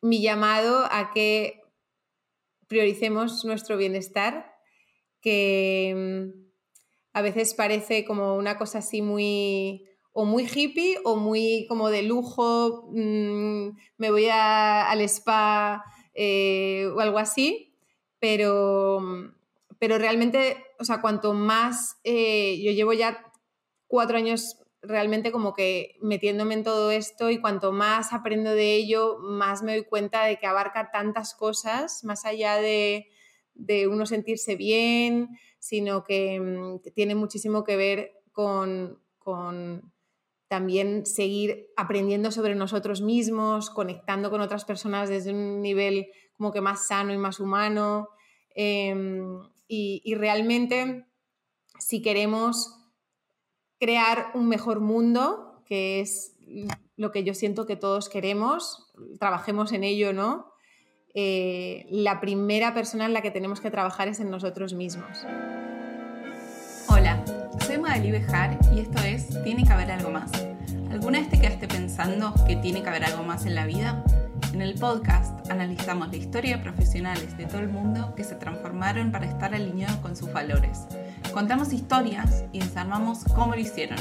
mi llamado a que prioricemos nuestro bienestar, que mm, a veces parece como una cosa así muy o muy hippie o muy como de lujo, mm, me voy al spa eh, o algo así, pero, pero realmente, o sea, cuanto más, eh, yo llevo ya cuatro años realmente como que metiéndome en todo esto y cuanto más aprendo de ello, más me doy cuenta de que abarca tantas cosas, más allá de, uno sentirse bien, sino que, mm, tiene muchísimo que ver con, también seguir aprendiendo sobre nosotros mismos, conectando con otras personas desde un nivel como que más sano y más humano. Em, y realmente, si queremos crear un mejor mundo, que es lo que yo siento que todos queremos, trabajemos en ello, ¿no? Eh, la primera persona en la que tenemos que trabajar es en nosotros mismos. Hola, soy Magali Bejar y esto es Tiene que haber algo más. ¿Alguna vez te quedaste pensando que tiene que haber algo más en la vida? En el podcast analizamos la historia de profesionales de todo el mundo que se transformaron para estar alineados con sus valores Contamos historias y desarmamos cómo lo hicieron.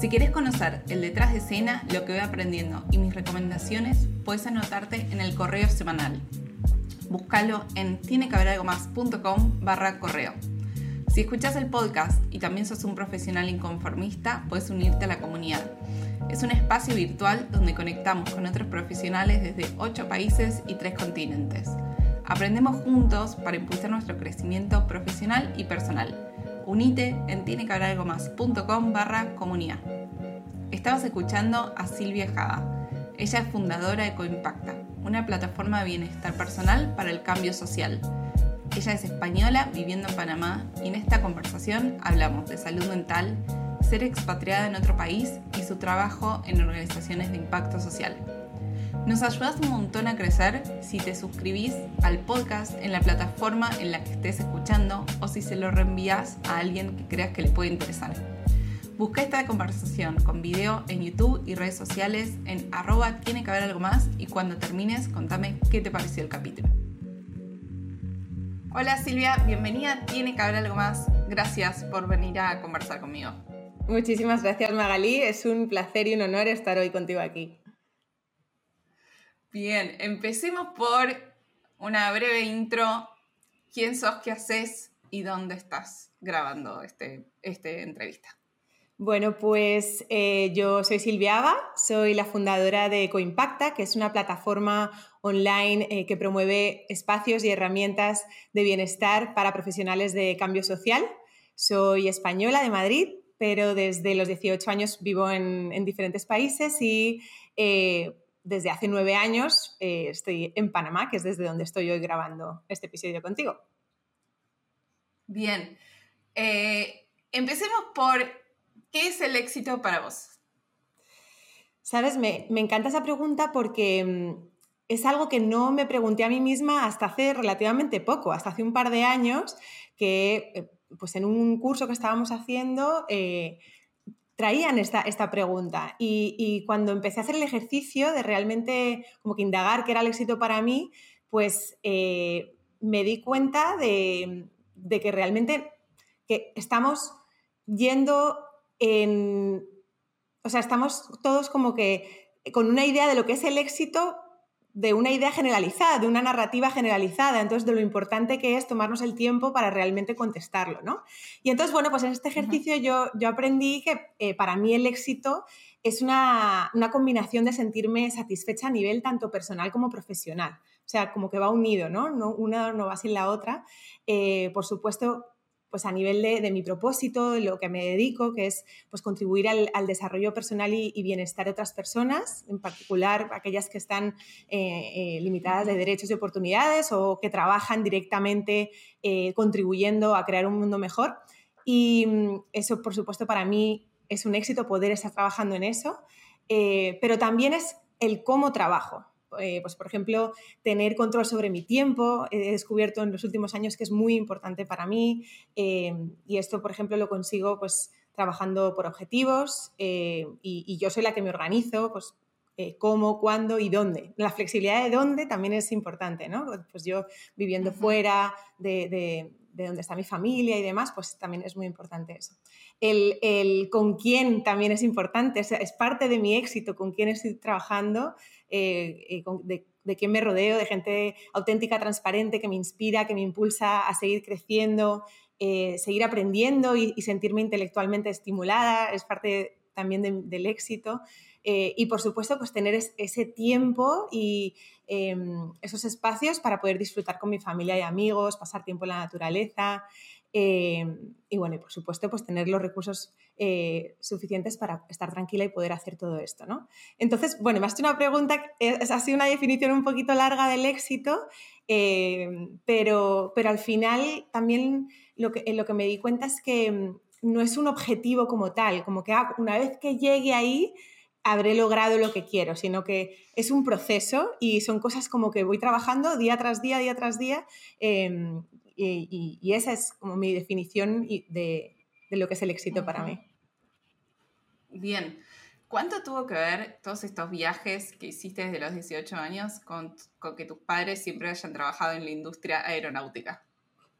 Si quieres conocer el detrás de escena, lo que voy aprendiendo y mis recomendaciones, puedes anotarte en el correo semanal. Búscalo en tienequehaberalgomás.com barra correo. Si escuchas el podcast y también sos un profesional inconformista, puedes unirte a la comunidad. Es un espacio virtual donde conectamos con otros profesionales desde 8 países y 3 continentes. Aprendemos juntos para impulsar nuestro crecimiento profesional y personal. Unite en tienequehaberalgomás.com barra comunidad. Estabas escuchando a Silvia Jada. Ella es fundadora de Coimpacta, una plataforma de bienestar personal para el cambio social. Ella es española viviendo en Panamá y en esta conversación hablamos de salud mental, ser expatriada en otro país y su trabajo en organizaciones de impacto social. Nos ayudas un montón a crecer si te suscribís al podcast en la plataforma en la que estés escuchando o si se lo reenvías a alguien que creas que le puede interesar. Busca esta conversación con video en YouTube y redes sociales en arroba tiene que haber algo más y cuando termines contame qué te pareció el capítulo. Hola Silvia, bienvenida Tiene que haber algo más. Gracias por venir a conversar conmigo. Muchísimas gracias Magalí, es un placer y un honor estar hoy contigo aquí. Bien, empecemos por una breve intro. ¿Quién sos, qué haces y dónde estás grabando este, este entrevista? Bueno, pues eh, yo soy Silvia Ava, soy la fundadora de Coimpacta, que es una plataforma online eh, que promueve espacios y herramientas de bienestar para profesionales de cambio social. Soy española de Madrid, pero desde los 18 años vivo en, diferentes países y eh, desde hace nueve años eh, estoy en Panamá, que es desde donde estoy hoy grabando este episodio contigo. Bien, eh, empecemos por ¿qué es el éxito para vos? Sabes, me, encanta esa pregunta porque mm, es algo que no me pregunté a mí misma hasta hace relativamente poco, hasta hace un par de años, que eh, pues en un curso que estábamos haciendo traían esta, esta pregunta. Y, cuando empecé a hacer el ejercicio de realmente como que indagar qué era el éxito para mí, pues eh, me di cuenta de, que realmente que estamos yendo en... O sea, estamos todos como que con una idea de lo que es el éxito de una idea generalizada, de una narrativa generalizada, entonces de lo importante que es tomarnos el tiempo para realmente contestarlo, ¿no? Y entonces, bueno, pues en este ejercicio yo, yo aprendí que eh, para mí el éxito es una, combinación de sentirme satisfecha a nivel tanto personal como profesional. O sea, como que va unido, ¿no? no una no va sin la otra. Eh, por supuesto, pues a nivel de, mi propósito, de lo que me dedico, que es pues contribuir al, desarrollo personal y, bienestar de otras personas, en particular aquellas que están eh, eh, limitadas de derechos y oportunidades o que trabajan directamente eh, contribuyendo a crear un mundo mejor. Y mm, eso, por supuesto, para mí es un éxito poder estar trabajando en eso, pero también es el cómo trabajo. Eh, pues por ejemplo, tener control sobre mi tiempo. He descubierto en los últimos años que es muy importante para mí eh, y esto, por ejemplo, lo consigo pues trabajando por objetivos eh, y, yo soy la que me organizo, pues eh, cómo, cuándo y dónde. La flexibilidad de dónde también es importante, ¿no? Pues yo viviendo fuera de, de, donde está mi familia y demás, pues también es muy importante eso. El, con quién también es importante, es, es, parte de mi éxito, con quién estoy trabajando, eh, eh, de, de quién me rodeo, de gente auténtica, transparente, que me inspira, que me impulsa a seguir creciendo, seguir aprendiendo y, sentirme intelectualmente estimulada, es parte también del éxito. Eh, y por supuesto, pues tener ese tiempo y em, esos espacios para poder disfrutar con mi familia y amigos, pasar tiempo en la naturaleza. Em, y bueno, y por supuesto, pues tener los recursos eh, suficientes para estar tranquila y poder hacer todo esto, ¿no? Entonces, bueno, me has hecho una pregunta, es, ha sido una definición un poquito larga del éxito, em, pero, pero al final también lo que, lo que me di cuenta es que no es un objetivo como tal, como que ah, una vez que llegue ahí, habré logrado lo que quiero, sino que es un proceso y son cosas como que voy trabajando día tras día, día tras día, em, y, esa es como mi definición de, lo que es el éxito para mí. Bien. ¿Cuánto tuvo que ver todos estos viajes que hiciste desde los 18 años con que tus padres siempre hayan trabajado en la industria aeronáutica?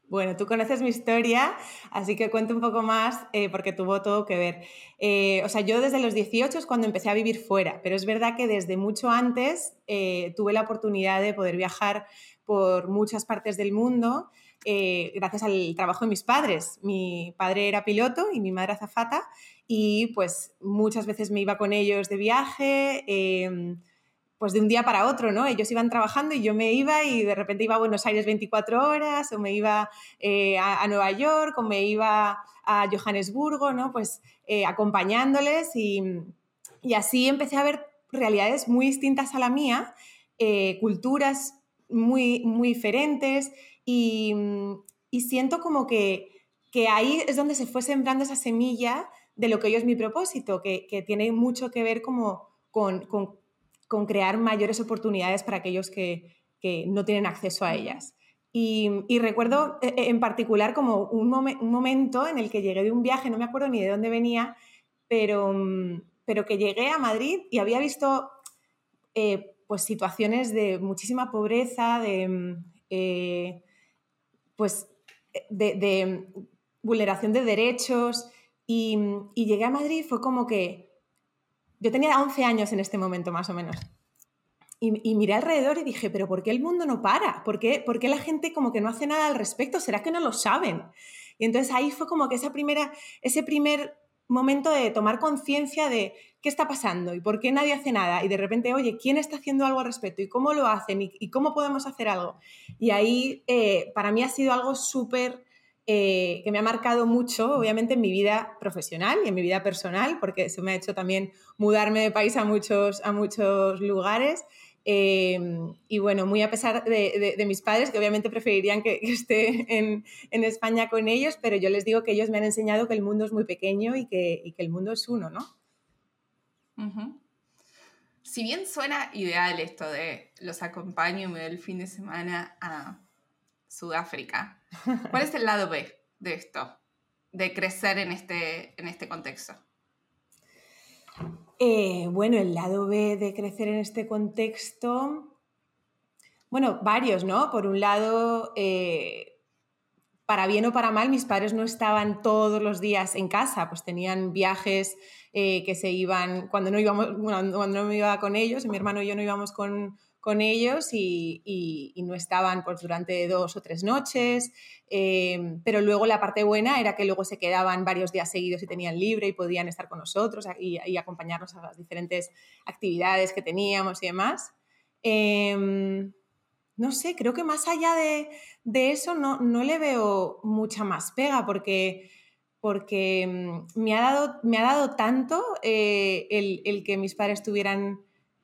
Bueno, tú conoces mi historia, así que cuento un poco más eh, porque tuvo todo que ver. Eh, o sea, yo desde los 18 es cuando empecé a vivir fuera, pero es verdad que desde mucho antes eh, tuve la oportunidad de poder viajar por muchas partes del mundo gracias al trabajo de mis padres. Mi padre era piloto y mi madre azafata y pues muchas veces me iba con ellos de viaje em, pues de un día para otro, ¿no? Ellos iban trabajando y yo me iba y de repente iba a Buenos Aires 24 horas o me iba eh, a, Nueva York o me iba a Johannesburgo, ¿no? Pues eh, acompañándoles y, así empecé a ver realidades muy distintas a la mía, eh, culturas muy, muy diferentes y, siento como que, ahí es donde se fue sembrando esa semilla de lo que hoy es mi propósito, que, tiene mucho que ver como con con crear mayores oportunidades para aquellos que, no tienen acceso a ellas. Y, recuerdo eh, eh, en particular como un, momento en el que llegué de un viaje, no me acuerdo ni de dónde venía, pero, mm, pero que llegué a Madrid y había visto eh, pues situaciones de muchísima pobreza, de, mm, pues, de, vulneración de derechos. Y, y llegué a Madrid fue como que yo tenía 11 años en este momento más o menos. Y, miré alrededor y dije, pero ¿por qué el mundo no para? ¿Por qué, ¿Por qué, la gente como que no hace nada al respecto? ¿Será que no lo saben? Y entonces ahí fue como que esa primera, ese primer momento de tomar conciencia de qué está pasando y por qué nadie hace nada. Y de repente, oye, ¿quién está haciendo algo al respecto? ¿Y cómo lo hacen? ¿Y, cómo podemos hacer algo? Y ahí eh, para mí ha sido algo súper eh, que me ha marcado mucho, obviamente, en mi vida profesional y en mi vida personal, porque se me ha hecho también mudarme de país a muchos, a muchos lugares. Em, y bueno, muy a pesar de, mis padres, que obviamente preferirían que, esté en, España con ellos, pero yo les digo que ellos me han enseñado que el mundo es muy pequeño y que, y que el mundo es uno, ¿no? Si bien suena ideal esto de los acompaño y me doy el fin de semana a Sudáfrica. ¿Cuál es el lado B de esto, de crecer en este, en este contexto? Eh, bueno, el lado B de crecer en este contexto, bueno, varios, ¿no? Por un lado, eh, para bien o para mal, mis padres no estaban todos los días en casa, pues tenían viajes eh, que se iban, cuando no íbamos, cuando no me iba con ellos, mi hermano y yo no íbamos con, con ellos y, no estaban pues, durante dos o tres noches, em, pero luego la parte buena era que luego se quedaban varios días seguidos y tenían libre y podían estar con nosotros y, acompañarnos a las diferentes actividades que teníamos y demás. Em, no sé, creo que más allá de, eso no, no, le veo mucha más pega porque, porque em, me, ha dado, me ha dado tanto eh, el, el, que mis padres tuvieran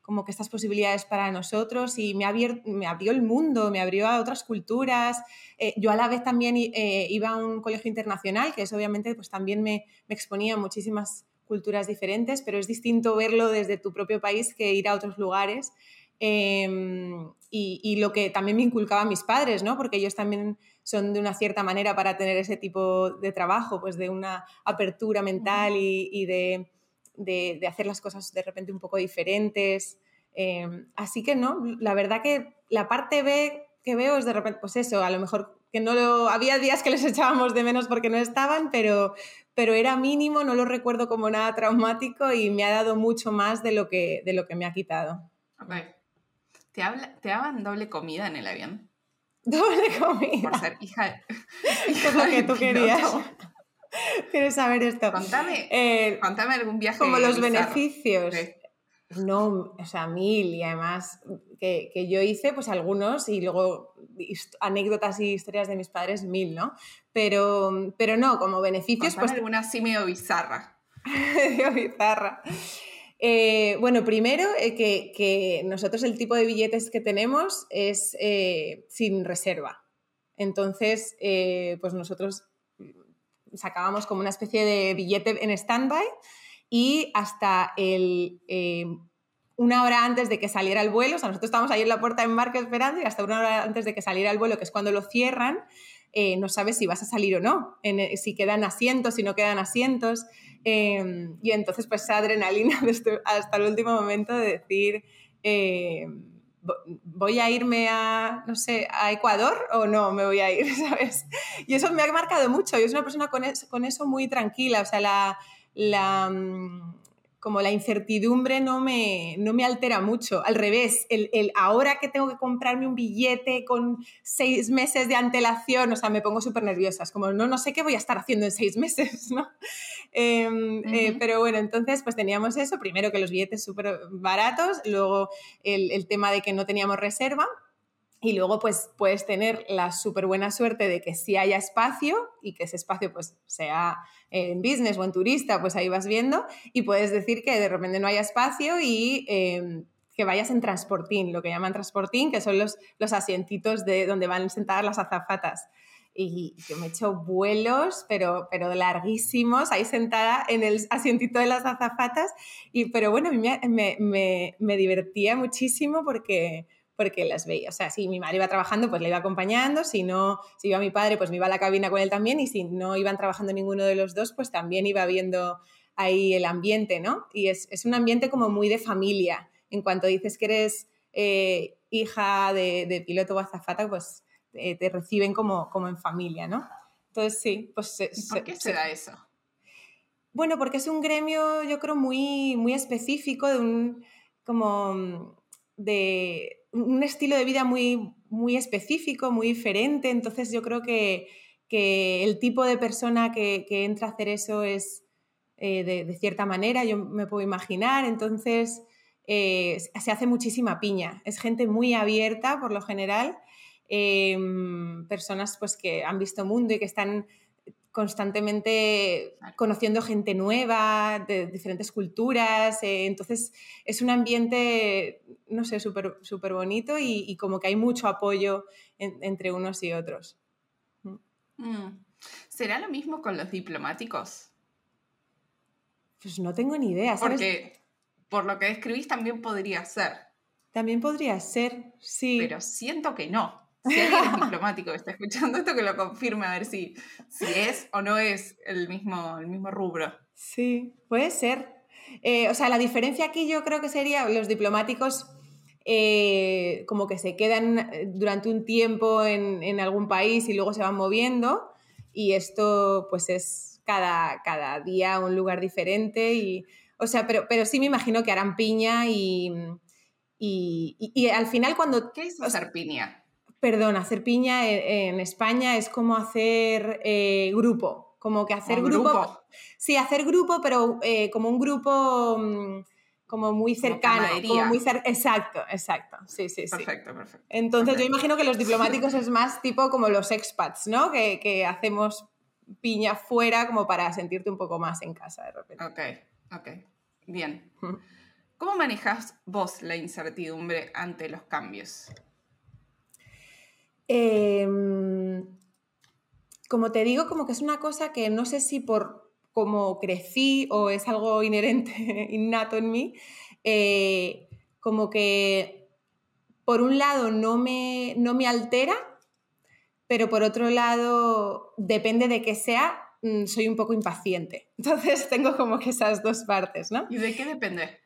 como que estas posibilidades para nosotros y me, me abrió el mundo, me abrió a otras culturas. Eh, yo a la vez también eh, iba a un colegio internacional, que eso obviamente pues también me, exponía a muchísimas culturas diferentes, pero es distinto verlo desde tu propio país que ir a otros lugares. Em, y, lo que también me inculcaban mis padres, ¿no? Porque ellos también son de una cierta manera para tener ese tipo de trabajo, pues de una apertura mental y de de, hacer las cosas de repente un poco diferentes. Em, así que no, la verdad que la parte B que veo es de repente, pues eso, a lo mejor que no lo, había días que les echábamos de menos porque no estaban, pero, pero era mínimo, no lo recuerdo como nada traumático y me ha dado mucho más de lo que, de lo que me ha quitado. ¿Te, habla, ¿Te daban doble comida en el avión? Doble comida. Por ser hija, hija es lo que tú querías. ¿Quieres saber esto? Contame, eh, contame algún viaje. Como los beneficios. No, o sea, mil y además que, que, yo hice pues algunos y luego anécdotas y historias de mis padres mil, ¿no? Pero, pero no, como beneficios... Contame pues alguna así medio bizarra. medio bizarra. Eh, bueno, primero eh, que, que, nosotros el tipo de billetes que tenemos es eh, sin reserva. Entonces, pues nosotros sacábamos como una especie de billete en stand-by y hasta el, eh, una hora antes de que saliera el vuelo, o sea, nosotros estábamos ahí en la puerta de embarque esperando y hasta una hora antes de que saliera el vuelo, que es cuando lo cierran, eh, no sabes si vas a salir o no, si quedan asientos, si no quedan asientos. Em, y entonces, pues esa adrenalina hasta el último momento de decir, em, voy a irme a, no sé, a Ecuador o no me voy a ir, ¿sabes? Y eso me ha marcado mucho. Yo soy una persona con, con eso muy tranquila, o sea, la, la, mm, como la incertidumbre no me, no me altera mucho. Al revés, el, el, ahora que tengo que comprarme un billete con seis meses de antelación, o sea, me pongo súper nerviosa. Es como, no, no sé qué voy a estar haciendo en seis meses, ¿no? Em, eh, pero bueno, entonces pues teníamos eso. Primero que los billetes súper baratos, luego el, el tema de que no teníamos reserva y luego pues puedes tener la súper buena suerte de que sí haya espacio y que ese espacio pues sea en business o en turista, pues ahí vas viendo y puedes decir que de repente no haya espacio y em, que vayas en transportín, lo que llaman transportín, que son los, los asientitos de donde van sentadas las azafatas. Y yo me he hecho vuelos, pero, pero larguísimos, ahí sentada en el asientito de las azafatas. Y, pero bueno, me, me, me, me divertía muchísimo porque, porque las veía. O sea, si mi madre iba trabajando, pues le iba acompañando, si no, si iba mi padre, pues me iba a la cabina con él también, y si no iban trabajando ninguno de los dos, pues también iba viendo ahí el ambiente, ¿no? Y es, un ambiente como muy de familia. En cuanto dices que eres eh, hija de, piloto o azafata, pues eh, te reciben como, como en familia, ¿no? Entonces, sí, pues... ¿Por qué se, da eso? Bueno, porque es un gremio, yo creo, muy, muy específico, de un, como de un estilo de vida muy, muy específico, muy diferente. Entonces yo creo que, el tipo de persona que, entra a hacer eso es eh, de, cierta manera, yo me puedo imaginar. Entonces eh, se hace muchísima piña. Es gente muy abierta por lo general. Em, personas pues, que han visto mundo y que están constantemente conociendo gente nueva, de diferentes culturas. Eh, entonces es un ambiente, no sé, súper super bonito y, como que hay mucho apoyo entre unos y otros. Mm. Mm. ¿Será lo mismo con los diplomáticos? Pues no tengo ni idea. Porque por lo que describís también podría ser. También podría ser, sí. Pero siento que no. Si alguien es diplomático está escuchando esto, que lo confirme a ver si, si es o no es el mismo, el mismo rubro. Sí, puede ser. Eh, o sea, la diferencia aquí yo creo que sería los diplomáticos eh, como que se quedan eh, durante un tiempo en, en, algún país y luego se van moviendo y esto pues es cada, cada día un lugar diferente y, o sea, pero, pero sí me imagino que harán piña y, y, y, al final cuando... ¿Qué es hacer piña? Perdón, hacer piña en, España es como hacer eh, grupo, como que hacer grupo, Sí, hacer grupo, pero eh, como un grupo mm, como muy cercano. Como muy exacto, exacto. Sí, sí, sí. Perfecto, perfecto. Entonces yo imagino que los diplomáticos es más tipo como los expats, ¿no? Que, que, hacemos piña fuera como para sentirte un poco más en casa de repente. Ok, ok. Bien. ¿Cómo manejas vos la incertidumbre ante los cambios? Em, como te digo, como que es una cosa que no sé si por cómo crecí o es algo inherente, innato en mí, eh, como que por un lado no me, no me altera, pero por otro lado, depende de qué sea, mm, soy un poco impaciente. Entonces tengo como que esas dos partes, ¿no? ¿Y de qué depende?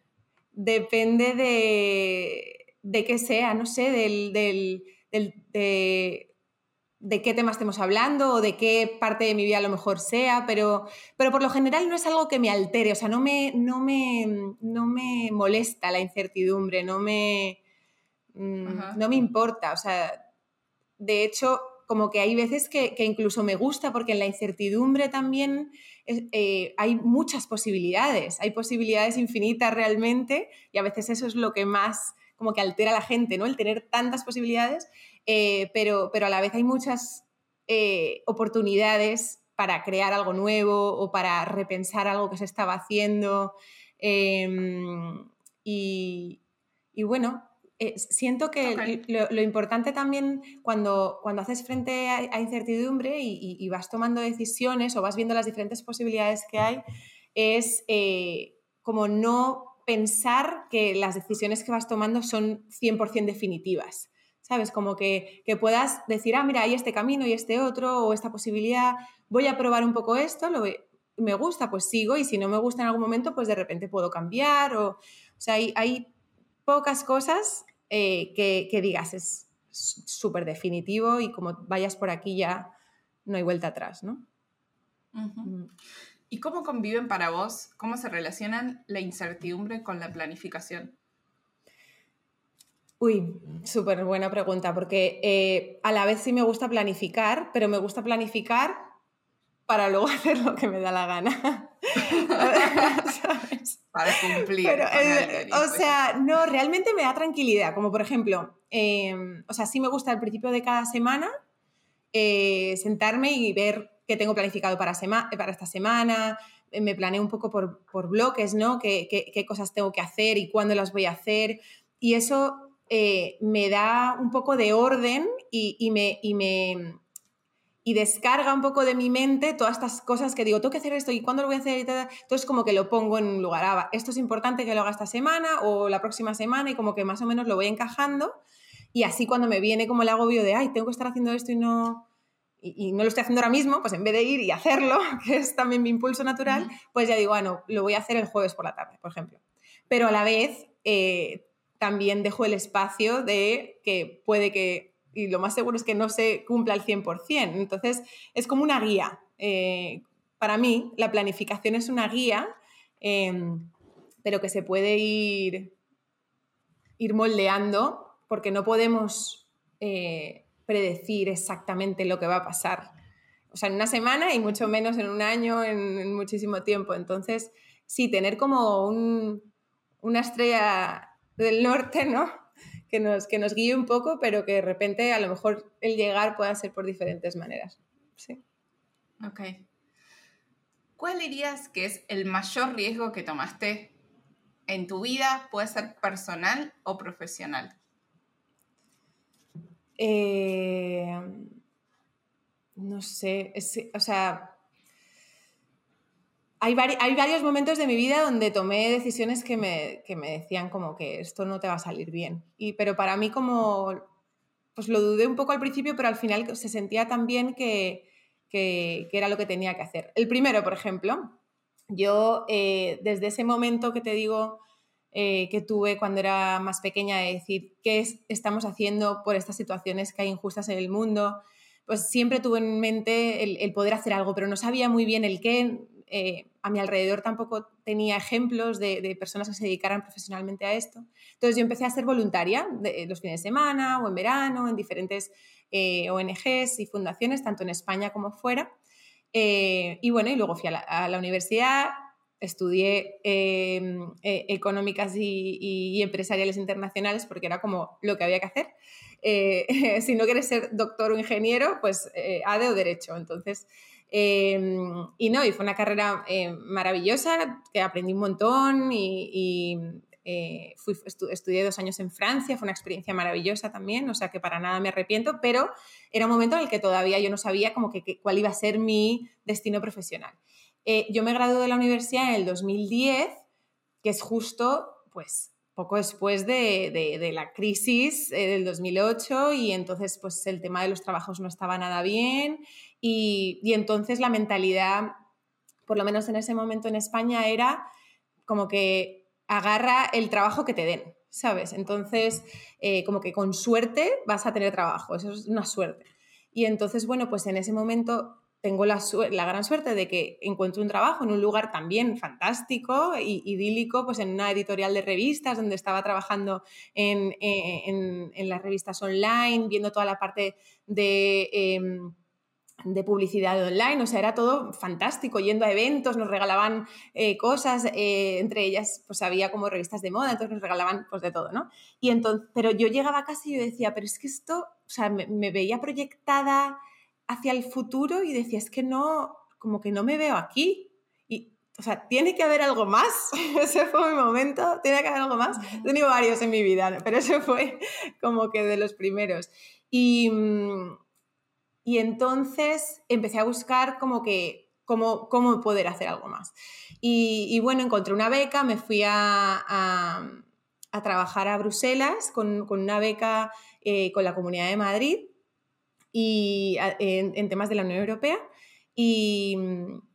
depende de, de qué sea, no sé, del, del, de, de qué tema estemos hablando o de qué parte de mi vida a lo mejor sea, pero, pero por lo general no es algo que me altere, o sea, no me, no me, no me molesta la incertidumbre, no me, mm, no me importa, o sea, de hecho, como que hay veces que, incluso me gusta porque en la incertidumbre también eh, hay muchas posibilidades, hay posibilidades infinitas realmente y a veces eso es lo que más como que altera a la gente, ¿no? El tener tantas posibilidades eh, pero, pero a la vez hay muchas eh, oportunidades para crear algo nuevo o para repensar algo que se estaba haciendo. Em, y, bueno, eh, siento que lo, importante también cuando, cuando haces frente a, incertidumbre y, vas tomando decisiones o vas viendo las diferentes posibilidades que hay, es como no pensar que las decisiones que vas tomando son 100% definitivas. ¿sabes? Como que, puedas decir, ah, mira, hay este camino y este otro, o esta posibilidad, voy a probar un poco esto, lo, me gusta, pues sigo, y si no me gusta en algún momento, pues de repente puedo cambiar, o, o sea, hay, pocas cosas eh, que, digas, es súper definitivo y como vayas por aquí ya no hay vuelta atrás, ¿no? ¿Y cómo conviven para vos, cómo se relacionan la incertidumbre con la planificación? Uy, súper buena pregunta, porque eh, a la vez sí me gusta planificar, pero me gusta planificar para luego hacer lo que me da la gana. Para cumplir. Eh, o sea, no, realmente me da tranquilidad, como por ejemplo, em, o sea, sí me gusta al principio de cada semana eh, sentarme y ver qué tengo planificado para, para esta semana, me planeo un poco por, bloques, ¿no? qué, qué cosas tengo que hacer y cuándo las voy a hacer. Y eso eh, me da un poco de orden y, me, y, me, y descarga un poco de mi mente todas estas cosas que digo, tengo que hacer esto y cuándo lo voy a hacer. Y Entonces como que lo pongo en un lugar, ah, esto es importante que lo haga esta semana o la próxima semana y como que más o menos lo voy encajando y así cuando me viene como el agobio de, ay, tengo que estar haciendo esto y no... Y, no lo estoy haciendo ahora mismo, pues en vez de ir y hacerlo, que es también mi impulso natural, pues ya digo, bueno, lo voy a hacer el jueves por la tarde, por ejemplo. Pero a la vez eh, también dejo el espacio de que puede que, y lo más seguro es que no se cumpla al 100%. Entonces, es como una guía. Eh, para mí, la planificación es una guía, em, pero que se puede ir, ir moldeando porque no podemos eh, predecir exactamente lo que va a pasar. O sea, en una semana y mucho menos en un año, en, muchísimo tiempo. Entonces, sí, tener como una estrella del norte, ¿no? Que nos, que nos guíe un poco, pero que de repente a lo mejor el llegar pueda ser por diferentes maneras. Sí. Ok. ¿Cuál dirías que es el mayor riesgo que tomaste en tu vida? Puede ser personal o profesional. Eh, no sé, o sea, hay, varios momentos de mi vida donde tomé decisiones que me, me, decían como que esto no te va a salir bien. Y, pero para mí como, pues lo dudé un poco al principio, pero al final se sentía tan bien que, que, era lo que tenía que hacer. El primero, por ejemplo, yo eh, desde ese momento que te digo eh, que tuve cuando era más pequeña de decir qué estamos haciendo por estas situaciones que hay injustas en el mundo, pues siempre tuve en mente el, poder hacer algo, pero no sabía muy bien el qué, eh, a mi alrededor tampoco tenía ejemplos de, personas que se dedicaran profesionalmente a esto. Entonces yo empecé a ser voluntaria de, los fines de semana o en verano en diferentes eh, ONGs y fundaciones, tanto en España como fuera. Eh, y bueno, y luego fui a la, universidad, estudié em, económicas y, empresariales internacionales porque era como lo que había que hacer. si no quieres ser doctor o ingeniero, pues ADE o derecho. Entonces, Em, y no, y fue una carrera eh, maravillosa, que aprendí un montón y, eh, fui, estudié dos años en Francia, fue una experiencia maravillosa también, o sea que para nada me arrepiento, pero era un momento en el que todavía yo no sabía como que, cuál iba a ser mi destino profesional. Eh, yo me gradué de la universidad en el 2010, que es justo, pues, poco después de, de, la crisis del 2008 y entonces pues el tema de los trabajos no estaba nada bien y, entonces la mentalidad, por lo menos en ese momento en España, era como que agarra el trabajo que te den, ¿sabes? Entonces, eh, como que con suerte vas a tener trabajo, eso es una suerte. Y entonces, bueno, pues en ese momento tengo la, gran suerte de que encuentro un trabajo en un lugar también fantástico y idílico, pues en una editorial de revistas donde estaba trabajando en, eh, las revistas online, viendo toda la parte de... Em, de publicidad online, o sea, era todo fantástico, yendo a eventos, nos regalaban eh, cosas, eh, entre ellas pues había como revistas de moda, entonces nos regalaban pues de todo, ¿no? Y entonces, pero yo llegaba a casa y yo decía, pero es que esto, o sea, me, veía proyectada hacia el futuro y decía, es que no, como que no me veo aquí. Y, o sea, tiene que haber algo más. ese fue mi momento, tiene que haber algo más. He tenido varios en mi vida, pero ese fue como que de los primeros. Y y entonces empecé a buscar como que cómo, cómo poder hacer algo más. Y, bueno, encontré una beca, me fui a, a, trabajar a Bruselas con, con una beca eh, con la Comunidad de Madrid y en, temas de la Unión Europea. Y,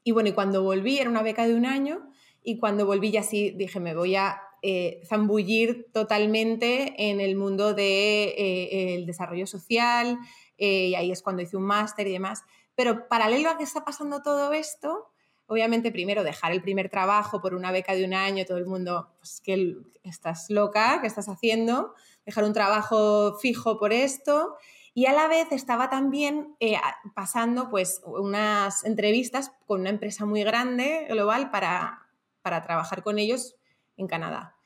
y, bueno, y cuando volví, era una beca de un año, y cuando volví ya sí dije, me voy a eh, zambullir totalmente en el mundo del de, eh, desarrollo social, eh, y ahí es cuando hice un máster y demás. Pero paralelo a que está pasando todo esto, obviamente primero dejar el primer trabajo por una beca de un año, todo el mundo, pues que estás loca, ¿qué estás haciendo? Dejar un trabajo fijo por esto. Y a la vez estaba también eh, pasando pues unas entrevistas con una empresa muy grande, global, para, para trabajar con ellos en Canadá.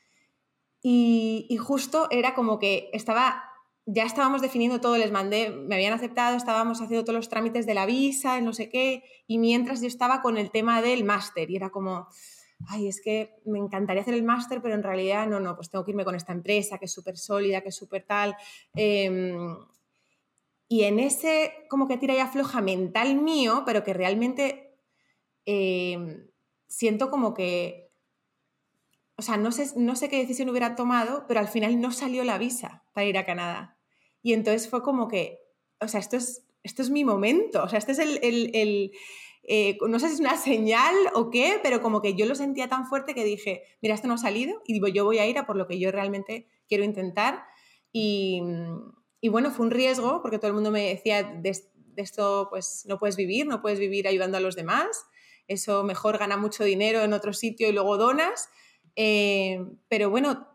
Y, y, justo era como que estaba ya estábamos definiendo todo, les mandé, me habían aceptado, estábamos haciendo todos los trámites de la visa, no sé qué, y mientras yo estaba con el tema del máster y era como, ay, es que me encantaría hacer el máster, pero en realidad no, no, pues tengo que irme con esta empresa que es súper sólida, que es súper tal. Em, y en ese como que tira y afloja mental mío, pero que realmente em, siento como que, o sea, no sé, no sé qué decisión hubiera tomado, pero al final no salió la visa para ir a Canadá. Y entonces fue como que, o sea, esto es, esto es mi momento, o sea, este es el, el, eh, no sé si es una señal o qué, pero como que yo lo sentía tan fuerte que dije, mira, esto no ha salido y digo, yo voy a ir a por lo que yo realmente quiero intentar. Y, y bueno, fue un riesgo porque todo el mundo me decía, de, esto pues no puedes vivir, no puedes vivir ayudando a los demás, eso mejor gana mucho dinero en otro sitio y luego donas. Eh, pero bueno,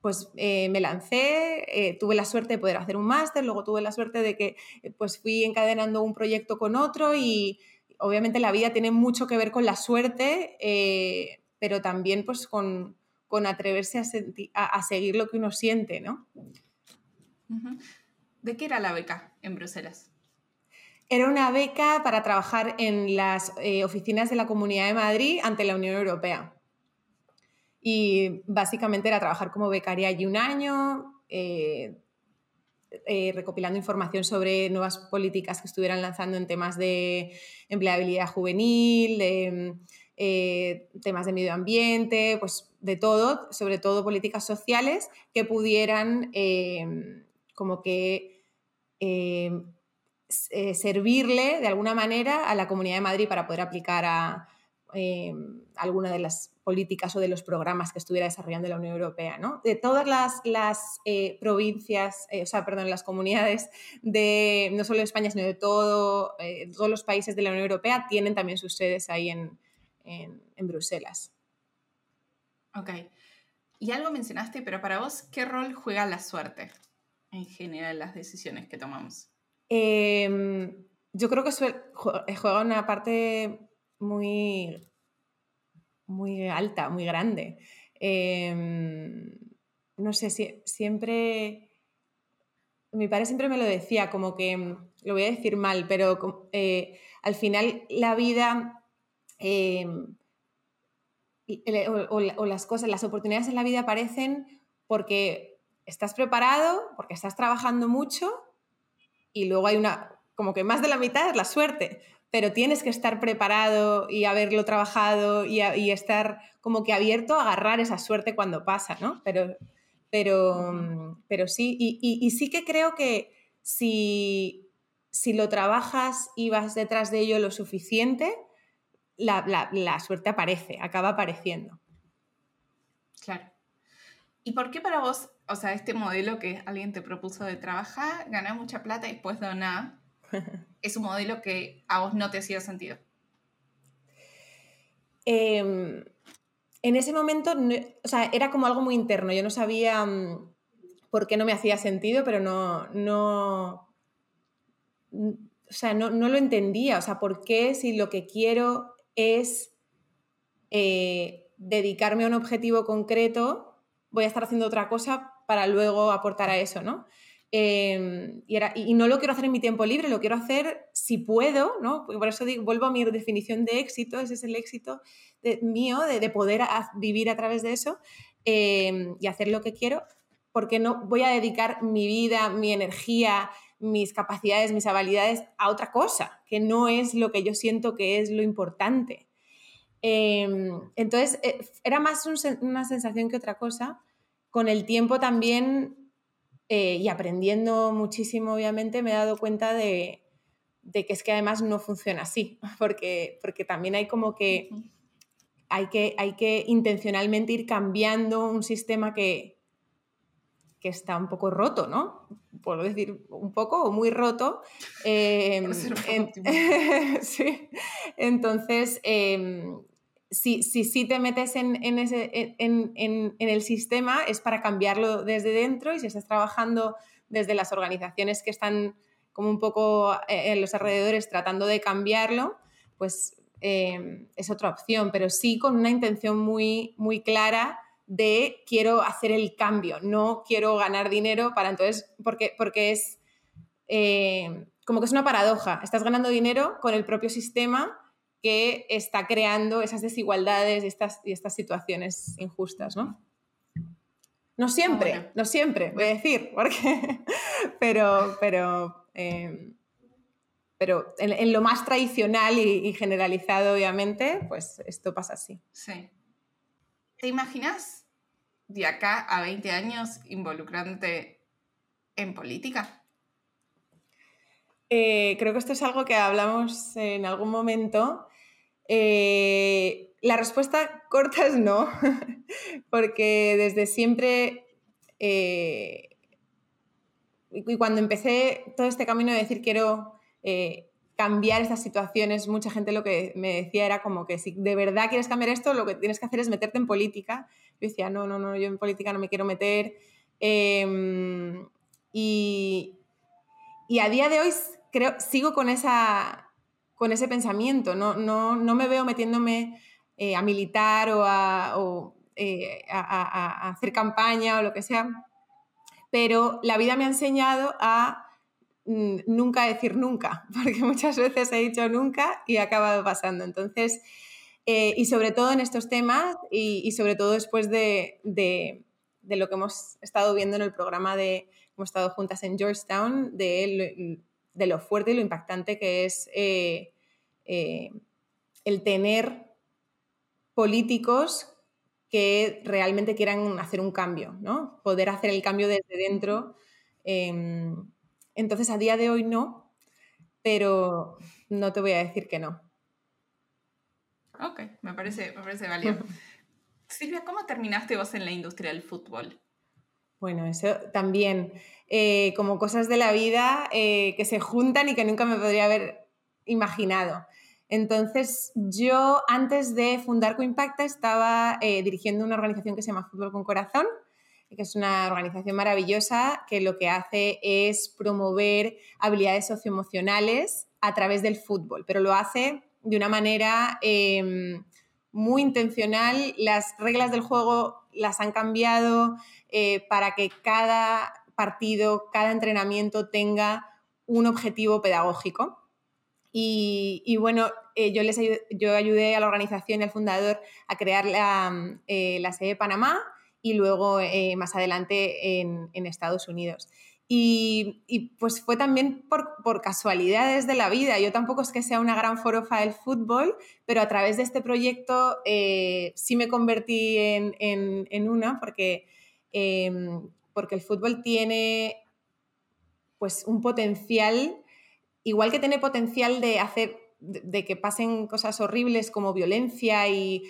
pues eh, me lancé, eh, tuve la suerte de poder hacer un máster, luego tuve la suerte de que pues fui encadenando un proyecto con otro y obviamente la vida tiene mucho que ver con la suerte, pero también pues con, atreverse a, seguir lo que uno siente, ¿no? ¿De qué era la beca en Bruselas? Era una beca para trabajar en las oficinas de la Comunidad de Madrid ante la Unión Europea. Y básicamente era trabajar como becaria allí un año, eh, eh, recopilando información sobre nuevas políticas que estuvieran lanzando en temas de empleabilidad juvenil, de eh, temas de medio ambiente, pues de todo, sobre todo políticas sociales que pudieran como que servirle de alguna manera a la Comunidad de Madrid para poder aplicar a alguna de las políticas o de los programas que estuviera desarrollando la Unión Europea, ¿no? De todas las, eh, provincias, eh, o sea, perdón, las comunidades de no solo de España, sino de todo, eh, todos los países de la Unión Europea tienen también sus sedes ahí en, en, en Bruselas. Ok. Y algo mencionaste, pero para vos, ¿qué rol juega la suerte en general en las decisiones que tomamos? Em, yo creo que juega una parte muy muy alta, muy grande. Em, no sé, si, siempre, mi padre siempre me lo decía, como que, mm, lo voy a decir mal, pero eh, al final la vida em, o, las cosas, las oportunidades en la vida aparecen porque estás preparado, porque estás trabajando mucho y luego hay una, como que más de la mitad es la suerte, pero tienes que estar preparado y haberlo trabajado y, estar como que abierto a agarrar esa suerte cuando pasa, ¿no? Pero, pero, pero sí, y, sí que creo que si, si lo trabajas y vas detrás de ello lo suficiente, la, suerte aparece, acaba apareciendo. Claro. ¿Y por qué para vos, o sea, este modelo que alguien te propuso de trabajar, ganar mucha plata y después donar, es un modelo que a vos no te hacía sentido? Em, en ese momento, o sea, era como algo muy interno. Yo no sabía mm, por qué no me hacía sentido, pero no, no, o sea, no, lo entendía. O sea, ¿por qué si lo que quiero es eh, dedicarme a un objetivo concreto, voy a estar haciendo otra cosa para luego aportar a eso, ¿no? Em, y, no lo quiero hacer en mi tiempo libre, lo quiero hacer si puedo, ¿no? Por eso digo, vuelvo a mi definición de éxito, ese es el éxito mío, de, poder vivir a través de eso em, y hacer lo que quiero, porque no voy a dedicar mi vida, mi energía, mis capacidades, mis habilidades a otra cosa, que no es lo que yo siento que es lo importante. Em, entonces, eh, era más una sensación que otra cosa. Con el tiempo también, eh, y aprendiendo muchísimo, obviamente, me he dado cuenta de, que es que además no funciona así, porque, porque también hay como que hay, que hay que intencionalmente ir cambiando un sistema que, que está un poco roto, ¿no? Puedo decir un poco o muy roto. Em, sí. Entonces, em, si, si, te metes en, ese, el sistema es para cambiarlo desde dentro y si estás trabajando desde las organizaciones que están como un poco eh, en los alrededores tratando de cambiarlo, pues eh, es otra opción, pero sí con una intención muy, clara de quiero hacer el cambio, no quiero ganar dinero para entonces, porque, porque es eh, como que es una paradoja, estás ganando dinero con el propio sistema que está creando esas desigualdades y estas, y estas situaciones injustas, ¿no? No siempre, ah, no siempre, voy a decir, porque, pero, pero, em, pero en, lo más tradicional y, generalizado, obviamente, pues esto pasa así. Sí. ¿Te imaginas de acá a 20 años involucrándote en política? Eh, creo que esto es algo que hablamos en algún momento eh, la respuesta corta es no, porque desde siempre, eh, y cuando empecé todo este camino de decir quiero eh, cambiar estas situaciones, mucha gente lo que me decía era como que si de verdad quieres cambiar esto, lo que tienes que hacer es meterte en política. Yo decía, no, no, no, yo en política no me quiero meter. Em, y, y a día de hoy creo, sigo con esa, con ese pensamiento. No, no, no me veo metiéndome eh, a militar o, eh, a, hacer campaña o lo que sea, pero la vida me ha enseñado a mm, nunca decir nunca, porque muchas veces he dicho nunca y ha acabado pasando. Entonces, eh, y sobre todo en estos temas y, sobre todo después de, lo que hemos estado viendo en el programa de, hemos estado juntas en Georgetown, de, de lo fuerte y lo impactante que es el tener políticos que realmente quieran hacer un cambio, ¿no? Poder hacer el cambio desde dentro. Em, entonces, a día de hoy no, pero no te voy a decir que no. Ok, me parece, me parece válido. Silvia, ¿cómo terminaste vos en la industria del fútbol? Bueno, eso también, eh, como cosas de la vida eh, que se juntan y que nunca me podría haber imaginado. Entonces, yo antes de fundar Coimpacta estaba eh, dirigiendo una organización que se llama Fútbol con Corazón, que es una organización maravillosa que lo que hace es promover habilidades socioemocionales a través del fútbol, pero lo hace de una manera em, muy intencional. Las reglas del juego las han cambiado eh, para que cada partido, cada entrenamiento tenga un objetivo pedagógico. Y, bueno, eh, yo, les ayudé, yo ayudé a la organización y al fundador a crear la, mm, eh, la sede de Panamá y luego eh, más adelante en, Estados Unidos. Y, pues fue también por, por, casualidades de la vida. Yo tampoco es que sea una gran forofa del fútbol, pero a través de este proyecto sí me convertí en, en, en una porque, em, porque el fútbol tiene pues un potencial igual que tiene potencial de hacer de, que pasen cosas horribles como violencia y,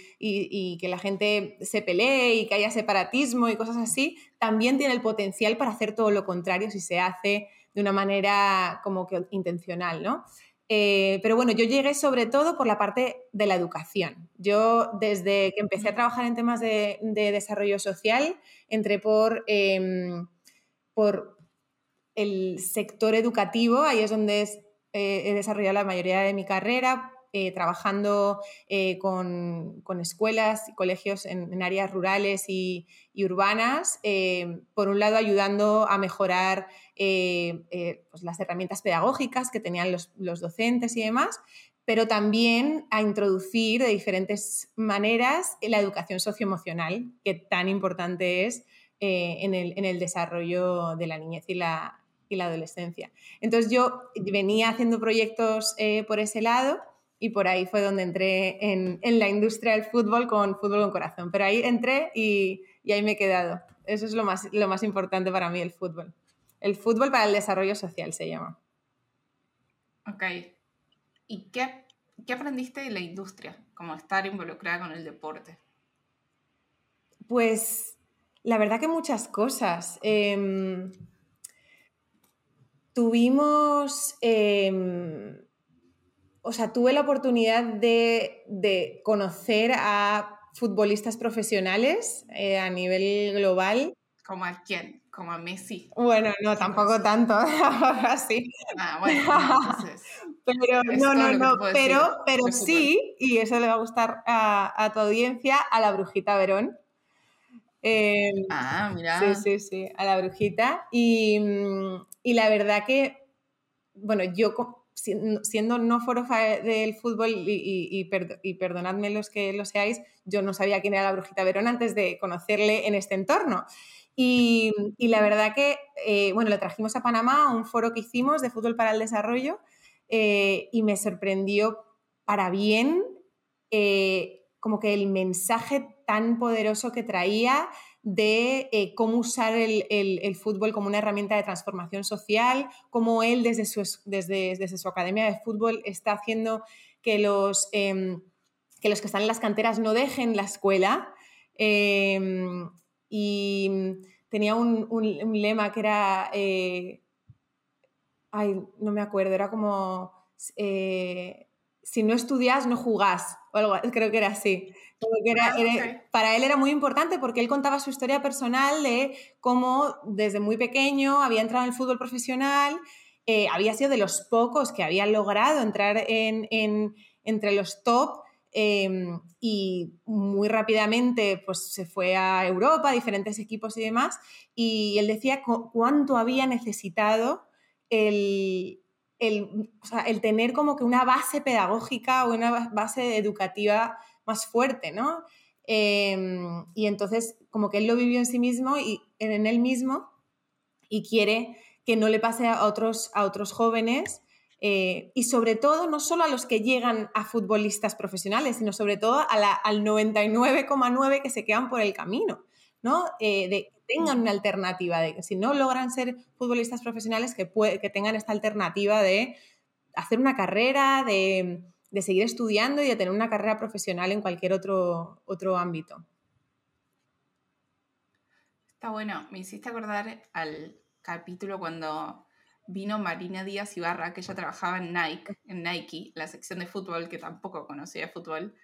que la gente se pelee y que haya separatismo y cosas así, también tiene el potencial para hacer todo lo contrario si se hace de una manera como que intencional, ¿no? Eh, pero bueno, yo llegué sobre todo por la parte de la educación. Yo desde que empecé a trabajar en temas de, desarrollo social, entré por, em, por el sector educativo, ahí es donde eh, he desarrollado la mayoría de mi carrera, eh, trabajando eh, con, escuelas y colegios en, áreas rurales y, urbanas, por un lado ayudando a mejorar pues las herramientas pedagógicas que tenían los, docentes y demás, pero también a introducir de diferentes maneras la educación socioemocional, que tan importante es en el, en, el, desarrollo de la niñez y la, y la adolescencia. Entonces yo venía haciendo proyectos eh, por ese lado y por ahí fue donde entré en, la industria del fútbol con Fútbol con Corazón. Pero ahí entré y, ahí me he quedado. Eso es lo más, lo más importante para mí, el fútbol. El fútbol para el desarrollo social se llama. Ok. ¿Y qué, qué aprendiste de la industria? Como estar involucrada con el deporte. Pues la verdad que muchas cosas. Em, tuvimos, em, o sea, tuve la oportunidad de, conocer a futbolistas profesionales eh, a nivel global. ¿Como a quién? ¿Como a Messi? Bueno, no, tampoco tanto, así. Ah, bueno, entonces... Pero, no, no, no, pero, pero sí, y eso le va a gustar a, a tu audiencia, a la Brujita Verón. Em, ah, mira. Sí, sí, sí, a la brujita. Y, mm, y la verdad que, bueno, yo siendo no forofa del fútbol y, y, perdonadme los que lo seáis, yo no sabía quién era la brujita Verón antes de conocerle en este entorno. Y, la verdad que, eh, bueno, le trajimos a Panamá a un foro que hicimos de fútbol para el desarrollo eh, y me sorprendió para bien eh, como que el mensaje tan poderoso que traía de eh, cómo usar el, fútbol como una herramienta de transformación social, cómo él desde su, desde, desde su academia de fútbol está haciendo que los, em, que los que están en las canteras no dejen la escuela. Em, y tenía un, lema que era, eh, ay, no me acuerdo, era como, eh, si no estudias, no jugás, o algo, creo que era así. Ah, para él era muy importante porque él contaba su historia personal de cómo desde muy pequeño había entrado en el fútbol profesional, eh, había sido de los pocos que había logrado entrar en, entre los top em, y muy rápidamente pues, se fue a Europa, a diferentes equipos y demás, y él decía cuánto había necesitado el, el, el, tener como que una base pedagógica o una base educativa más fuerte, ¿no? Em, y entonces, como que él lo vivió en sí mismo y en él mismo y quiere que no le pase a otros, a otros jóvenes eh, y sobre todo no solo a los que llegan a futbolistas profesionales, sino sobre todo a al 99,9 que se quedan por el camino, ¿no? Eh, tengan una alternativa, de que si no logran ser futbolistas profesionales, que, que tengan esta alternativa de hacer una carrera, de, de seguir estudiando y de tener una carrera profesional en cualquier otro, otro ámbito. Está bueno, me hiciste acordar al capítulo cuando vino Marina Díaz Ibarra, que ella trabajaba en Nike, en Nike, la sección de fútbol, que tampoco conocía fútbol,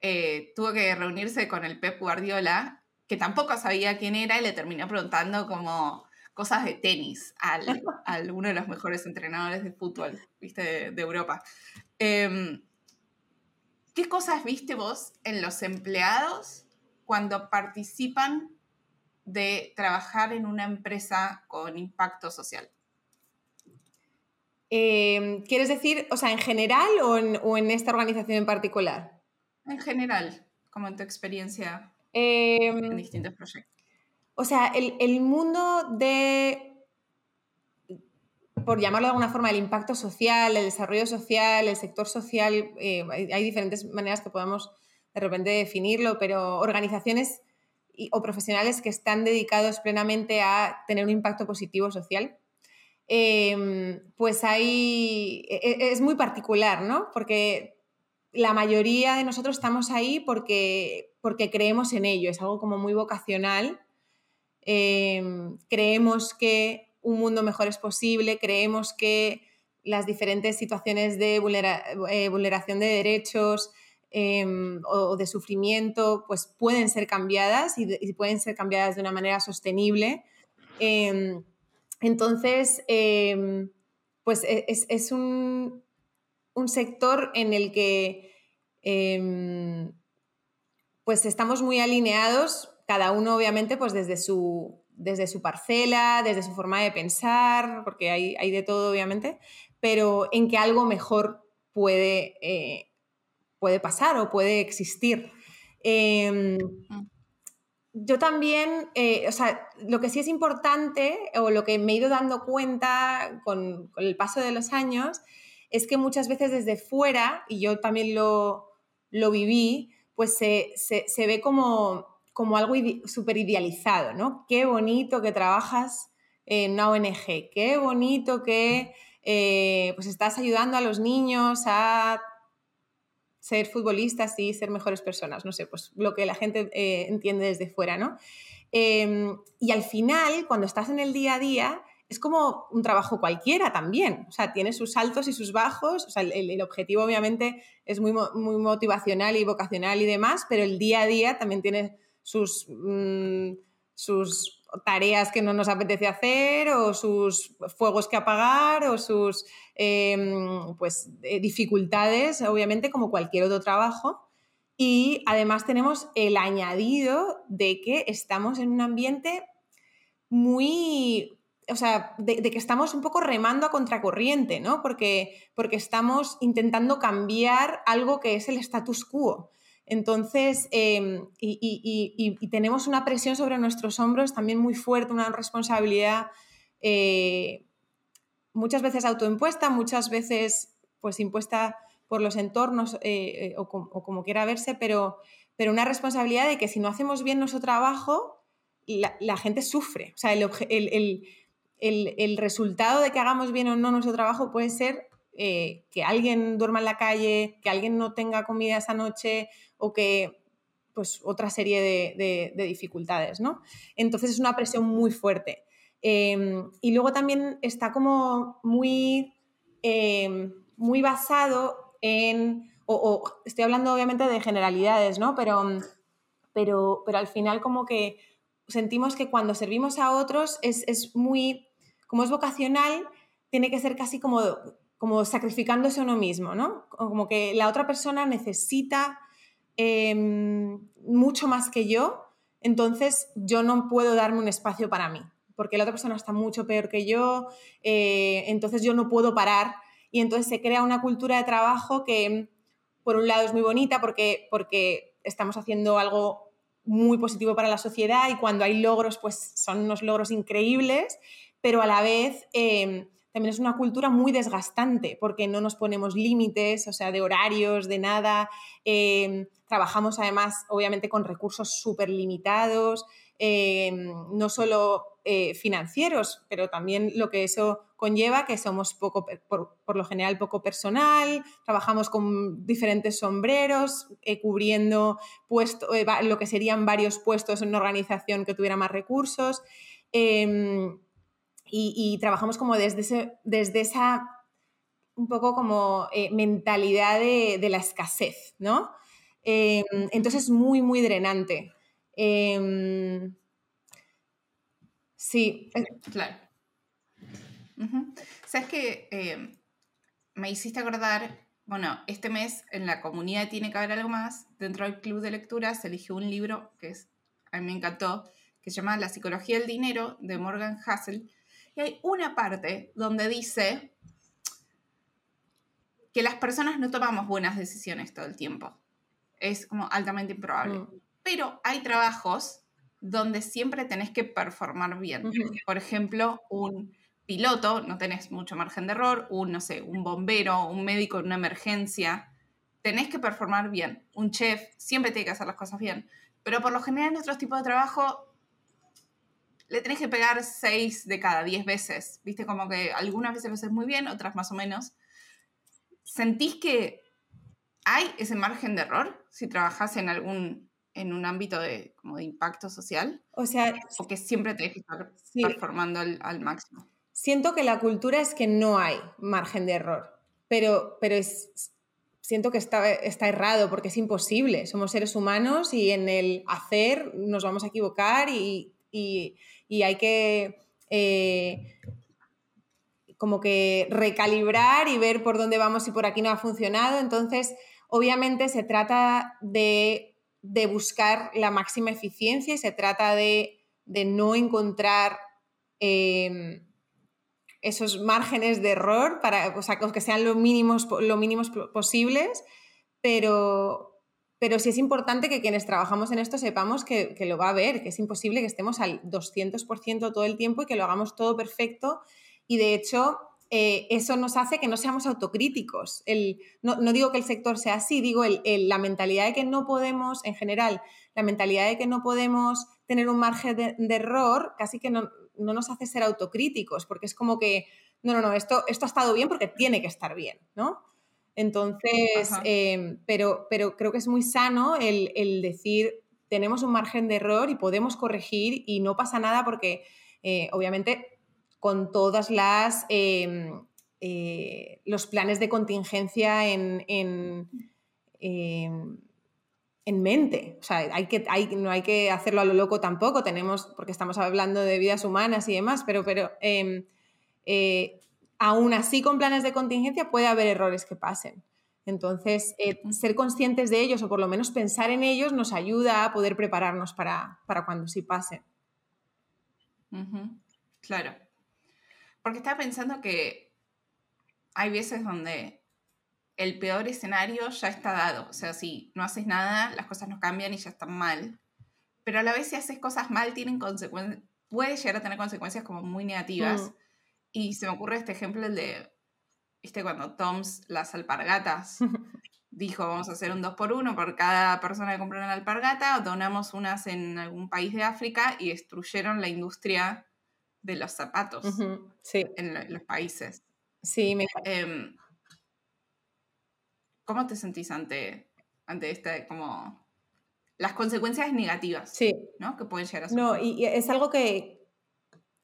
eh, tuvo que reunirse con el Pep Guardiola, que tampoco sabía quién era, y le terminó preguntando como cosas de tenis al, al uno de los mejores entrenadores de fútbol, viste, de, Europa. Em, ¿Qué cosas viste vos en los empleados cuando participan de trabajar en una empresa con impacto social? Em, ¿Quieres decir, o sea, en general o en, esta organización en particular? En general, como en tu experiencia em, en distintos proyectos. O sea, el mundo de por llamarlo de alguna forma, el impacto social, el desarrollo social, el sector social, eh, hay, diferentes maneras que podemos de repente definirlo, pero organizaciones o profesionales que están dedicados plenamente a tener un impacto positivo social. em, pues ahí e, e, es muy particular, ¿no? Porque la mayoría de nosotros estamos ahí porque, porque creemos en ello, es algo como muy vocacional. Em, creemos que un mundo mejor es posible, creemos que las diferentes situaciones de eh, vulneración de derechos em, o de sufrimiento pues pueden ser cambiadas y, pueden ser cambiadas de una manera sostenible. Em, entonces, pues e, es, un, sector en el que pues estamos muy alineados, cada uno obviamente pues desde su, desde su parcela, desde su forma de pensar, porque hay, hay de todo obviamente, pero en que algo mejor puede, eh, puede pasar o puede existir. Em, mm. yo también, eh, o sea, lo que sí es importante o lo que me he ido dando cuenta con, el paso de los años es que muchas veces desde fuera, y yo también lo, viví, pues se, ve como, como algo súper idealizado, ¿no? Qué bonito que trabajas en una ONG, qué bonito que eh, pues estás ayudando a los niños a ser futbolistas y ser mejores personas, no sé, pues lo que la gente eh, entiende desde fuera, ¿no? Em, y al final, cuando estás en el día a día, es como un trabajo cualquiera también, o sea, tiene sus altos y sus bajos, o sea, el, objetivo obviamente es muy, muy, motivacional y vocacional y demás, pero el día a día también tiene sus, mm, sus tareas que no nos apetece hacer o sus fuegos que apagar o sus em, pues, eh, dificultades, obviamente como cualquier otro trabajo. Y además tenemos el añadido de que estamos en un ambiente muy, o sea, de, que estamos un poco remando a contracorriente, ¿no? Porque, porque estamos intentando cambiar algo que es el status quo. Entonces, em, y, tenemos una presión sobre nuestros hombros también muy fuerte, una responsabilidad eh, muchas veces autoimpuesta, muchas veces pues impuesta por los entornos eh, eh, o, como quiera verse, pero, pero una responsabilidad de que si no hacemos bien nuestro trabajo, la, gente sufre. O sea, el, resultado de que hagamos bien o no nuestro trabajo puede ser que alguien duerma en la calle, que alguien no tenga comida esa noche, o que pues otra serie de, dificultades, ¿no? Entonces es una presión muy fuerte. Em, y luego también está como muy, em, muy basado en, o, estoy hablando obviamente de generalidades, ¿no? Pero, pero, pero al final como que sentimos que cuando servimos a otros es, muy, como es vocacional, tiene que ser casi como, como sacrificándose uno mismo, ¿no? Como que la otra persona necesita Em, mucho más que yo, entonces yo no puedo darme un espacio para mí, porque la otra persona está mucho peor que yo, eh, entonces yo no puedo parar y entonces se crea una cultura de trabajo que por un lado es muy bonita porque, porque estamos haciendo algo muy positivo para la sociedad y cuando hay logros pues son unos logros increíbles, pero a la vez... Em, también es una cultura muy desgastante porque no nos ponemos límites, o sea, de horarios, de nada. Em, trabajamos además, obviamente, con recursos súper limitados, em, no solo eh, financieros, pero también lo que eso conlleva, que somos poco, por, lo general poco personal, trabajamos con diferentes sombreros, eh, cubriendo puesto, eh, lo que serían varios puestos en una organización que tuviera más recursos. Em, y, trabajamos como desde, desde esa un poco como eh, mentalidad de, la escasez, ¿no? Em, entonces es muy, muy drenante. Em, sí. Claro. Sabes que em, me hiciste acordar, bueno, este mes en la comunidad tiene que haber algo más. Dentro del club de lectura se eligió un libro que es, a mí me encantó, que se llama La psicología del dinero de Morgan Hassel y hay una parte donde dice que las personas no tomamos buenas decisiones todo el tiempo. Es como altamente improbable. Mm. Pero hay trabajos donde siempre tenés que performar bien. Por ejemplo, un piloto, no tenés mucho margen de error, un, no sé, un bombero, un médico en una emergencia, tenés que performar bien. Un chef siempre tiene que hacer las cosas bien. Pero por lo general en otros tipos de trabajo le tenés que pegar 6 de cada 10 veces. Viste, como que algunas veces lo haces muy bien, otras más o menos. ¿Sentís que hay ese margen de error si trabajas en algún en un ámbito de, como de impacto social? O sea, o que siempre tenés que estar performando al, al, máximo. Siento que la cultura es que no hay margen de error, pero, pero es, siento que está, está errado porque es imposible. Somos seres humanos y en el hacer nos vamos a equivocar y, y, hay que eh, como que recalibrar y ver por dónde vamos y por aquí no ha funcionado. Entonces, obviamente se trata de, buscar la máxima eficiencia y se trata de, no encontrar em, esos márgenes de error para que sean lo mínimos, lo mínimos posibles, pero, pero sí es importante que quienes trabajamos en esto sepamos que, que, lo va a ver, que es imposible que estemos al 200% todo el tiempo y que lo hagamos todo perfecto. Y de hecho, eh, eso nos hace que no seamos autocríticos. El, no, digo que el sector sea así, digo la mentalidad de que no podemos, en general, la mentalidad de que no podemos tener un margen de, error casi que no, nos hace ser autocríticos, porque es como que, no, no, no, esto, esto ha estado bien porque tiene que estar bien, ¿no? Entonces, em, pero, pero creo que es muy sano el, el, decir, tenemos un margen de error y podemos corregir y no pasa nada porque, eh, obviamente, con todas las em, eh, los planes de contingencia en, en, em, en, mente. O sea, hay que, hay, no hay que hacerlo a lo loco tampoco, tenemos, porque estamos hablando de vidas humanas y demás, pero, pero em, eh, aún así con planes de contingencia puede haber errores que pasen. Entonces, eh, ser conscientes de ellos o por lo menos pensar en ellos nos ayuda a poder prepararnos para, cuando sí pase. Claro. Porque estaba pensando que hay veces donde el peor escenario ya está dado. O sea, si no haces nada, las cosas no cambian y ya están mal. Pero a la vez si haces cosas mal, tienen consecuencias, puede llegar a tener consecuencias como muy negativas. Mm. Y se me ocurre este ejemplo, el de, viste, cuando Toms, las alpargatas, dijo, vamos a hacer un 2 por 1 por cada persona que compra una alpargata, donamos unas en algún país de África y destruyeron la industria de los zapatos en los países. Sí, me... Em, ¿Cómo te sentís ante, ante este, como, las consecuencias negativas sí. ¿no? que pueden llegar a No, y, es algo que,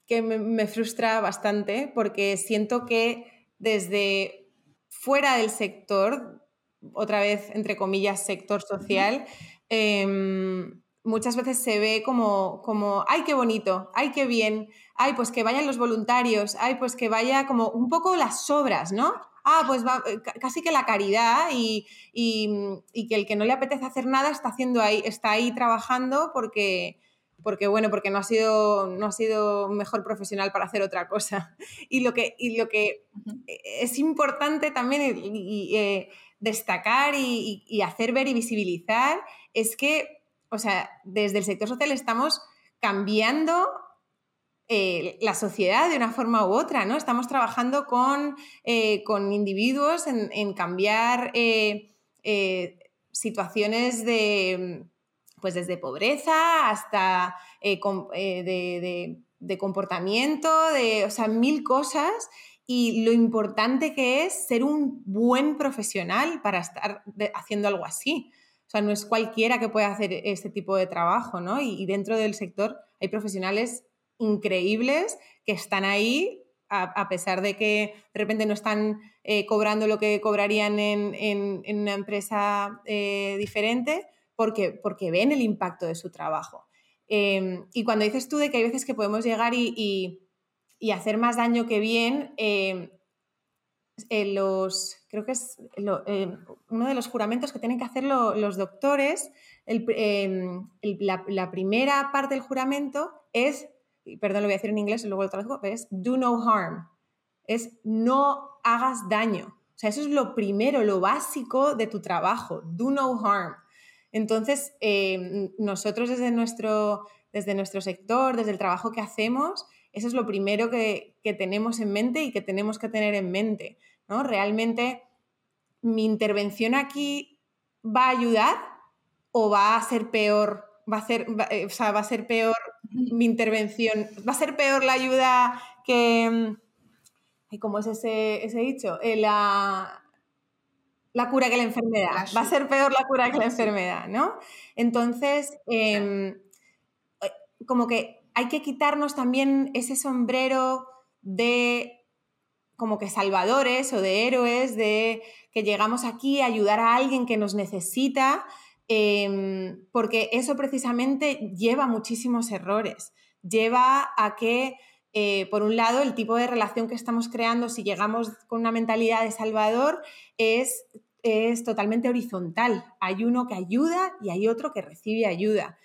que me, frustra bastante porque siento que desde fuera del sector, otra vez entre comillas, sector social, muchas veces se ve como, como, ay, qué bonito, ay, qué bien, ay, pues que vayan los voluntarios, ay, pues que vaya como un poco las sobras, ¿no? Ah, pues va, eh, casi que la caridad y, y, que el que no le apetece hacer nada está haciendo ahí, está ahí trabajando porque, porque bueno, porque no ha sido, no ha sido mejor profesional para hacer otra cosa. Y lo que, y lo que es importante también eh, destacar y hacer ver y visibilizar es que o sea, desde el sector social estamos cambiando eh, la sociedad de una forma u otra, ¿no? Estamos trabajando con, eh, individuos en, cambiar eh, situaciones de, pues desde pobreza hasta de, de, comportamiento, de, o sea, mil cosas y lo importante que es ser un buen profesional para estar haciendo algo así. O sea, no es cualquiera que pueda hacer este tipo de trabajo, ¿no? Y, dentro del sector hay profesionales increíbles que están ahí a, pesar de que de repente no están eh, cobrando lo que cobrarían en, una empresa eh, diferente, porque, porque ven el impacto de su trabajo. Em, y cuando dices tú de que hay veces que podemos llegar y, hacer más daño que bien, em, los, creo que es eh, uno de los juramentos que tienen que hacer los doctores, em, la, primera parte del juramento es, perdón, lo voy a decir en inglés y luego lo traduzco, es do no harm, es no hagas daño. O sea, eso es lo primero, lo básico de tu trabajo, do no harm. Entonces, em, nosotros desde nuestro, desde nuestro sector, desde el trabajo que hacemos, eso es lo primero que, que tenemos en mente y que tenemos que tener en mente. ¿no? Realmente mi intervención aquí va a ayudar o va a ser peor, va a, ser, eh, va a ser peor mi intervención. ¿Va a ser peor la ayuda que... ¿Cómo es ese, ese dicho? Eh, la, la cura que la enfermedad. Va a ser peor la cura que la enfermedad, ¿no? Entonces, em, eh, como que hay que quitarnos también ese sombrero de como que salvadores o de héroes, de que llegamos aquí a ayudar a alguien que nos necesita, em, porque eso precisamente lleva muchísimos errores. Lleva a que, eh, por un lado, el tipo de relación que estamos creando, si llegamos con una mentalidad de salvador, es, totalmente horizontal. Hay uno que ayuda y hay otro que recibe ayuda.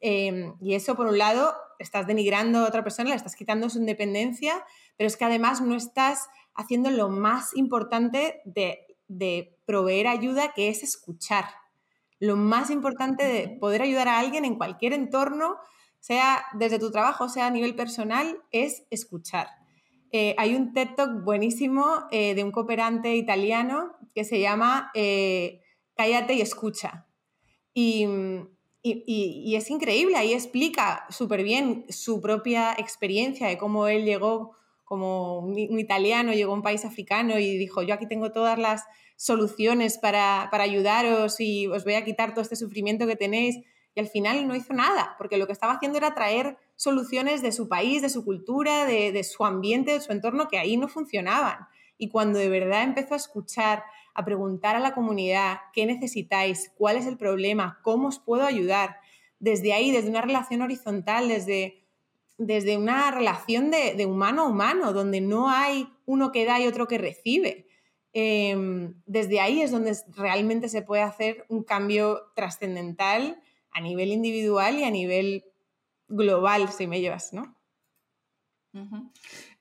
Em, y eso, por un lado, estás denigrando a otra persona, le estás quitando su independencia, pero es que además no estás haciendo lo más importante de, proveer ayuda, que es escuchar. Lo más importante de poder ayudar a alguien en cualquier entorno, sea desde tu trabajo, sea a nivel personal, es escuchar. Eh, hay un TED Talk buenísimo eh, de un cooperante italiano que se llama eh, Cállate y escucha. Y, y, es increíble, ahí explica súper bien su propia experiencia de cómo él llegó como un, italiano, llegó a un país africano y dijo, yo aquí tengo todas las soluciones para, para, ayudaros y os voy a quitar todo este sufrimiento que tenéis. Y al final no hizo nada, porque lo que estaba haciendo era traer soluciones de su país, de su cultura, de, de su ambiente, de su entorno, que ahí no funcionaban. Y cuando de verdad empezó a escuchar, a preguntar a la comunidad qué necesitáis, cuál es el problema, cómo os puedo ayudar. Desde ahí, desde una relación horizontal, desde, desde una relación de, humano a humano, donde no hay uno que da y otro que recibe. Em, desde ahí es donde realmente se puede hacer un cambio trascendental a nivel individual y a nivel global, si me llevas, ¿no?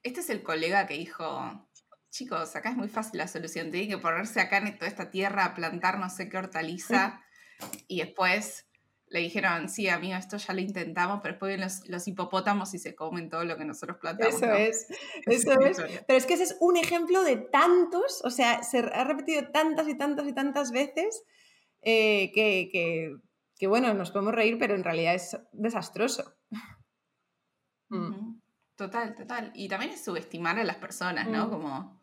Este es el colega que dijo, chicos, acá es muy fácil la solución, tiene que ponerse acá en toda esta tierra a plantar no sé qué hortaliza y después le dijeron, sí, amigo, esto ya lo intentamos, pero después vienen los, hipopótamos y se comen todo lo que nosotros plantamos. Eso es, eso es. Pero es que ese es un ejemplo de tantos, o sea, se ha repetido tantas y tantas y tantas veces eh, que, bueno, nos podemos reír, pero en realidad es desastroso. Mm. Total, total. Y también es subestimar a las personas, ¿no? Mm. Como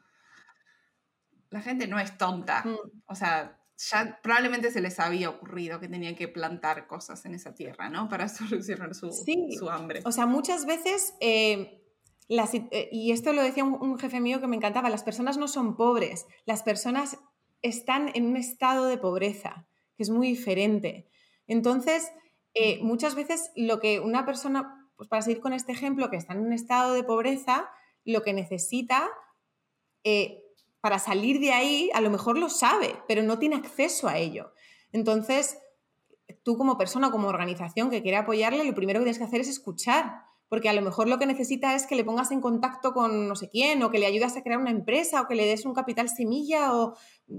la gente no es tonta. Mm. O sea, ya probablemente se les había ocurrido que tenían que plantar cosas en esa tierra, ¿no? Para solucionar su, su hambre. O sea, muchas veces, eh, eh, y esto lo decía un, jefe mío que me encantaba, las personas no son pobres, las personas están en un estado de pobreza, que es muy diferente. Entonces, eh, muchas veces lo que una persona, pues para seguir con este ejemplo, que está en un estado de pobreza, lo que necesita para salir de ahí, a lo mejor lo sabe, pero no tiene acceso a ello. Entonces, tú como persona, como organización que quiere apoyarle, lo primero que tienes que hacer es escuchar, porque a lo mejor lo que necesita es que le pongas en contacto con no sé quién, o que le ayudas a crear una empresa, o que le des un capital semilla, o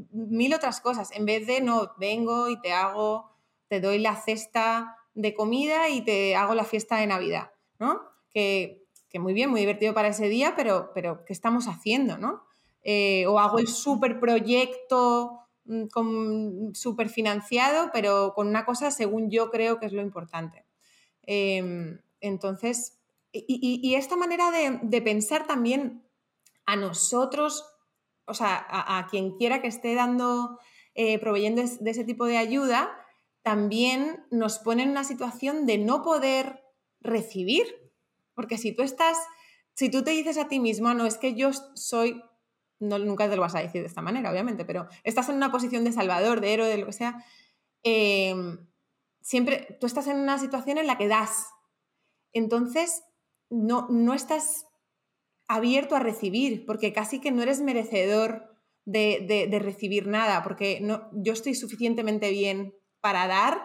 mil otras cosas, en vez de no, vengo y te hago, te doy la cesta de comida y te hago la fiesta de Navidad, ¿no? Que, que muy bien, muy divertido para ese día, pero, pero ¿qué estamos haciendo, no? Eh, o hago el super proyecto mm, súper financiado, pero con una cosa según yo creo que es lo importante. Em, entonces, y, esta manera de, pensar también a nosotros, o sea, a, quien quiera que esté dando, eh, proveyendo de ese tipo de ayuda, también nos pone en una situación de no poder recibir. Porque si tú estás, si tú te dices a ti mismo, no, es que yo soy nunca te lo vas a decir de esta manera, obviamente, pero estás en una posición de salvador, de héroe, de lo que sea, em, siempre tú estás en una situación en la que das. Entonces, no, no estás abierto a recibir, porque casi que no eres merecedor de, recibir nada, porque no, yo estoy suficientemente bien para dar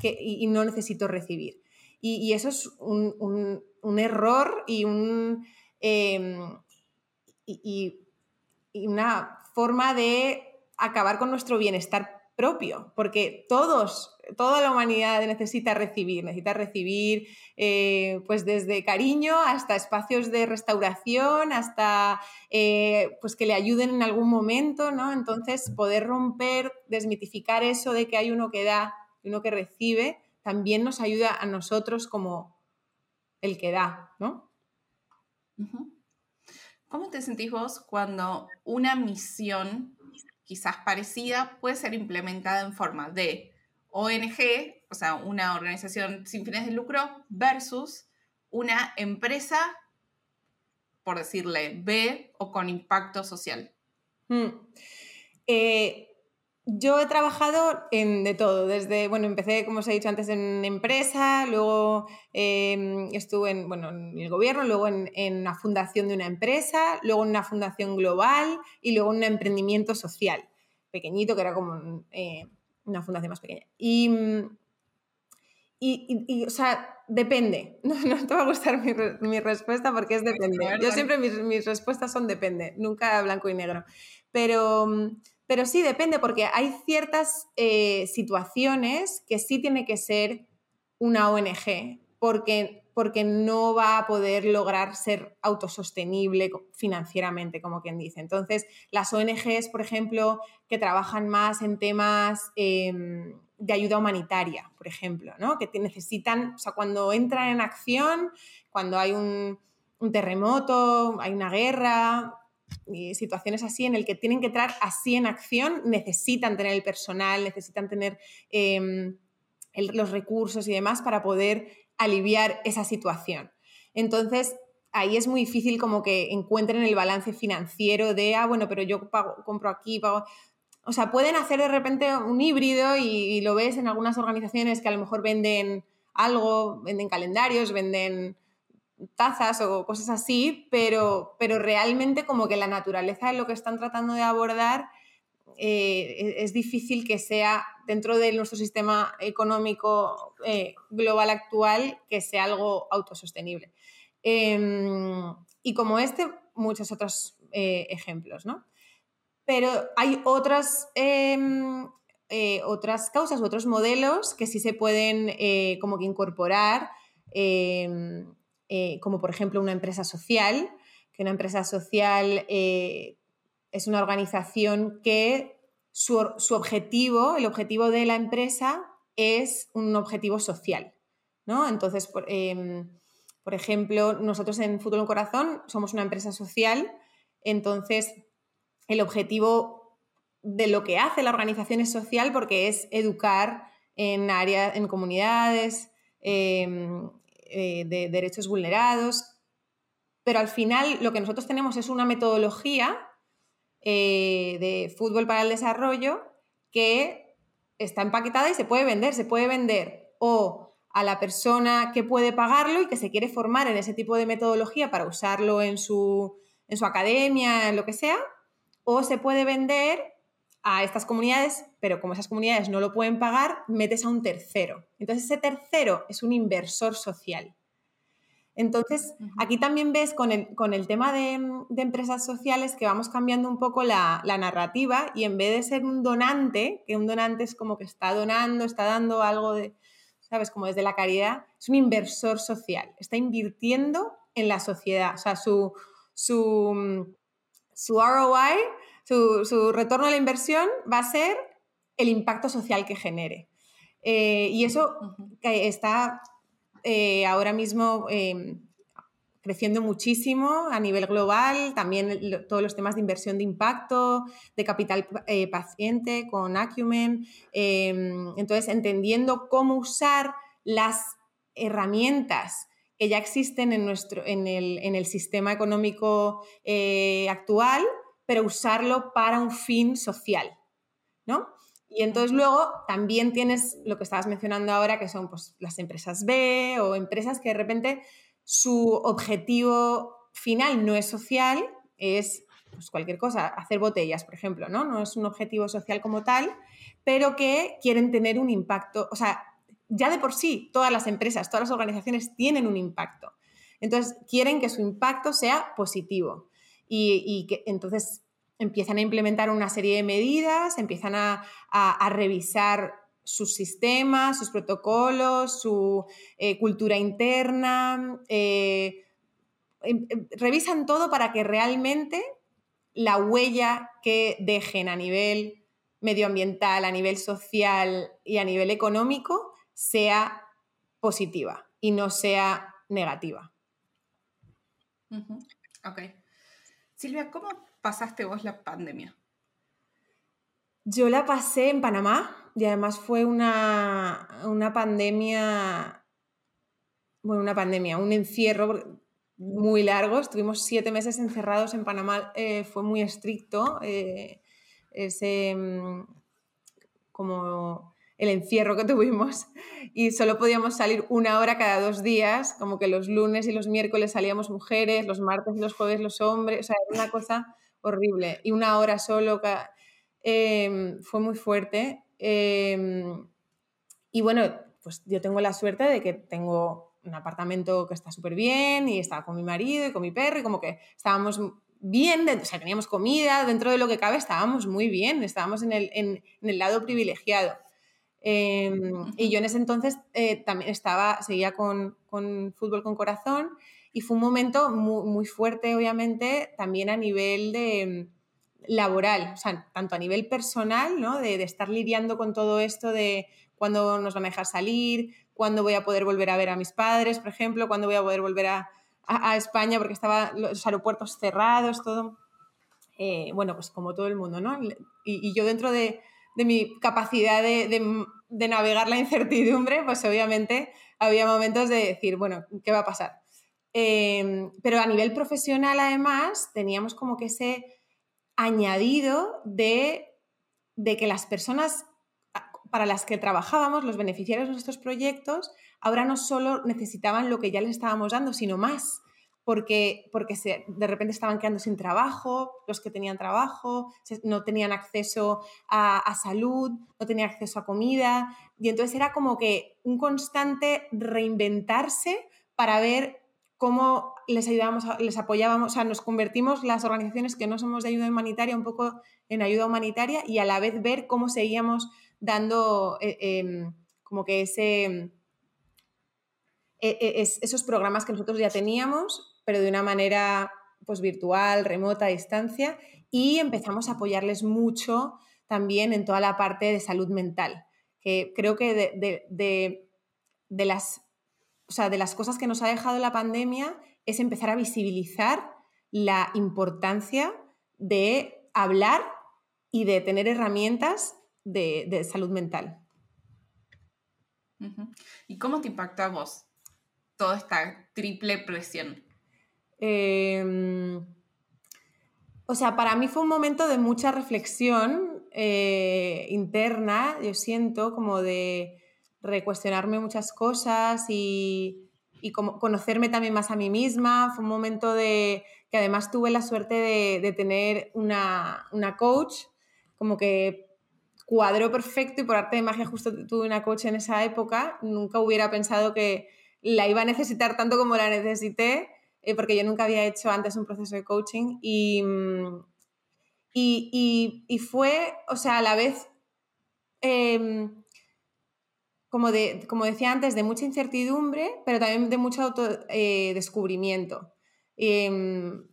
que, y, no necesito recibir. Y, eso es un, error y un... Em, una forma de acabar con nuestro bienestar propio, porque todos, toda la humanidad necesita recibir, necesita recibir eh, pues desde cariño hasta espacios de restauración, hasta eh, pues que le ayuden en algún momento, ¿no? Entonces poder romper, desmitificar eso de que hay uno que da y uno que recibe, también nos ayuda a nosotros como, el que da, ¿no? ¿Cómo te sentís vos cuando una misión quizás parecida puede ser implementada en forma de ONG, o sea, una organización sin fines de lucro, versus una empresa, por decirle B, o con impacto social? Mm. Eh, yo he trabajado en de todo, desde, bueno, empecé, como os he dicho antes, en empresa, luego em, estuve en, bueno, en el gobierno, luego en, en, una fundación de una empresa, luego en una fundación global y luego en un emprendimiento social pequeñito, que era como eh, una fundación más pequeña. Y, y, y, o sea, depende. No, no, te va a gustar mi, mi respuesta porque es depende. Yo siempre mis, mis respuestas son depende, nunca blanco y negro. Pero pero sí depende porque hay ciertas eh, situaciones que sí tiene que ser una ONG porque, porque no va a poder lograr ser autosostenible financieramente, como quien dice. Entonces, las ONGs, por ejemplo, que trabajan más en temas em, de ayuda humanitaria, por ejemplo, ¿no? que necesitan, o sea, cuando entran en acción, cuando hay un, un terremoto, hay una guerra, situaciones así en el que tienen que entrar así en acción, necesitan tener el personal, necesitan tener em, los recursos y demás para poder aliviar esa situación. Entonces, ahí es muy difícil como que encuentren el balance financiero de, ah, bueno, pero yo pago, compro aquí, pago... O sea, pueden hacer de repente un híbrido y lo ves en algunas organizaciones que a lo mejor venden algo, venden calendarios, venden tazas o cosas así, pero, pero realmente como que la naturaleza de lo que están tratando de abordar eh, e-, es difícil que sea dentro de nuestro sistema económico eh, global actual que sea algo autosostenible. Em, y como este, muchos otros eh, ejemplos, ¿no? Pero hay otras, em, otras causas, otros modelos que sí se pueden como que incorporar em, eh, como por ejemplo una empresa social, que una empresa social eh, es una organización que su, objetivo, el objetivo de la empresa es un objetivo social. ¿no? Entonces, por, em, por ejemplo, nosotros en Fútbol en Corazón somos una empresa social, entonces el objetivo de lo que hace la organización es social porque es educar en áreas, en comunidades, em, eh, de derechos vulnerados, pero al final lo que nosotros tenemos es una metodología eh, de fútbol para el desarrollo que está empaquetada y se puede vender, se puede vender o a la persona que puede pagarlo y que se quiere formar en ese tipo de metodología para usarlo en su, en su academia, en lo que sea, o se puede vender a estas comunidades, pero como esas comunidades no lo pueden pagar, metes a un tercero. Entonces ese tercero es un inversor social. Entonces, aquí también ves con el, tema de, empresas sociales que vamos cambiando un poco la, narrativa y en vez de ser un donante, que un donante es como que está donando, está dando algo de, ¿sabes? Como desde la caridad, es un inversor social, está invirtiendo en la sociedad. O sea, su, su, su ROI su, retorno a la inversión va a ser el impacto social que genere. Eh, y eso está eh, ahora mismo em, creciendo muchísimo a nivel global, también todos los temas de inversión de impacto, de capital eh, paciente con Acumen. Em, entonces, entendiendo cómo usar las herramientas que ya existen en, nuestro, en, el, en el sistema económico actual pero usarlo para un fin social, ¿no? Y entonces luego también tienes lo que estabas mencionando ahora, que son pues, las empresas B o empresas que de repente su objetivo final no es social, es pues, cualquier cosa, hacer botellas, por ejemplo, ¿no? No es un objetivo social como tal, pero que quieren tener un impacto, o sea, ya de por sí todas las empresas, todas las organizaciones tienen un impacto. Entonces, quieren que su impacto sea positivo y, que entonces empiezan a implementar una serie de medidas, empiezan a, revisar sus sistemas, sus protocolos, su eh, cultura interna, eh, em, em, revisan todo para que realmente la huella que dejen a nivel medioambiental, a nivel social y a nivel económico sea positiva y no sea negativa. Silvia, ¿cómo pasaste vos la pandemia? Yo la pasé en Panamá y además fue una, una pandemia, bueno, una pandemia, un encierro muy largo. Estuvimos siete meses encerrados en Panamá, eh, fue muy estricto. Eh, ese, mm, como el encierro que tuvimos y solo podíamos salir una hora cada dos días, como que los lunes y los miércoles salíamos mujeres, los martes y los jueves los hombres, o sea, era una cosa horrible. Y una hora solo, em, fue muy fuerte. Em, y bueno, pues yo tengo la suerte de que tengo un apartamento que está súper bien y estaba con mi marido y con mi perro y como que estábamos bien, o sea, teníamos comida, dentro de lo que cabe estábamos muy bien, estábamos en el, en el lado privilegiado. Em, y yo en ese entonces eh, también estaba, seguía con, con, Fútbol con Corazón y fue un momento muy, muy, fuerte, obviamente, también a nivel de laboral, o sea, tanto a nivel personal, ¿no? De, de estar lidiando con todo esto de cuándo nos van a dejar salir, cuándo voy a poder volver a ver a mis padres, por ejemplo, cuándo voy a poder volver a, a, España porque estaban los aeropuertos cerrados, todo. Eh, bueno, pues como todo el mundo, ¿no? Y, y yo dentro de, de mi capacidad de, de navegar la incertidumbre, pues obviamente había momentos de decir, bueno, ¿qué va a pasar? Em, pero a nivel profesional, además, teníamos como que ese añadido de, de que las personas para las que trabajábamos, los beneficiarios de nuestros proyectos, ahora no solo necesitaban lo que ya les estábamos dando, sino más porque, porque de repente estaban quedando sin trabajo, los que tenían trabajo, no tenían acceso a, salud, no tenían acceso a comida, y entonces era como que un constante reinventarse para ver cómo les ayudábamos, les apoyábamos, o sea, nos convertimos las organizaciones que no somos de ayuda humanitaria un poco en ayuda humanitaria y a la vez ver cómo seguíamos dando eh, em, como que ese, e, e, esos programas que nosotros ya teníamos pero de una manera pues virtual, remota, a distancia, y empezamos a apoyarles mucho también en toda la parte de salud mental, que creo que de, las, de las cosas que nos ha dejado la pandemia es empezar a visibilizar la importancia de hablar y de tener herramientas de, salud mental. ¿Y cómo te impactó a vos toda esta triple presión? Em, o sea, para mí fue un momento de mucha reflexión eh, interna, yo siento, como de recuestionarme muchas cosas y, y como conocerme también más a mí misma. Fue un momento de que además tuve la suerte de, tener una, una, coach, como que cuadró perfecto y por arte de magia justo tuve una coach en esa época. Nunca hubiera pensado que la iba a necesitar tanto como la necesité eh, porque yo nunca había hecho antes un proceso de coaching mm, y, y, fue, o sea, a la vez, em, como, de, como decía antes, de mucha incertidumbre, pero también de mucho autodescubrimiento. Eh, em,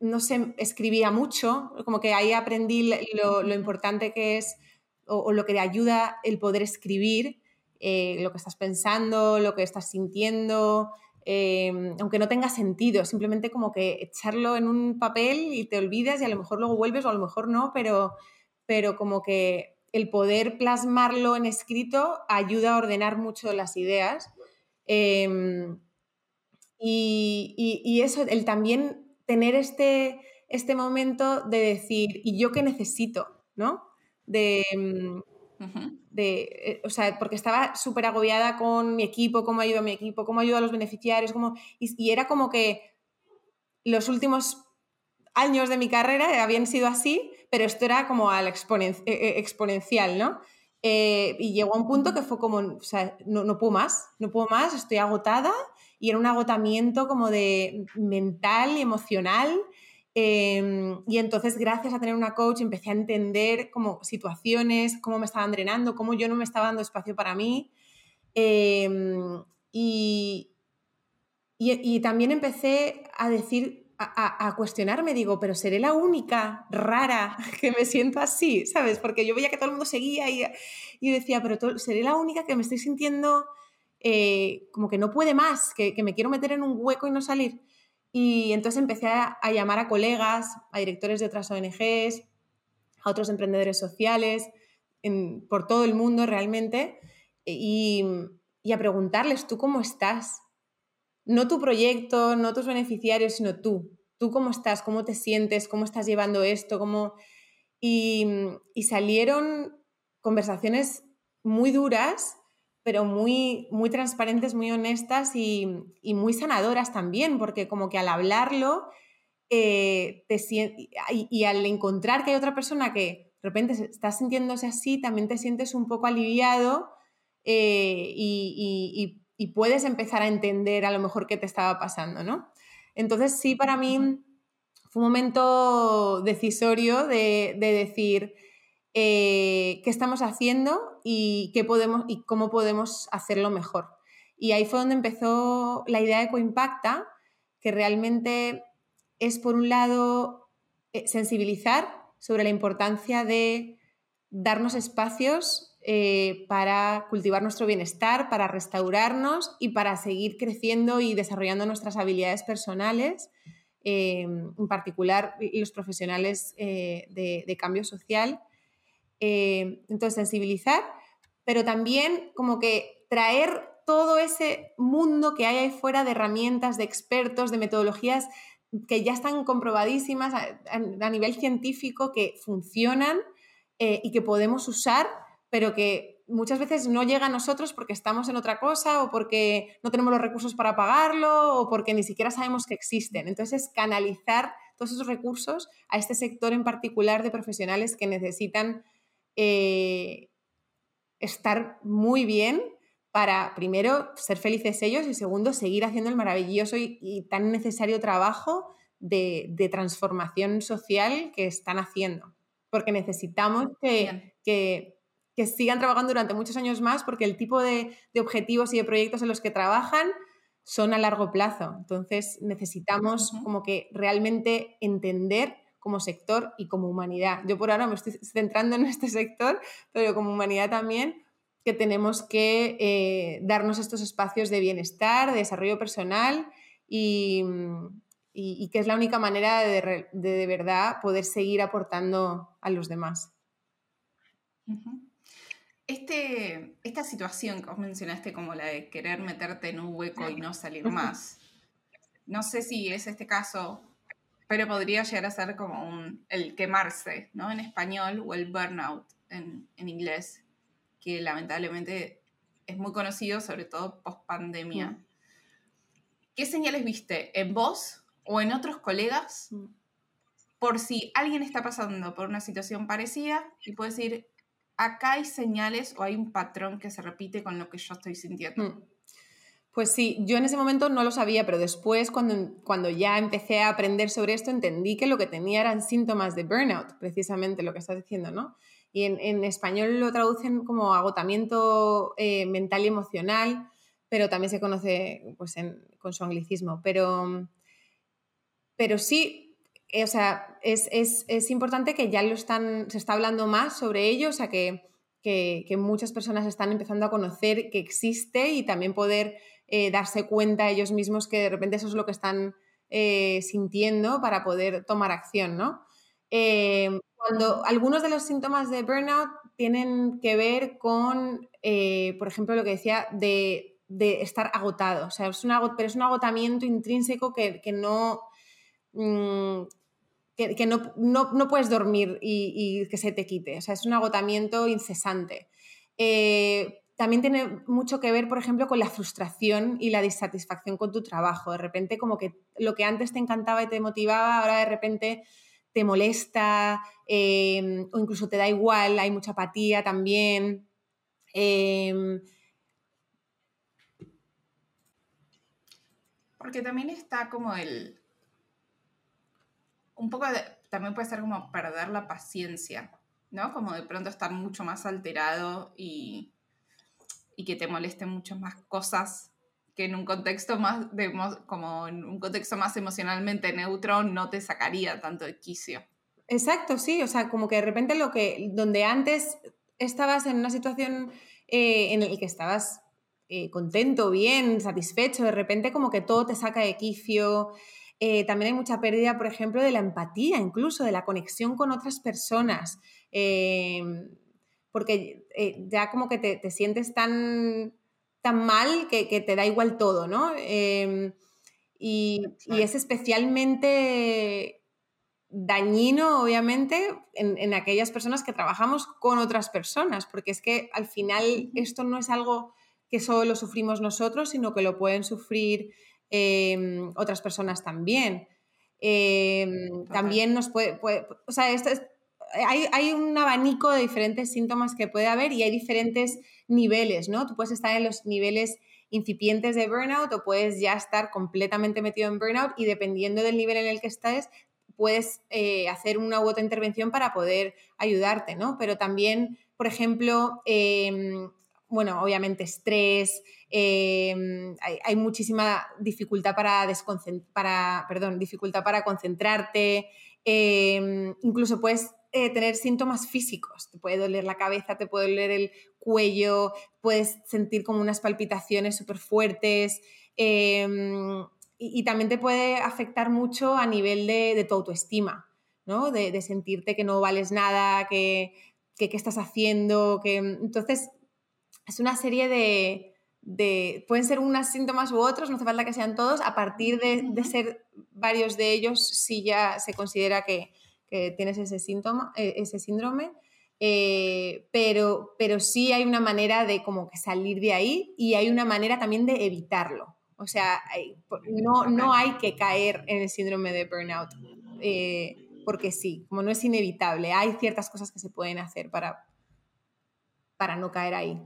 no sé, escribía mucho, como que ahí aprendí lo, lo importante que es o, o, lo que te ayuda el poder escribir, eh, lo que estás pensando, lo que estás sintiendo, Em, aunque no tenga sentido, simplemente como que echarlo en un papel y te olvidas y a lo mejor luego vuelves o a lo mejor no, pero, pero como que el poder plasmarlo en escrito ayuda a ordenar mucho las ideas. Em, y, y, eso, el también tener este, este momento de decir, ¿y yo qué necesito? ¿No? De, em, de, eh, o sea, porque estaba súper agobiada con mi equipo, cómo ayudo a mi equipo, cómo ayudo a los beneficiarios, cómo, y, era como que los últimos años de mi carrera habían sido así, pero esto era como al eh, eh, exponencial, ¿no? y llegó a un punto que fue como, o sea, no, no, puedo más, no puedo más, estoy agotada y era un agotamiento como de mental y emocional Em, y entonces, gracias a tener una coach, empecé a entender como situaciones, cómo me estaban drenando, cómo yo no me estaba dando espacio para mí. Em, y, y, también empecé a decir, a, a, cuestionarme, digo, pero seré la única rara que me siento así, ¿sabes? Porque yo veía que todo el mundo seguía y, y decía, pero seré la única que me estoy sintiendo eh, como que no puede más, que, me quiero meter en un hueco y no salir. Y entonces empecé a, llamar a colegas, a directores de otras ONGs, a otros emprendedores sociales, por todo el mundo realmente, y, a preguntarles, ¿tú cómo estás? No tu proyecto, no tus beneficiarios, sino tú. ¿Tú cómo estás? ¿Cómo te sientes? ¿Cómo estás llevando esto? ¿Cómo... Y, salieron conversaciones muy duras, pero muy, muy transparentes, muy honestas y, muy sanadoras también, porque como que al hablarlo eh, te y, y, al encontrar que hay otra persona que de repente está sintiéndose así, también te sientes un poco aliviado eh, y, puedes empezar a entender a lo mejor qué te estaba pasando, ¿no? Entonces sí, para mí fue un momento decisorio de, decir eh, qué estamos haciendo y, qué podemos, y cómo podemos hacerlo mejor. Y ahí fue donde empezó la idea de Coimpacta, que realmente es, por un lado, eh, sensibilizar sobre la importancia de darnos espacios eh, para cultivar nuestro bienestar, para restaurarnos y para seguir creciendo y desarrollando nuestras habilidades personales, en particular los profesionales de, cambio social. Entonces, sensibilizar, pero también como que traer todo ese mundo que hay ahí fuera de herramientas, de expertos, de metodologías que ya están comprobadísimas a nivel científico, que funcionan y que podemos usar pero que muchas veces no llega a nosotros porque estamos en otra cosa o porque no tenemos los recursos para pagarlo o porque ni siquiera sabemos que existen. Entonces, canalizar todos esos recursos a este sector en particular de profesionales que necesitan eh, estar muy bien para, primero, ser felices ellos y, segundo, seguir haciendo el maravilloso y, tan necesario trabajo de, transformación social que están haciendo. Porque necesitamos que que sigan trabajando durante muchos años más porque el tipo de, objetivos y de proyectos en los que trabajan son a largo plazo. Entonces necesitamos como que realmente entender como sector y como humanidad. Yo por ahora me estoy centrando en este sector, pero como humanidad también que tenemos que eh, darnos estos espacios de bienestar, de desarrollo personal y, que es la única manera de, de, verdad poder seguir aportando a los demás. Este, esta situación que vos mencionaste como la de querer meterte en un hueco y no salir más, no sé si es este caso, pero podría llegar a ser como un, el quemarse, ¿no? En español o el burnout en, inglés, que lamentablemente es muy conocido, sobre todo post pandemia. Mm. ¿Qué señales viste en vos o en otros colegas mm. por si alguien está pasando por una situación parecida y puede decir, acá hay señales o hay un patrón que se repite con lo que yo estoy sintiendo. Hmm. Pues sí, yo en ese momento no lo sabía, pero después cuando, cuando ya empecé a aprender sobre esto entendí que lo que tenía eran síntomas de burnout, precisamente lo que estás diciendo, ¿no? Y en, español lo traducen como agotamiento eh, mental y emocional, pero también se conoce pues, con su anglicismo. Pero, pero sí, eh, o sea, es, importante que ya lo están, se está hablando más sobre ello, o sea, que, muchas personas están empezando a conocer que existe y también poder eh, darse cuenta ellos mismos que de repente eso es lo que están eh, sintiendo para poder tomar acción, ¿no? cuando algunos de los síntomas de burnout tienen que ver con, por ejemplo, lo que decía de, estar agotado, o sea, es un, pero es un agotamiento intrínseco que, no... Mm, que, no, puedes dormir y, que se te quite. O sea, es un agotamiento incesante. Eh, también tiene mucho que ver, por ejemplo, con la frustración y la disatisfacción con tu trabajo. De repente, como que lo que antes te encantaba y te motivaba, ahora de repente te molesta em, o incluso te da igual, hay mucha apatía también. Em, Porque también está como el, un poco también puede ser como perder la paciencia, ¿no? Como de pronto estar mucho más alterado y, y que te molesten muchas más cosas que en un contexto más como en un contexto más emocionalmente neutro no te sacaría tanto de quicio. Exacto, sí, o sea, como que de repente lo que donde antes estabas en una situación eh, en la que estabas eh, contento, bien, satisfecho, de repente como que todo te saca de quicio. Eh, también hay mucha pérdida, por ejemplo, de la empatía, incluso de la conexión con otras personas, porque ya como que te, sientes tan, tan mal que, te da igual todo, ¿no? Em, y, y, es especialmente dañino, obviamente, en, aquellas personas que trabajamos con otras personas, porque es que al final esto no es algo que solo lo sufrimos nosotros, sino que lo pueden sufrir em, otras personas también. Em, también nos puede, o sea, esto hay, un abanico de diferentes síntomas que puede haber y hay diferentes niveles, ¿no? Tú puedes estar en los niveles incipientes de burnout o puedes ya estar completamente metido en burnout y dependiendo del nivel en el que estés, puedes eh, hacer una u otra intervención para poder ayudarte, ¿no? Pero también, por ejemplo, em, bueno, obviamente estrés, em, hay, muchísima dificultad para, para, perdón, dificultad para concentrarte, em, incluso puedes eh, tener síntomas físicos, te puede doler la cabeza, te puede doler el cuello, puedes sentir como unas palpitaciones súper fuertes y, también te puede afectar mucho a nivel de, tu autoestima, ¿no? De, sentirte que no vales nada, que, qué estás haciendo, que... Entonces, es una serie de, pueden ser unos síntomas u otros, no hace falta que sean todos, a partir de, ser varios de ellos, si ya se considera que, tienes ese síntoma, e, ese síndrome, eh, pero, pero sí hay una manera de como que salir de ahí y hay una manera también de evitarlo. O sea, no, no hay que caer en el síndrome de burnout, eh, porque sí, como no es inevitable, hay ciertas cosas que se pueden hacer para, para no caer ahí.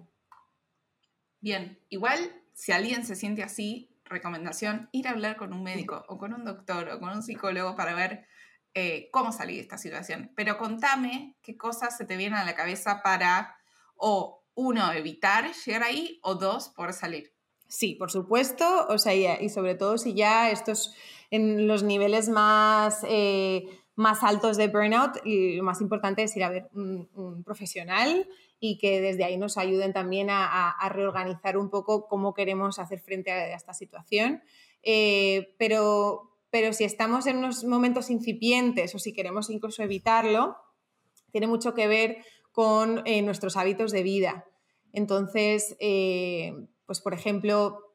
Bien, igual si alguien se siente así, recomendación, ir a hablar con un médico o con un doctor o con un psicólogo para ver eh, cómo salir de esta situación. Pero contame qué cosas se te vienen a la cabeza para, o uno, evitar llegar ahí, o dos, poder salir. Sí, por supuesto, o sea, y, sobre todo si ya estos en los niveles más, eh, más altos de burnout, lo más importante es ir a ver un, profesional y que desde ahí nos ayuden también a, reorganizar un poco cómo queremos hacer frente a, esta situación. Eh, pero, pero si estamos en unos momentos incipientes o si queremos incluso evitarlo, tiene mucho que ver con eh, nuestros hábitos de vida. Entonces, pues por ejemplo,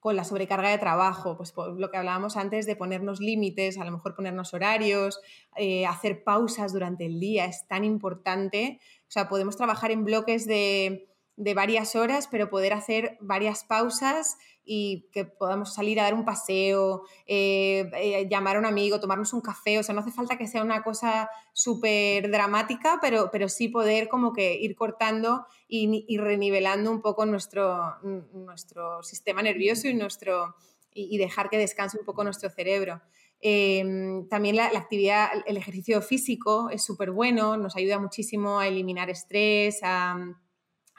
con la sobrecarga de trabajo, pues por lo que hablábamos antes de ponernos límites, a lo mejor ponernos horarios, eh, hacer pausas durante el día, es tan importante. O sea, podemos trabajar en bloques de de varias horas, pero poder hacer varias pausas y que podamos salir a dar un paseo, eh, eh, llamar a un amigo, tomarnos un café, o sea, no hace falta que sea una cosa súper dramática, pero, pero sí poder como que ir cortando y, renivelando un poco nuestro, nuestro sistema nervioso y, nuestro, y, dejar que descanse un poco nuestro cerebro. Em, también la, actividad, el ejercicio físico es súper bueno, nos ayuda muchísimo a eliminar estrés, a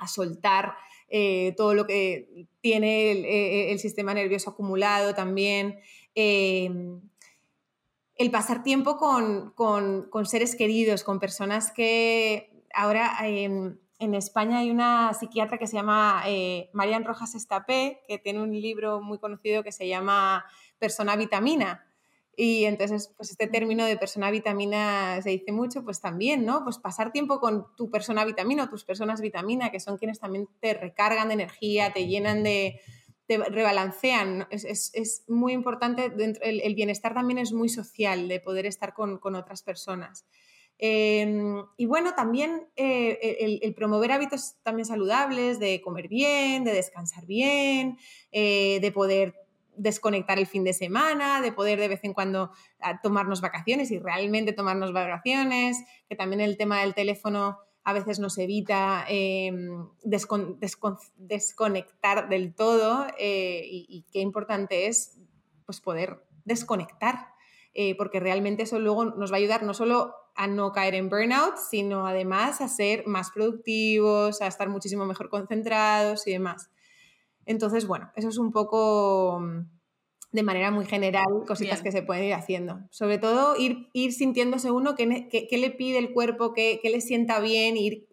a soltar eh, todo lo que tiene el, eh, sistema nervioso acumulado también. Em, el pasar tiempo con, seres queridos, con personas que ahora en, España hay una psiquiatra que se llama eh, Marian Rojas Estapé, que tiene un libro muy conocido que se llama Persona Vitamina. Y entonces, pues este término de persona vitamina se dice mucho, pues también, ¿no? Pues pasar tiempo con tu persona vitamina o tus personas vitamina, que son quienes también te recargan de energía, te llenan de, te rebalancean. Es, muy importante, dentro, el, bienestar también es muy social, de poder estar con, otras personas. Em, y bueno, también eh, el, promover hábitos también saludables, de comer bien, de descansar bien, eh, de poder desconectar el fin de semana, de poder de vez en cuando ah, tomarnos vacaciones y realmente tomarnos vacaciones, que también el tema del teléfono a veces nos evita em, desconectar del todo eh, y, qué importante es pues, poder desconectar, eh, porque realmente eso luego nos va a ayudar no solo a no caer en burnout, sino además a ser más productivos, a estar muchísimo mejor concentrados y demás. Entonces, bueno, eso es un poco mm, de manera muy general cositas que se pueden ir haciendo. Sobre todo ir, ir sintiéndose uno qué, le pide el cuerpo, qué, le sienta bien, ir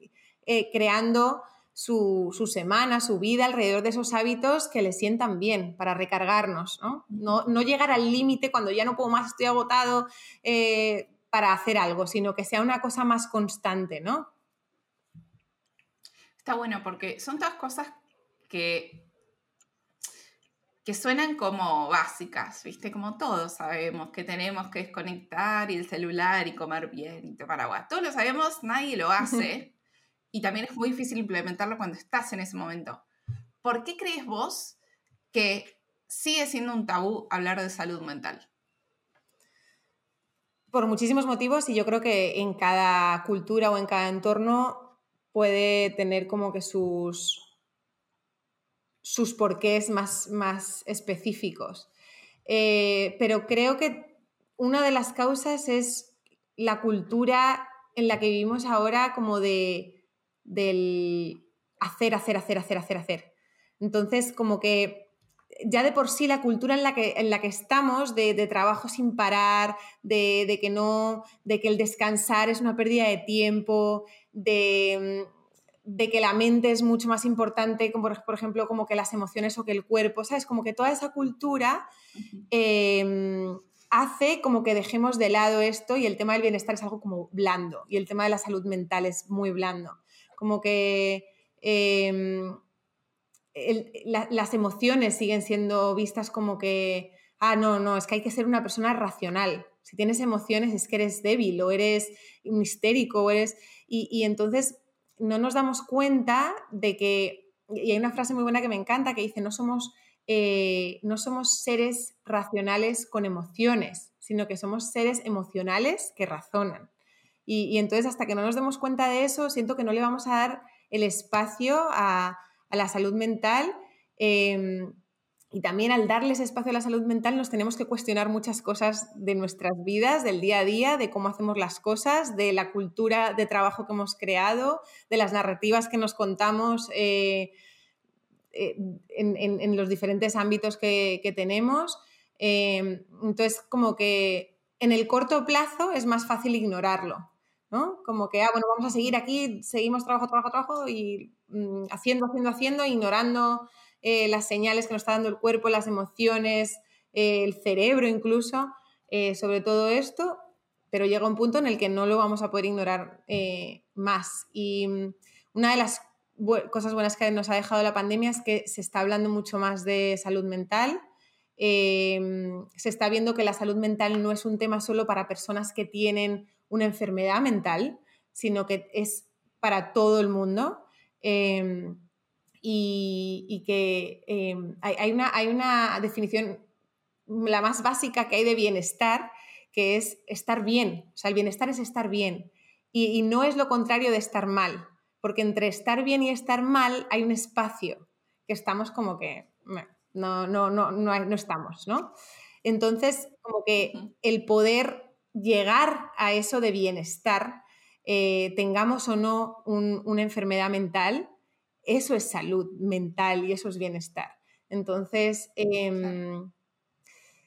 eh, creando su, semana, su vida alrededor de esos hábitos que les sientan bien para recargarnos, ¿no? No, llegar al límite cuando ya no puedo más, estoy agotado eh, para hacer algo, sino que sea una cosa más constante, ¿no? Está bueno porque son todas cosas que que suenan como básicas, ¿viste? Como todos sabemos que tenemos que desconectar y el celular y comer bien y tomar agua. Todos lo sabemos, nadie lo hace y también es muy difícil implementarlo cuando estás en ese momento. ¿Por qué crees vos que sigue siendo un tabú hablar de salud mental? Por muchísimos motivos y yo creo que en cada cultura o en cada entorno puede tener como que sus, sus porqués más, más específicos. Eh, pero creo que una de las causas es la cultura en la que vivimos ahora como de del hacer, hacer, hacer, hacer, hacer, hacer. Entonces, como que ya de por sí la cultura en la que, en la que estamos, de, trabajo sin parar, de, que no, de que el descansar es una pérdida de tiempo, de, que la mente es mucho más importante, como por, ejemplo, como que las emociones o que el cuerpo, ¿sabes? Como que toda esa cultura em, hace como que dejemos de lado esto y el tema del bienestar es algo como blando y el tema de la salud mental es muy blando como que em, las emociones siguen siendo vistas como que, ah, no, no, es que hay que ser una persona racional. Si tienes emociones es que eres débil o eres un histérico o eres... Y, entonces no nos damos cuenta de que, y hay una frase muy buena que me encanta que dice, no somos, eh, no somos seres racionales con emociones, sino que somos seres emocionales que razonan. Y, entonces hasta que no nos demos cuenta de eso, siento que no le vamos a dar el espacio a, la salud mental. Em, y también al darles espacio a la salud mental nos tenemos que cuestionar muchas cosas de nuestras vidas, del día a día, de cómo hacemos las cosas, de la cultura de trabajo que hemos creado, de las narrativas que nos contamos eh, eh, en, los diferentes ámbitos que, tenemos. Em, entonces, como que en el corto plazo es más fácil ignorarlo. ¿no? Como que, ah, bueno, vamos a seguir aquí, seguimos trabajo, trabajo, trabajo y mm, haciendo, haciendo, haciendo, ignorando eh, las señales que nos está dando el cuerpo, las emociones, eh, el cerebro incluso, eh, sobre todo esto, pero llega un punto en el que no lo vamos a poder ignorar más. Y mm, una de las cosas buenas que nos ha dejado la pandemia es que se está hablando mucho más de salud mental. Em, se está viendo que la salud mental no es un tema solo para personas que tienen una enfermedad mental, sino que es para todo el mundo. Em, y, que em, hay, una, hay una definición, la más básica que hay de bienestar, que es estar bien. O sea, el bienestar es estar bien. Y, no es lo contrario de estar mal, porque entre estar bien y estar mal hay un espacio que estamos como que no, no, no, no, no estamos, ¿no? Entonces, como que el poder llegar a eso de bienestar, eh, tengamos o no una enfermedad mental, eso es salud mental y eso es bienestar. Entonces, em,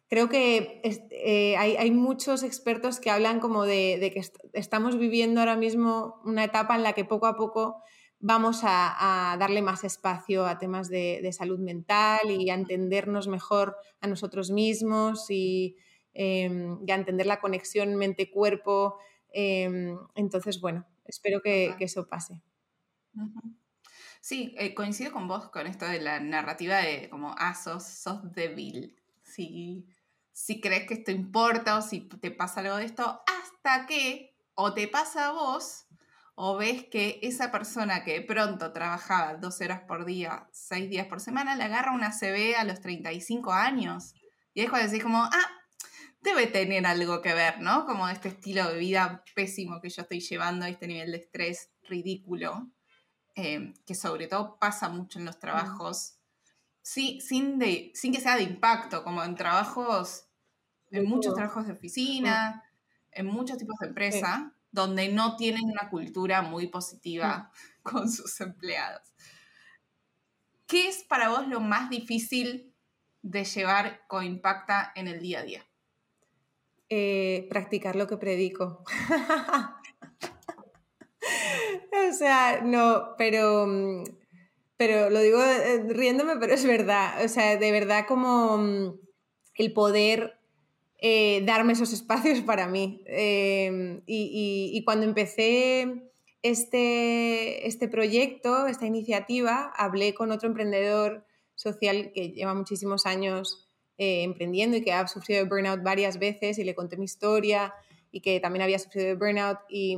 creo que eh, hay, muchos expertos que hablan como de, que estamos viviendo ahora mismo una etapa en la que poco a poco vamos a, darle más espacio a temas de, de, salud mental y a entendernos mejor a nosotros mismos y eh, y a entender la conexión mente-cuerpo. Em, entonces, bueno, espero que, eso pase. Sí, eh, coincido con vos con esto de la narrativa de como, ah, sos, débil. Si, si crees que esto importa o si te pasa algo de esto, hasta que o te pasa a vos o ves que esa persona que de pronto trabajaba 12 horas por día, 6 días por semana, le agarra una CB a los 35 años. Y es cuando decís como, ah, debe tener algo que ver, ¿no? Como este estilo de vida pésimo que yo estoy llevando, este nivel de estrés ridículo, eh, que sobre todo pasa mucho en los trabajos, sí, sin, de, sin que sea de impacto, como en trabajos, en muchos trabajos de oficina, en muchos tipos de empresa, donde no tienen una cultura muy positiva con sus empleados. ¿Qué es para vos lo más difícil de llevar con Impacta en el día a día? Eh, practicar lo que predico. o sea, no, pero mm, pero lo digo eh, riéndome, pero es verdad. O sea, de verdad como mm, el poder eh, darme esos espacios para mí. Em, y, cuando empecé este, este proyecto, esta iniciativa, hablé con otro emprendedor social que lleva muchísimos años eh, emprendiendo y que ha sufrido de burnout varias veces y le conté mi historia y que también había sufrido de burnout y,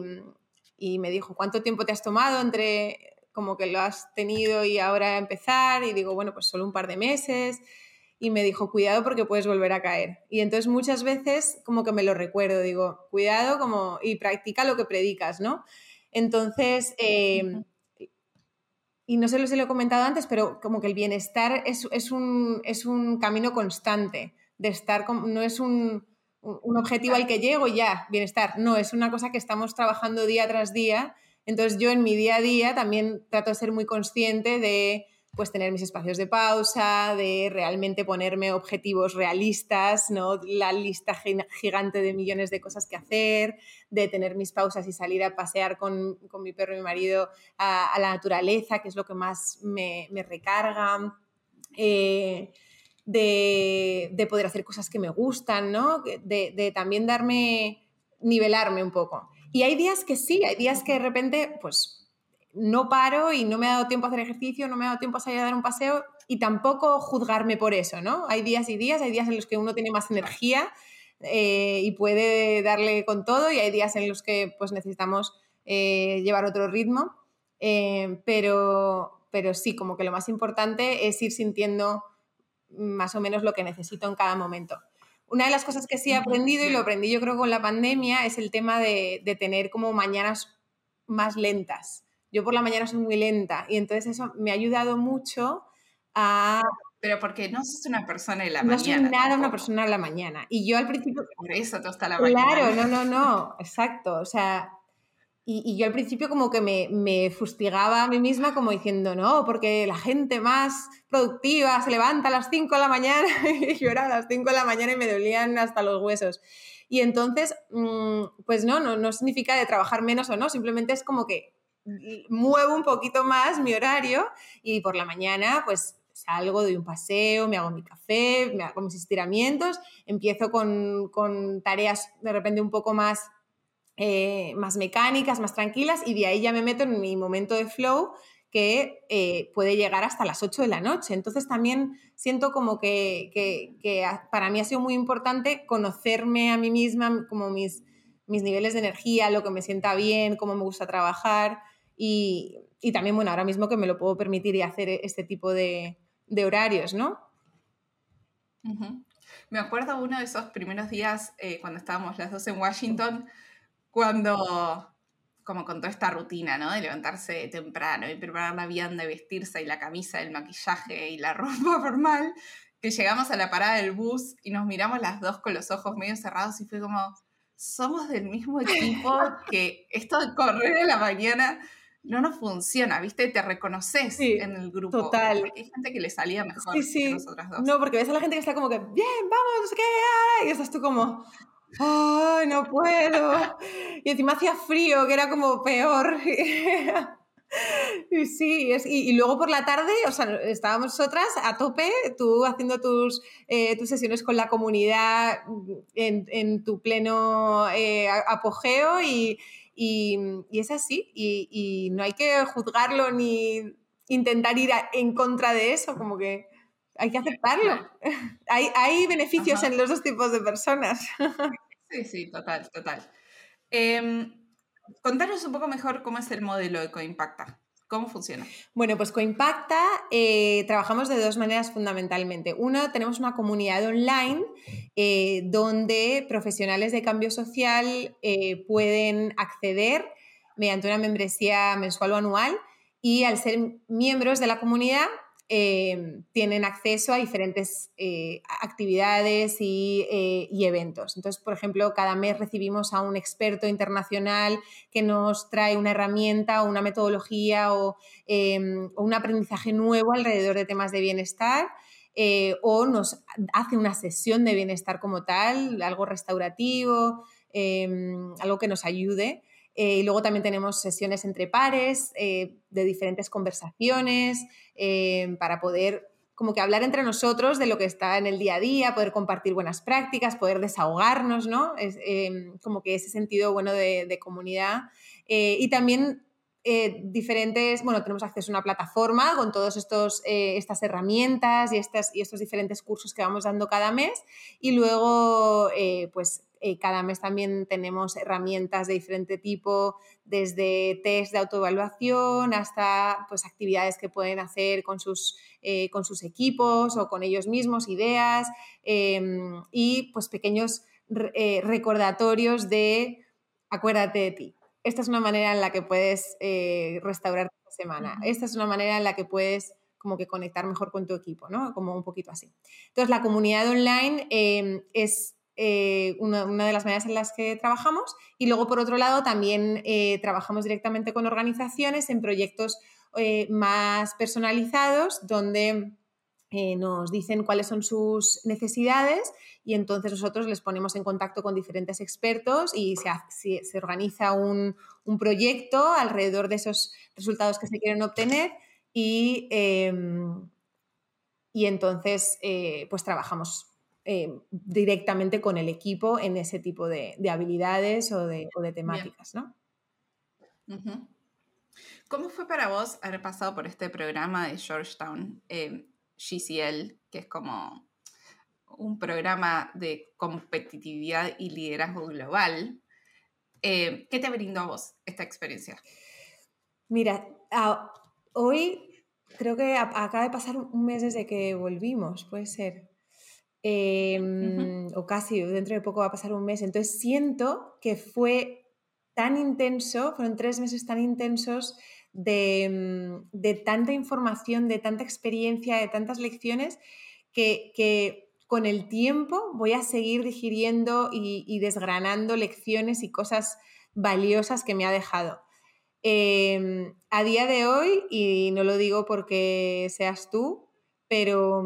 y me dijo, ¿cuánto tiempo te has tomado entre como que lo has tenido y ahora empezar? Y digo, bueno, pues solo un par de meses y me dijo, cuidado porque puedes volver a caer. Y entonces muchas veces como que me lo recuerdo, digo, cuidado como, y practica lo que predicas, ¿no? Entonces, em, y no sé si lo he comentado antes, pero como que el bienestar es, un, es un, camino constante, de estar, no es un, un objetivo al que llego y ya, bienestar, no, es una cosa que estamos trabajando día tras día. Entonces yo en mi día a día también trato de ser muy consciente de pues tener mis espacios de pausa, de realmente ponerme objetivos realistas, no la lista gigante de millones de cosas que hacer, de tener mis pausas y salir a pasear con, mi perro y mi marido a, la naturaleza, que es lo que más me, recarga. Eh, de, poder hacer cosas que me gustan, ¿no? De, de, también darme, nivelarme un poco. Y hay días que sí, hay días que de repente, pues no paro y no me ha dado tiempo a hacer ejercicio, no me ha dado tiempo a salir a dar un paseo y tampoco juzgarme por eso, ¿no? Hay días y días, hay días en los que uno tiene más energía eh, y puede darle con todo y hay días en los que pues necesitamos eh, llevar otro ritmo, eh, pero, pero sí, como que lo más importante es ir sintiendo más o menos lo que necesito en cada momento. Una de las cosas que sí he aprendido, y lo aprendí yo creo con la pandemia, es el tema de, de tener como mañanas más lentas yo por la mañana soy muy lenta y entonces eso me ha ayudado mucho a... Pero porque no sos una persona de la mañana. No soy nada una persona de la mañana. Y yo al principio... Por eso está la mañana. Claro, no, no, no, exacto. O sea, y, yo al principio como que me, me, fustigaba a mí misma como diciendo, no, porque la gente más productiva se levanta a las 5 de la mañana y yo era a las 5 de la mañana y me dolían hasta los huesos. Y entonces, mm, pues no, no, no significa de trabajar menos o no, simplemente es como que muevo un poquito más mi horario y por la mañana pues salgo, doy un paseo, me hago mi café, me hago mis estiramientos, empiezo con, tareas de repente un poco más, eh, más mecánicas, más tranquilas y de ahí ya me meto en mi momento de flow que eh, puede llegar hasta las 8 de la noche. Entonces también siento como que, para mí ha sido muy importante conocerme a mí misma, como mis, niveles de energía, lo que me sienta bien, cómo me gusta trabajar. Y, también, bueno, ahora mismo que me lo puedo permitir y hacer este tipo de, horarios, ¿no? Me acuerdo uno de esos primeros días eh, cuando estábamos las dos en Washington, cuando, como con toda esta rutina, ¿no? De levantarse temprano y preparar la vianda, y vestirse y la camisa, el maquillaje y la ropa formal, que llegamos a la parada del bus y nos miramos las dos con los ojos medio cerrados y fue como, somos del mismo equipo, que esto de correr en la mañana no nos funciona, ¿viste? Te reconoces en el grupo. Total. hay gente que le salía mejor que nosotras dos. No, porque ves a la gente que está como que, bien, vamos, no sé qué, y estás tú como, ay, no puedo. Y encima hacía frío, que era como peor. Y sí, es, y, luego por la tarde, o sea, estábamos nosotras a tope, tú haciendo tus, eh, tus sesiones con la comunidad en, en tu pleno eh, apogeo y, y, es así, y, no hay que juzgarlo ni intentar ir en contra de eso, como que hay que aceptarlo. hay, hay, beneficios en los dos tipos de personas. Sí, sí, total, total. Eh, contanos un poco mejor cómo es el modelo de Coimpacta. ¿Cómo funciona? Bueno, pues Coimpacta eh, trabajamos de dos maneras fundamentalmente. Uno, tenemos una comunidad online eh, donde profesionales de cambio social eh, pueden acceder mediante una membresía mensual o anual y al ser miembros de la comunidad eh, tienen acceso a diferentes eh, actividades eh, y, eventos. Entonces, por ejemplo, cada mes recibimos a un experto internacional que nos trae una herramienta o una metodología o, em, un aprendizaje nuevo alrededor de temas de bienestar. o nos hace una sesión de bienestar como tal, algo restaurativo, em, algo que nos ayude. Eh, y luego también tenemos sesiones entre pares de diferentes conversaciones para poder como que hablar entre nosotros de lo que está en el día a día, poder compartir buenas prácticas, poder desahogarnos, ¿no? Es como que ese sentido bueno de, comunidad. y también eh, diferentes, bueno, tenemos acceso a una plataforma con todas eh, estas herramientas y, estas, y estos diferentes cursos que vamos dando cada mes y luego, eh, pues, cada mes también tenemos herramientas de diferente tipo, desde test de autoevaluación hasta pues, actividades que pueden hacer con sus, con sus equipos o con ellos mismos, ideas em, y pues pequeños recordatorios de acuérdate de ti esta es una manera en la que puedes eh, restaurar tu semana, esta es una manera en la que puedes como que conectar mejor con tu equipo, ¿no? Como un poquito así. Entonces, la comunidad online em, es eh, una, de las maneras en las que trabajamos. Y luego, por otro lado, también eh, trabajamos directamente con organizaciones en proyectos más personalizados donde nos dicen cuáles son sus necesidades y entonces nosotros les ponemos en contacto con diferentes expertos y se, se, organiza un, proyecto alrededor de esos resultados que se quieren obtener y, em, y entonces eh, pues trabajamos eh, directamente con el equipo en ese tipo de, habilidades o de, temáticas, ¿no? ¿Cómo fue para vos haber pasado por este programa de Georgetown eh, GCL, que es como un programa de competitividad y liderazgo global. Eh, ¿Qué te brindó a vos esta experiencia? Mira, hoy creo que acaba de pasar un mes desde que volvimos, puede ser. Em, o casi, dentro de poco va a pasar un mes. Entonces siento que fue tan intenso, fueron tres meses tan intensos de, de tanta información, de tanta experiencia, de tantas lecciones, que, que con el tiempo voy a seguir digiriendo y, desgranando lecciones y cosas valiosas que me ha dejado. Em, a día de hoy, y no lo digo porque seas tú, pero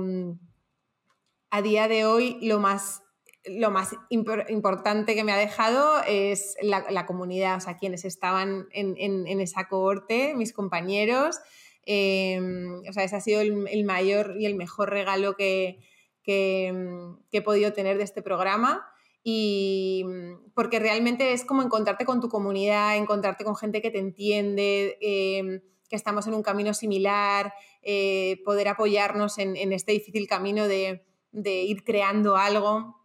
a día de hoy lo más, lo más importante que me ha dejado es la, comunidad, o sea, quienes estaban en, esa cohorte, mis compañeros. Em, o sea, ese ha sido el mayor y el mejor regalo que, Mm, que, he podido tener de este programa y mm, porque realmente es como encontrarte con tu comunidad, encontrarte con gente que te entiende, em, que estamos en un camino similar, eh, poder apoyarnos en, este difícil camino de, ir creando algo.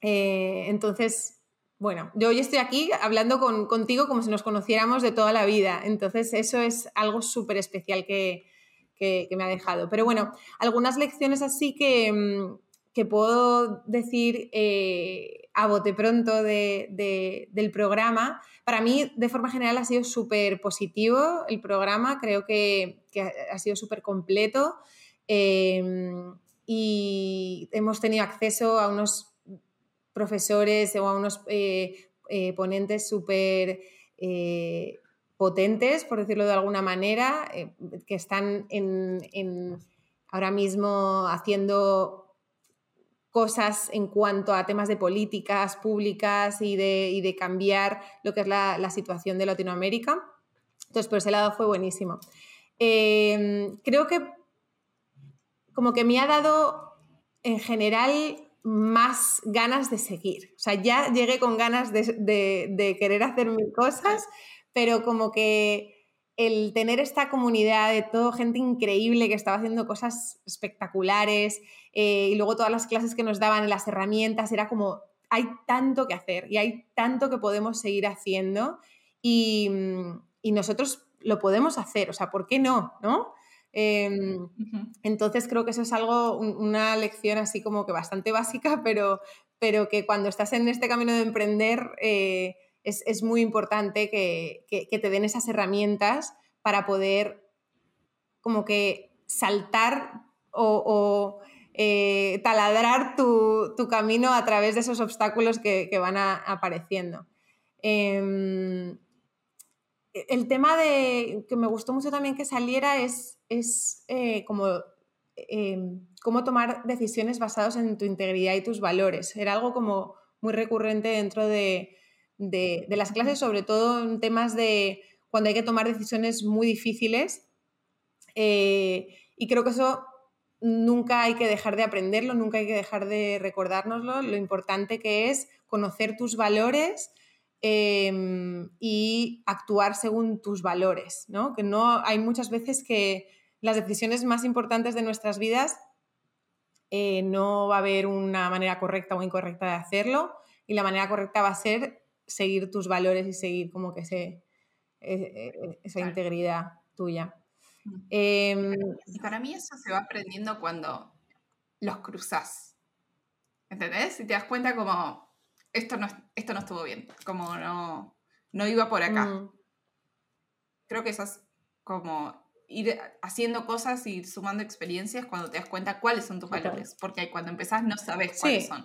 Eh, entonces, bueno, yo hoy estoy aquí hablando contigo como si nos conociéramos de toda la vida, entonces eso es algo súper especial que, que, me ha dejado. Pero bueno, algunas lecciones así que, mm, que puedo decir eh, a bote pronto del programa. Para mí, de forma general, ha sido súper positivo el programa, creo que, ha sido súper completo em, y hemos tenido acceso a unos profesores o a unos eh, eh, ponentes súper potentes, por decirlo de alguna manera, eh, que están en, ahora mismo haciendo cosas en cuanto a temas de políticas públicas y de, cambiar lo que es la, situación de Latinoamérica. Entonces, por ese lado fue buenísimo. Creo que como que me ha dado en general más ganas de seguir. O sea, ya llegué con ganas de, querer hacer mil cosas pero como que el tener esta comunidad de todo gente increíble que estaba haciendo cosas espectaculares eh, y luego todas las clases que nos daban, las herramientas, era como, hay tanto que hacer y hay tanto que podemos seguir haciendo y, mm, nosotros lo podemos hacer, o sea, ¿por qué no? ¿no? Em, entonces creo que eso es algo, una lección así como que bastante básica, pero, pero que cuando estás en este camino de emprender... Eh, es, muy importante que, te den esas herramientas para poder como que saltar o, eh, taladrar tu, camino a través de esos obstáculos que, van apareciendo. Em, el tema de que me gustó mucho también que saliera es, es eh, como em, cómo tomar decisiones basadas en tu integridad y tus valores. Era algo como muy recurrente dentro de, de, las clases, sobre todo en temas de cuando hay que tomar decisiones muy difíciles. Eh, y creo que eso nunca hay que dejar de aprenderlo, nunca hay que dejar de recordárnoslo, lo importante que es conocer tus valores em, y actuar según tus valores, ¿no? Que no hay muchas veces que las decisiones más importantes de nuestras vidas eh, no va a haber una manera correcta o incorrecta de hacerlo y la manera correcta va a ser seguir tus valores y seguir como que ese, e, e, esa integridad tuya. Y para mí eso se va aprendiendo cuando los cruzas. ¿Entendés? Y te das cuenta como esto no, esto no estuvo bien, como no, no iba por acá. Mm. Creo que eso es como ir haciendo cosas y sumando experiencias cuando te das cuenta cuáles son tus valores, porque cuando empezás no sabes cuáles son.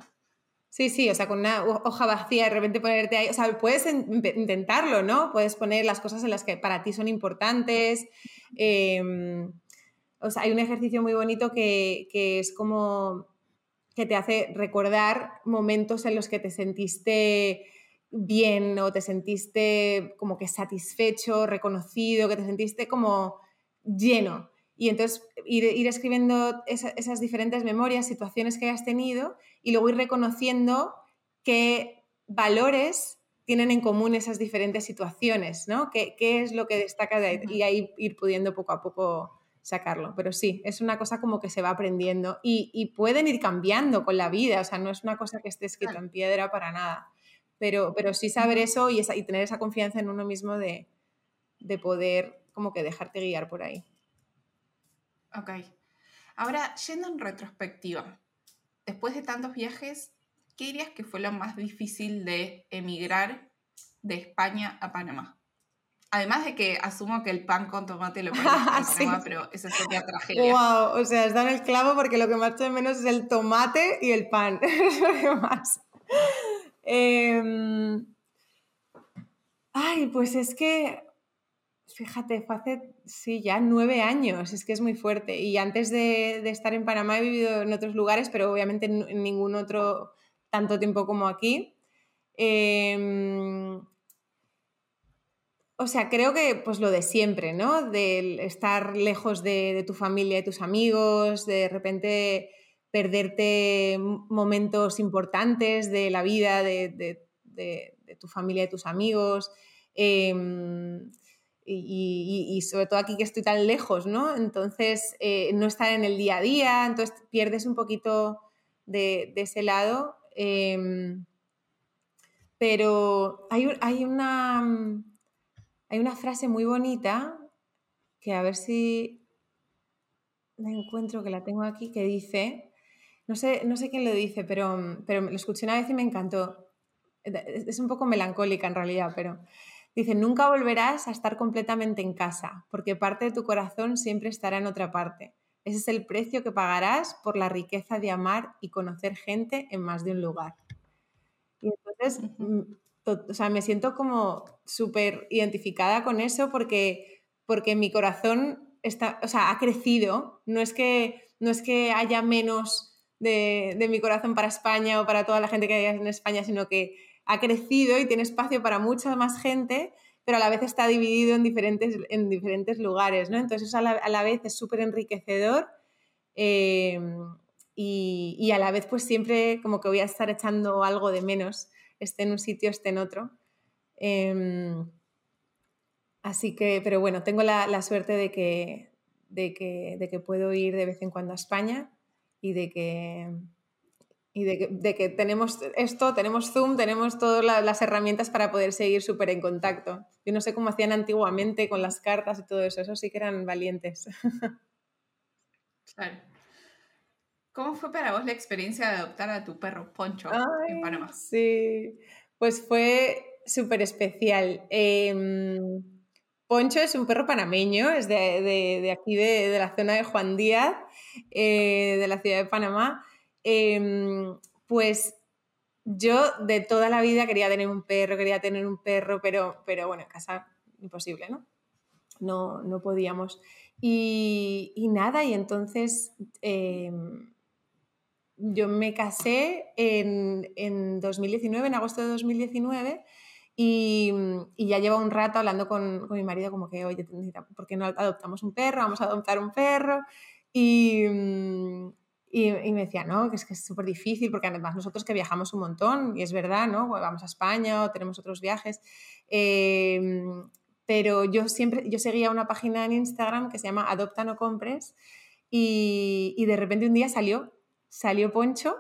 Sí, sí, o sea, con una hoja vacía de repente ponerte ahí, o sea, puedes intentarlo, ¿no? Puedes poner las cosas en las que para ti son importantes. Em, o sea, hay un ejercicio muy bonito que, que, es como que te hace recordar momentos en los que te sentiste bien o te sentiste como que satisfecho, reconocido, que te sentiste como lleno. Y entonces ir, escribiendo esas diferentes memorias, situaciones que hayas tenido y luego ir reconociendo qué valores tienen en común esas diferentes situaciones, ¿no? ¿Qué, es lo que destaca de ahí? Y ahí ir pudiendo poco a poco sacarlo. Pero sí, es una cosa como que se va aprendiendo y, pueden ir cambiando con la vida, o sea, no es una cosa que esté escrita en piedra para nada. Pero, pero sí saber eso y, y tener esa confianza en uno mismo de, de poder como que dejarte guiar por ahí. Ok. Ahora, yendo en retrospectiva, después de tantos viajes, ¿qué dirías que fue lo más difícil de emigrar de España a Panamá? Además de que asumo que el pan con tomate lo pones en Panamá, pero eso es otra tragedia. Wow, o sea, está en el clavo porque lo que más de menos es el tomate y el pan. es lo que más. Em, ay, pues es que Fíjate, fue hace, sí, ya nueve años, es que es muy fuerte. Y antes de, estar en Panamá he vivido en otros lugares, pero obviamente en, ningún otro tanto tiempo como aquí. Em, o sea, creo que pues lo de siempre, ¿no? De estar lejos de, tu familia y tus amigos, de repente perderte momentos importantes de la vida de, tu familia y tus amigos. Em, y, sobre todo aquí que estoy tan lejos, ¿no? Entonces, eh, no estar en el día a día, entonces pierdes un poquito de, ese lado. Em, pero hay, hay, una, hay una frase muy bonita que a ver si la encuentro, que la tengo aquí, que dice, no sé, no sé quién lo dice, pero, pero lo escuché una vez y me encantó. Es un poco melancólica en realidad, pero Dice, nunca volverás a estar completamente en casa, porque parte de tu corazón siempre estará en otra parte. Ese es el precio que pagarás por la riqueza de amar y conocer gente en más de un lugar. Y entonces, o sea, me siento como súper identificada con eso porque, porque mi corazón está, o sea, ha crecido. No es que, no es que haya menos de, de mi corazón para España o para toda la gente que hay en España, sino que ha crecido y tiene espacio para mucha más gente, pero a la vez está dividido en diferentes, en diferentes lugares, ¿no? Entonces a la, vez es súper enriquecedor em, y, a la vez pues siempre como que voy a estar echando algo de menos, esté en un sitio, esté en otro. Em, así que, pero bueno, tengo la, suerte de que, de, que, de que puedo ir de vez en cuando a España y de que y de que, tenemos esto, tenemos Zoom, tenemos todas las herramientas para poder seguir súper en contacto. Yo no sé cómo hacían antiguamente con las cartas y todo eso, eso sí que eran valientes. Claro. ¿Cómo fue para vos la experiencia de adoptar a tu perro Poncho en Panamá? Sí, pues fue súper especial. Em, Poncho es un perro panameño, es de, aquí, de, la zona de Juan Díaz, eh, de la ciudad de Panamá. Em, pues yo de toda la vida quería tener un perro, quería tener un perro, pero, pero bueno, en casa imposible, ¿no? No, no podíamos. Y, nada, y entonces em, yo me casé en, en, 2019, en agosto de 2019, Y, ya lleva un rato hablando con, mi marido como que, oye, ¿por qué no adoptamos un perro? Vamos a adoptar un perro. Y, y, me decía, no, que es que es súper difícil, porque además nosotros que viajamos un montón, y es verdad, ¿no? Vamos a España o tenemos otros viajes. Em, pero yo siempre, yo seguía una página en Instagram que se llama Adopta No Compres, y de repente un día salió, salió Poncho,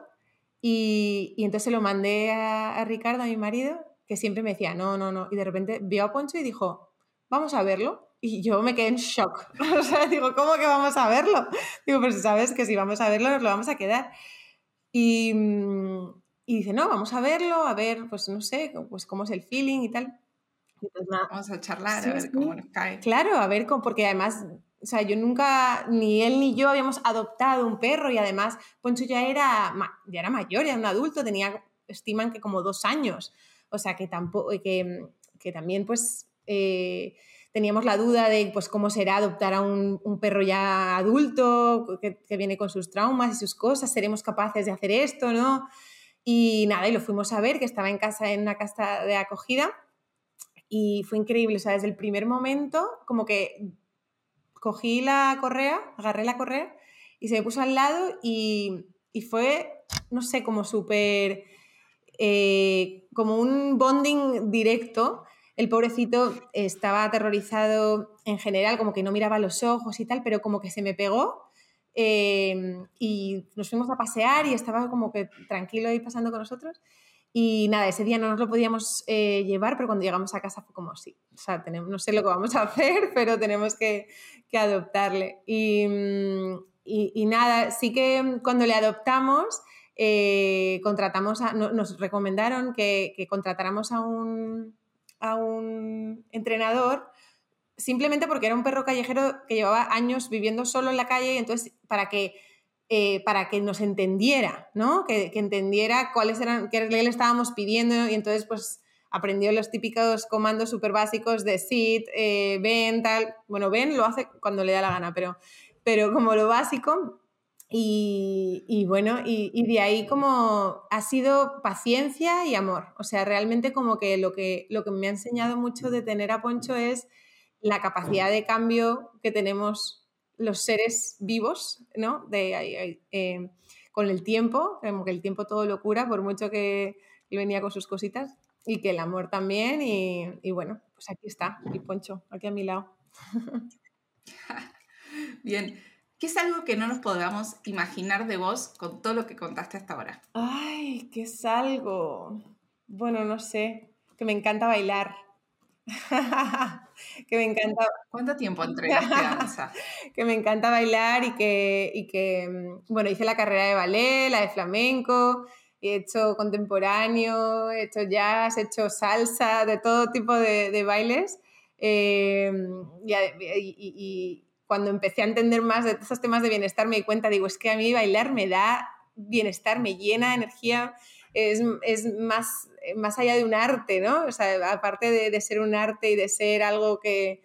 y, y entonces se lo mandé a, a Ricardo, a mi marido, que siempre me decía, no, no, no, y de repente vio a Poncho y dijo, vamos a verlo. Y yo me quedé en shock. o sea, digo, ¿cómo que vamos a verlo? Digo, pues sabes que si vamos a verlo nos lo vamos a quedar. Y, mm, y dice, no, vamos a verlo, a ver, pues no sé, pues cómo es el feeling y tal. Pues vamos a charlar, a ver cómo nos cae. Claro, a ver, porque además, o sea, yo nunca, ni él ni yo habíamos adoptado un perro y además Poncho ya era, ya era mayor, ya era un adulto, tenía, estiman que como dos años. O sea, que tampoco, que, que también pues... Eh, teníamos la duda de pues, cómo será adoptar a un, perro ya adulto, que, viene con sus traumas y sus cosas, seremos capaces de hacer esto, ¿no? Y nada, y lo fuimos a ver, que estaba en casa, en una casa de acogida, y fue increíble, o sea, desde el primer momento, como que cogí la correa, agarré la correa, y se me puso al lado, y, fue, no sé, como súper, eh, como un bonding directo, el pobrecito estaba aterrorizado en general, como que no miraba los ojos y tal, pero como que se me pegó em, y nos fuimos a pasear y estaba como que tranquilo ahí pasando con nosotros. Y nada, ese día no nos lo podíamos eh, llevar, pero cuando llegamos a casa fue como así. O sea, tenemos, no sé lo que vamos a hacer, pero tenemos que, que adoptarle. Y, mm, y, nada, sí que cuando le adoptamos, eh, contratamos a, nos recomendaron que, que contratáramos a un, a un entrenador simplemente porque era un perro callejero que llevaba años viviendo solo en la calle y entonces para que, eh, para que nos entendiera, ¿no? Que, entendiera cuáles eran, qué le estábamos pidiendo y entonces pues aprendió los típicos comandos súper básicos de sit, eh, ven, tal. Bueno, ven lo hace cuando le da la gana, pero, pero como lo básico y, bueno, y, de ahí como ha sido paciencia y amor. O sea, realmente como que lo que, lo que me ha enseñado mucho de tener a Poncho es la capacidad de cambio que tenemos los seres vivos, ¿no? De, eh, con el tiempo, como que el tiempo todo lo cura, por mucho que él venía con sus cositas, y que el amor también, y, y bueno, pues aquí está, y Poncho, aquí a mi lado. Bien, ¿Qué es algo que no nos podamos imaginar de vos con todo lo que contaste hasta ahora? Ay, ¿qué es algo? Bueno, no sé, que me encanta bailar. que me encanta... ¿Cuánto tiempo entregaste danza? que me encanta bailar y que, y que, mm, bueno, hice la carrera de ballet, la de flamenco, he hecho contemporáneo, he hecho jazz, he hecho salsa, de todo tipo de, bailes. Eh, y, cuando empecé a entender más de estos temas de bienestar, me di cuenta, digo, es que a mí bailar me da bienestar, me llena de energía, es, más, más allá de un arte, ¿no? O sea, aparte de, ser un arte y de ser algo que,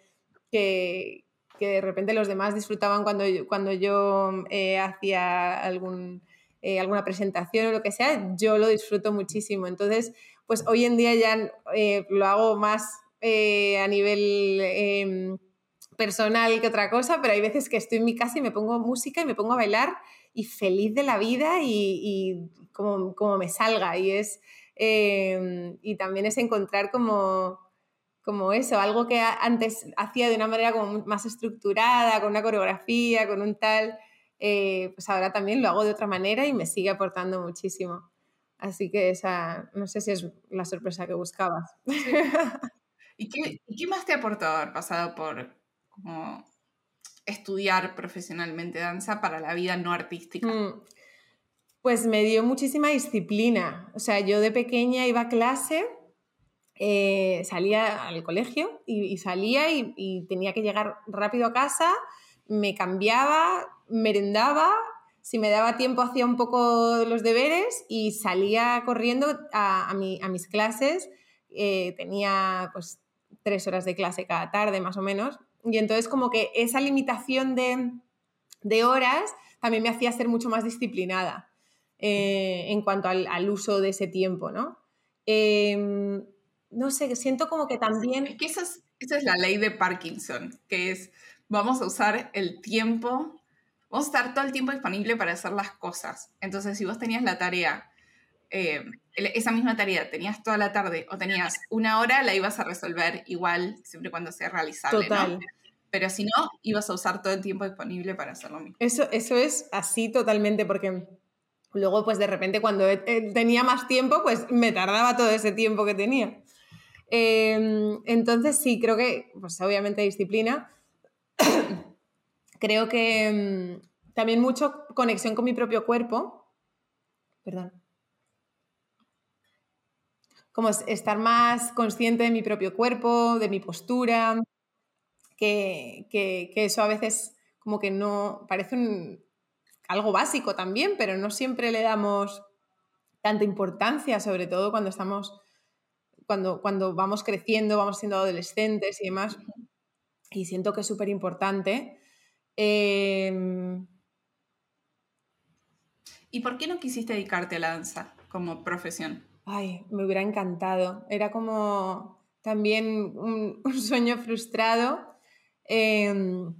que, de repente los demás disfrutaban cuando yo, cuando yo eh, hacía algún, eh, alguna presentación o lo que sea, yo lo disfruto muchísimo. Entonces, pues hoy en día ya eh, lo hago más a nivel em, personal que otra cosa, pero hay veces que estoy en mi casa y me pongo música y me pongo a bailar y feliz de la vida y, como, como, me salga. Y, es, em, y también es encontrar como, como eso, algo que antes hacía de una manera como más estructurada, con una coreografía, con un tal, eh, pues ahora también lo hago de otra manera y me sigue aportando muchísimo. Así que esa, no sé si es la sorpresa que buscabas. ¿Y, qué, ¿Y qué más te ha aportado haber pasado por, como estudiar profesionalmente danza para la vida no artística? Mm, pues me dio muchísima disciplina. O sea, yo de pequeña iba a clase, eh, salía al colegio y, salía y, tenía que llegar rápido a casa, me cambiaba, merendaba, si me daba tiempo hacía un poco los deberes y salía corriendo a, mis clases. Eh, tenía pues tres horas de clase cada tarde más o menos y entonces como que esa limitación de, horas también me hacía ser mucho más disciplinada eh, en cuanto al, uso de ese tiempo, ¿no? Em, no sé, siento como que también... Es que eso es, esa es la ley de Parkinson, que es, vamos a usar el tiempo, vamos a estar todo el tiempo disponible para hacer las cosas. Entonces, si vos tenías la tarea, eh, esa misma tarea, tenías toda la tarde o tenías una hora, la ibas a resolver igual, siempre cuando sea realizable, Total. Pero si no, ibas a usar todo el tiempo disponible para hacer lo mismo. Eso, eso es así totalmente, porque luego, pues de repente, cuando tenía más tiempo, pues me tardaba todo ese tiempo que tenía. Em, entonces, sí, creo que, pues obviamente disciplina. creo que em, también mucho conexión con mi propio cuerpo. Perdón. Como estar más consciente de mi propio cuerpo, de mi postura, que, eso a veces como que no parece algo básico también, pero no siempre le damos tanta importancia, sobre todo cuando estamos cuando, vamos creciendo, vamos siendo adolescentes y demás. Y siento que es súper importante. Em, ¿Y por qué no quisiste dedicarte a la danza como profesión? Ay, me hubiera encantado. Era como también un, sueño frustrado. Em,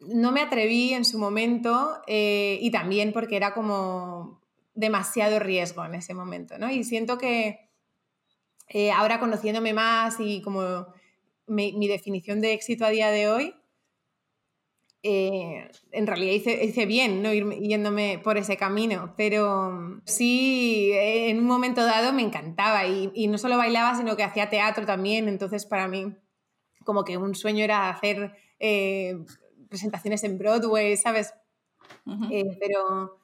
no me atreví en su momento eh, y también porque era como demasiado riesgo en ese momento, ¿no? Y siento que, eh, ahora conociéndome más y como mi, definición de éxito a día de hoy, eh, en realidad hice, bien, ¿no? Ir yéndome por ese camino, pero sí, en un momento dado me encantaba y, no solo bailaba, sino que hacía teatro también, entonces para mí como que un sueño era hacer presentaciones en Broadway, ¿sabes? pero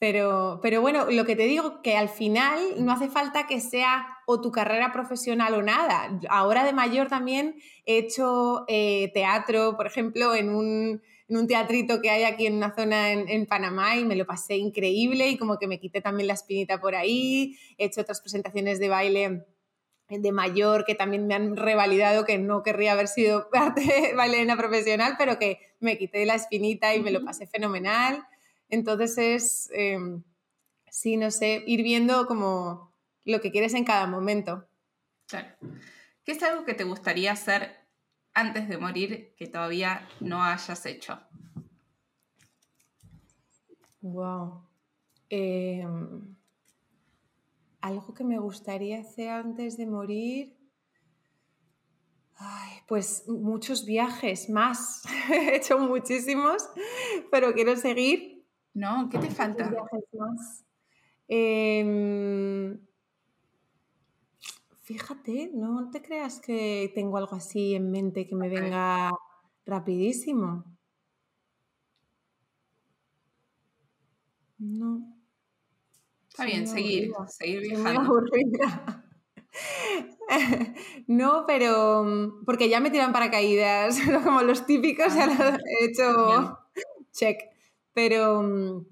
pero, pero bueno, lo que te digo, que al final no hace falta que sea o tu carrera profesional o nada. Ahora de mayor también he hecho eh, teatro, por ejemplo, en un, en un, teatrito que hay aquí en una zona en, en, Panamá y me lo pasé increíble y como que me quité también la espinita por ahí. He hecho otras presentaciones de baile de mayor que también me han revalidado que no querría haber sido parte bailarina profesional, pero que me quité la espinita y me lo pasé fenomenal. Entonces es, em, sí, no sé, ir viendo como lo que quieres en cada momento. Claro. ¿Qué es algo que te gustaría hacer antes de morir que todavía no hayas hecho? Wow. Em, algo que me gustaría hacer antes de morir. Ay, pues muchos viajes más. He hecho muchísimos, pero quiero seguir no, ¿qué te falta? Em, fíjate, no te creas que tengo algo así en mente que me venga rapidísimo. No. Está bien, seguir, seguir viajando. no, pero mm, porque ya me tiran paracaídas, como los típicos, ya ah, he hecho check. Pero, mm,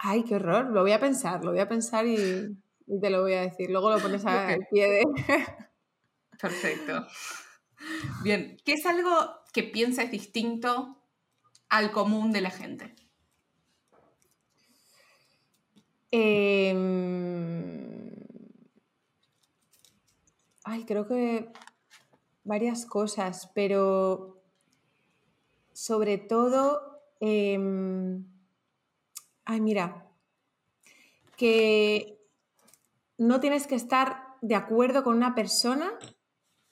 ay, qué horror, lo voy a pensar, lo voy a pensar y, te lo voy a decir. Luego lo pones al pie de... Perfecto. Bien, ¿qué es algo que piensas distinto al común de la gente? Em, ay, creo que varias cosas, pero sobre todo Em, ay, mira, que no tienes que estar de acuerdo con una persona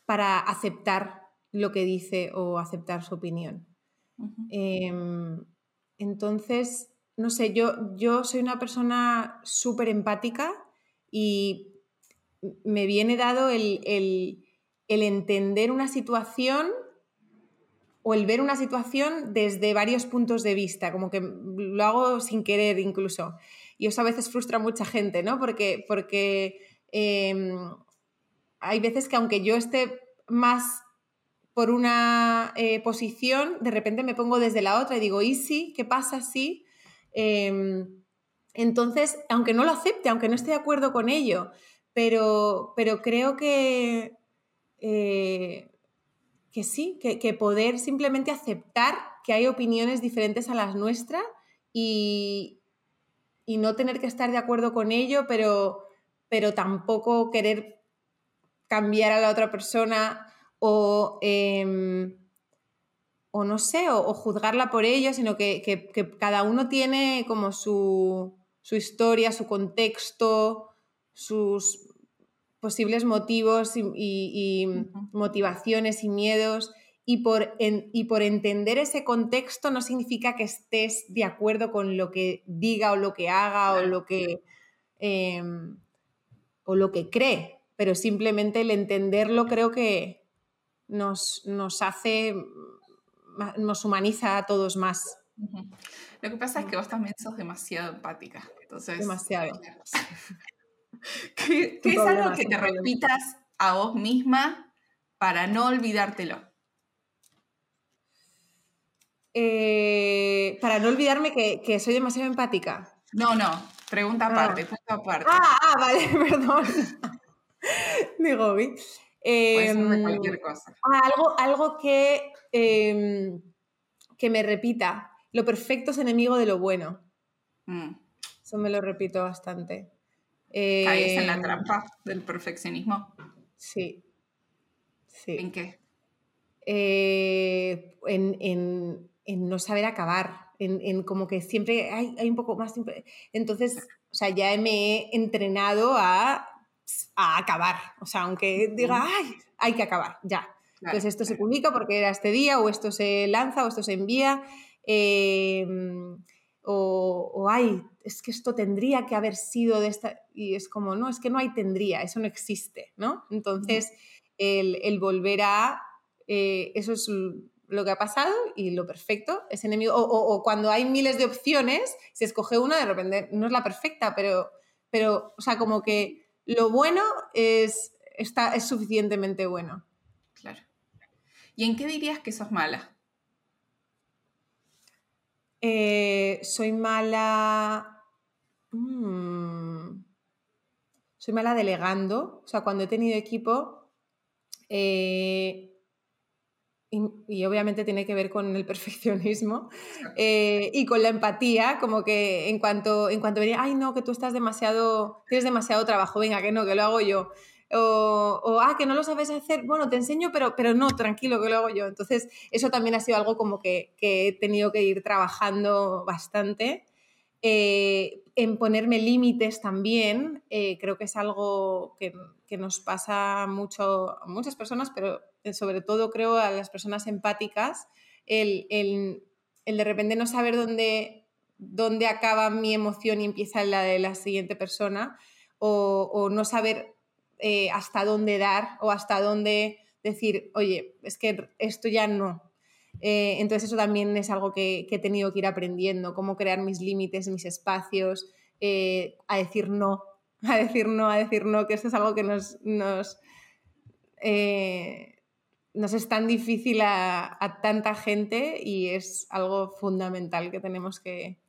para aceptar lo que dice o aceptar su opinión. Em, entonces, no sé, yo, yo soy una persona súper empática y me viene dado el, el entender una situación o el ver una situación desde varios puntos de vista, como que lo hago sin querer incluso. Y eso a veces frustra a mucha gente, ¿no? Porque, porque em, hay veces que aunque yo esté más por una eh, posición, de repente me pongo desde la otra y digo, ¿y sí? ¿Qué pasa si? Em, entonces, aunque no lo acepte, aunque no esté de acuerdo con ello, pero, pero creo que... Eh, que sí, que, poder simplemente aceptar que hay opiniones diferentes a las nuestras y, no tener que estar de acuerdo con ello, pero, pero tampoco querer cambiar a la otra persona o, em, o no sé, o, juzgarla por ello, sino que, cada uno tiene como su, historia, su contexto, sus posibles motivos y, motivaciones y miedos. Y por, y por, entender ese contexto no significa que estés de acuerdo con lo que diga o lo que haga o lo que, em, o lo que cree, pero simplemente el entenderlo creo que nos, nos hace, nos humaniza a todos más. Lo que pasa es que vos también sos demasiado empática. Entonces, demasiado. ¿Qué, es algo que te repitas a vos misma para no olvidártelo? Eh, para no olvidarme que, soy demasiado empática. No, no, pregunta ah. aparte, punto aparte. Ah, ah, vale, perdón. Digo, Em, cualquier cosa. Ah, algo, algo que, em, que me repita. Lo perfecto es enemigo de lo bueno. Mm. Eso me lo repito bastante. ¿Caes en la em, trampa del perfeccionismo? Sí. sí. ¿En qué? Eh, en, no saber acabar, en, como que siempre hay, hay, un poco más... Entonces, o sea, ya me he entrenado a a acabar. O sea, aunque diga, ay, hay que acabar, ya. Entonces esto se publica porque era este día, o esto se lanza, o esto se envía, em, o, o, ay, es que esto tendría que haber sido de esta... Y es como, no, es que no hay tendría, eso no existe, ¿no? Entonces, el, volver a... Eh, eso es lo que ha pasado y lo perfecto es enemigo. O, o, cuando hay miles de opciones, se escoge una, de repente no es la perfecta, pero, pero o sea, como que lo bueno es, está, es suficientemente bueno. Claro. ¿Y en qué dirías que sos mala? Eh, soy mala. Mm, soy mala delegando. O sea, cuando he tenido equipo. Eh, y, obviamente tiene que ver con el perfeccionismo eh, y con la empatía, como que en cuanto, en cuanto venía, ay no, que tú estás demasiado, tienes demasiado trabajo, venga, que no, que lo hago yo. O, ah, que no lo sabes hacer, bueno, te enseño, pero, pero no, tranquilo, que lo hago yo. Entonces, eso también ha sido algo como que, que he tenido que ir trabajando bastante. Eh, en ponerme límites también, eh, creo que es algo que, que, nos pasa mucho a muchas personas, pero eh, sobre todo creo a las personas empáticas, el, el, el de repente no saber dónde, dónde acaba mi emoción y empieza la de la siguiente persona, o, no saber hasta dónde dar o hasta dónde decir, oye, es que esto ya no, eh, entonces eso también es algo que, he tenido que ir aprendiendo, cómo crear mis límites, mis espacios, eh, a decir no, a decir no, a decir no, que esto es algo que nos, nos, eh, es tan difícil a, tanta gente y es algo fundamental que tenemos que,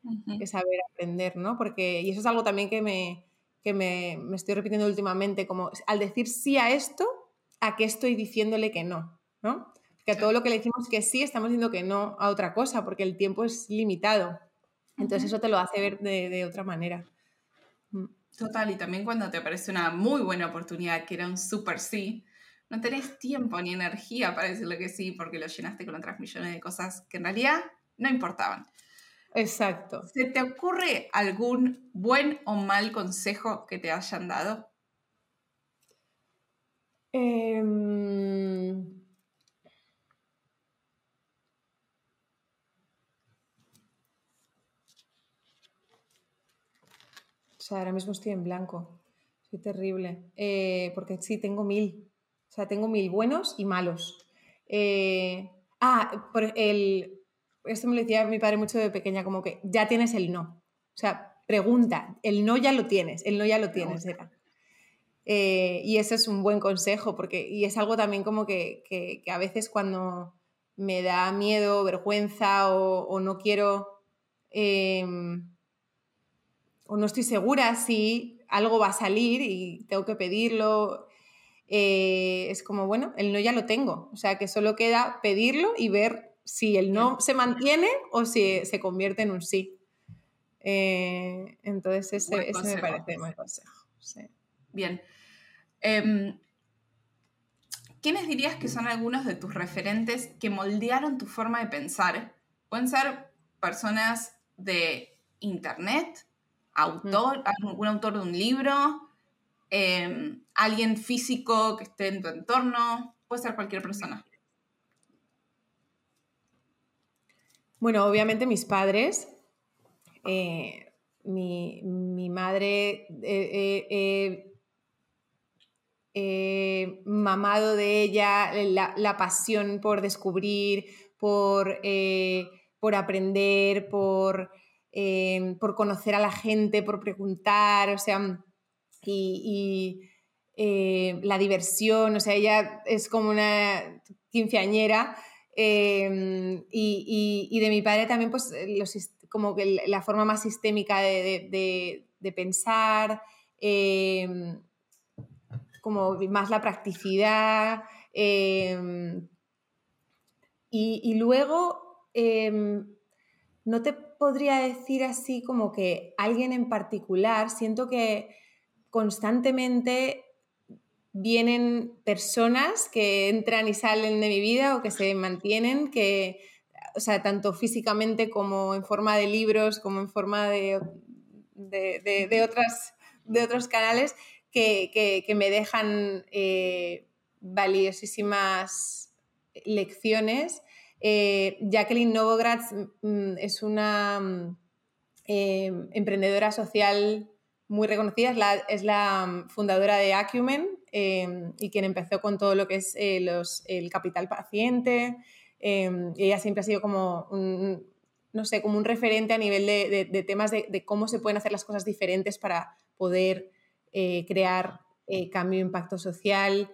saber aprender, ¿no? Porque, y eso es algo también que me, que me, me estoy repitiendo últimamente, como al decir sí a esto, ¿a qué estoy diciéndole que no? ¿no? que a todo lo que le decimos que sí, estamos diciendo que no a otra cosa, porque el tiempo es limitado. Entonces eso te lo hace ver de, otra manera. Total, y también cuando te aparece una muy buena oportunidad, que era un super sí, no tenés tiempo ni energía para decirle que sí, porque lo llenaste con otras millones de cosas que en realidad no importaban. Exacto. ¿Se te ocurre algún buen o mal consejo que te hayan dado? Eh, sea, ahora mismo estoy en blanco. Soy terrible. Eh, porque sí, tengo mil. O sea, tengo mil buenos y malos. Eh, ah, por el, esto me lo decía mi padre mucho de pequeña, como que ya tienes el no. O sea, pregunta, el no ya lo tienes, el no ya lo tienes, era. Eh, y eso es un buen consejo, porque, y es algo también como que, que, a veces cuando me da miedo, vergüenza o, o no quiero em, o no estoy segura si algo va a salir y tengo que pedirlo. Eh, es como, bueno, el no ya lo tengo. O sea, que solo queda pedirlo y ver si el no se mantiene o si se convierte en un sí. Eh, entonces, ese, me parece buen consejo. Bien. Em, ¿quiénes dirías que son algunos de tus referentes que moldearon tu forma de pensar? Pueden ser personas de internet, autor, algún autor de un libro, em, alguien físico que esté en tu entorno, puede ser cualquier persona. Bueno, obviamente mis padres. Eh, mi, madre eh, eh, mamado de ella la, pasión por descubrir, por, por aprender, por, por, conocer a la gente, por preguntar, o sea, y, la diversión, o sea, ella es como una quinceañera Em, y, de mi padre también, pues, eh, como que la forma más sistémica de, pensar, em, como más la practicidad. Em, y, luego, no te podría decir así como que alguien en particular, siento que constantemente vienen personas que entran y salen de mi vida o que se mantienen, que, o sea, tanto físicamente como en forma de libros, como en forma de, de, otras, de otros canales, que, me dejan eh, valiosísimas lecciones. Eh, Jacqueline Novogratz mm, es una mm, eh, emprendedora social muy reconocida, es la, mm, fundadora de Acumen, Em, y quien empezó con todo lo que es eh, el capital paciente. Em, ella siempre ha sido como un, no sé, como un referente a nivel de, temas de, cómo se pueden hacer las cosas diferentes para poder eh, crear cambio e impacto social.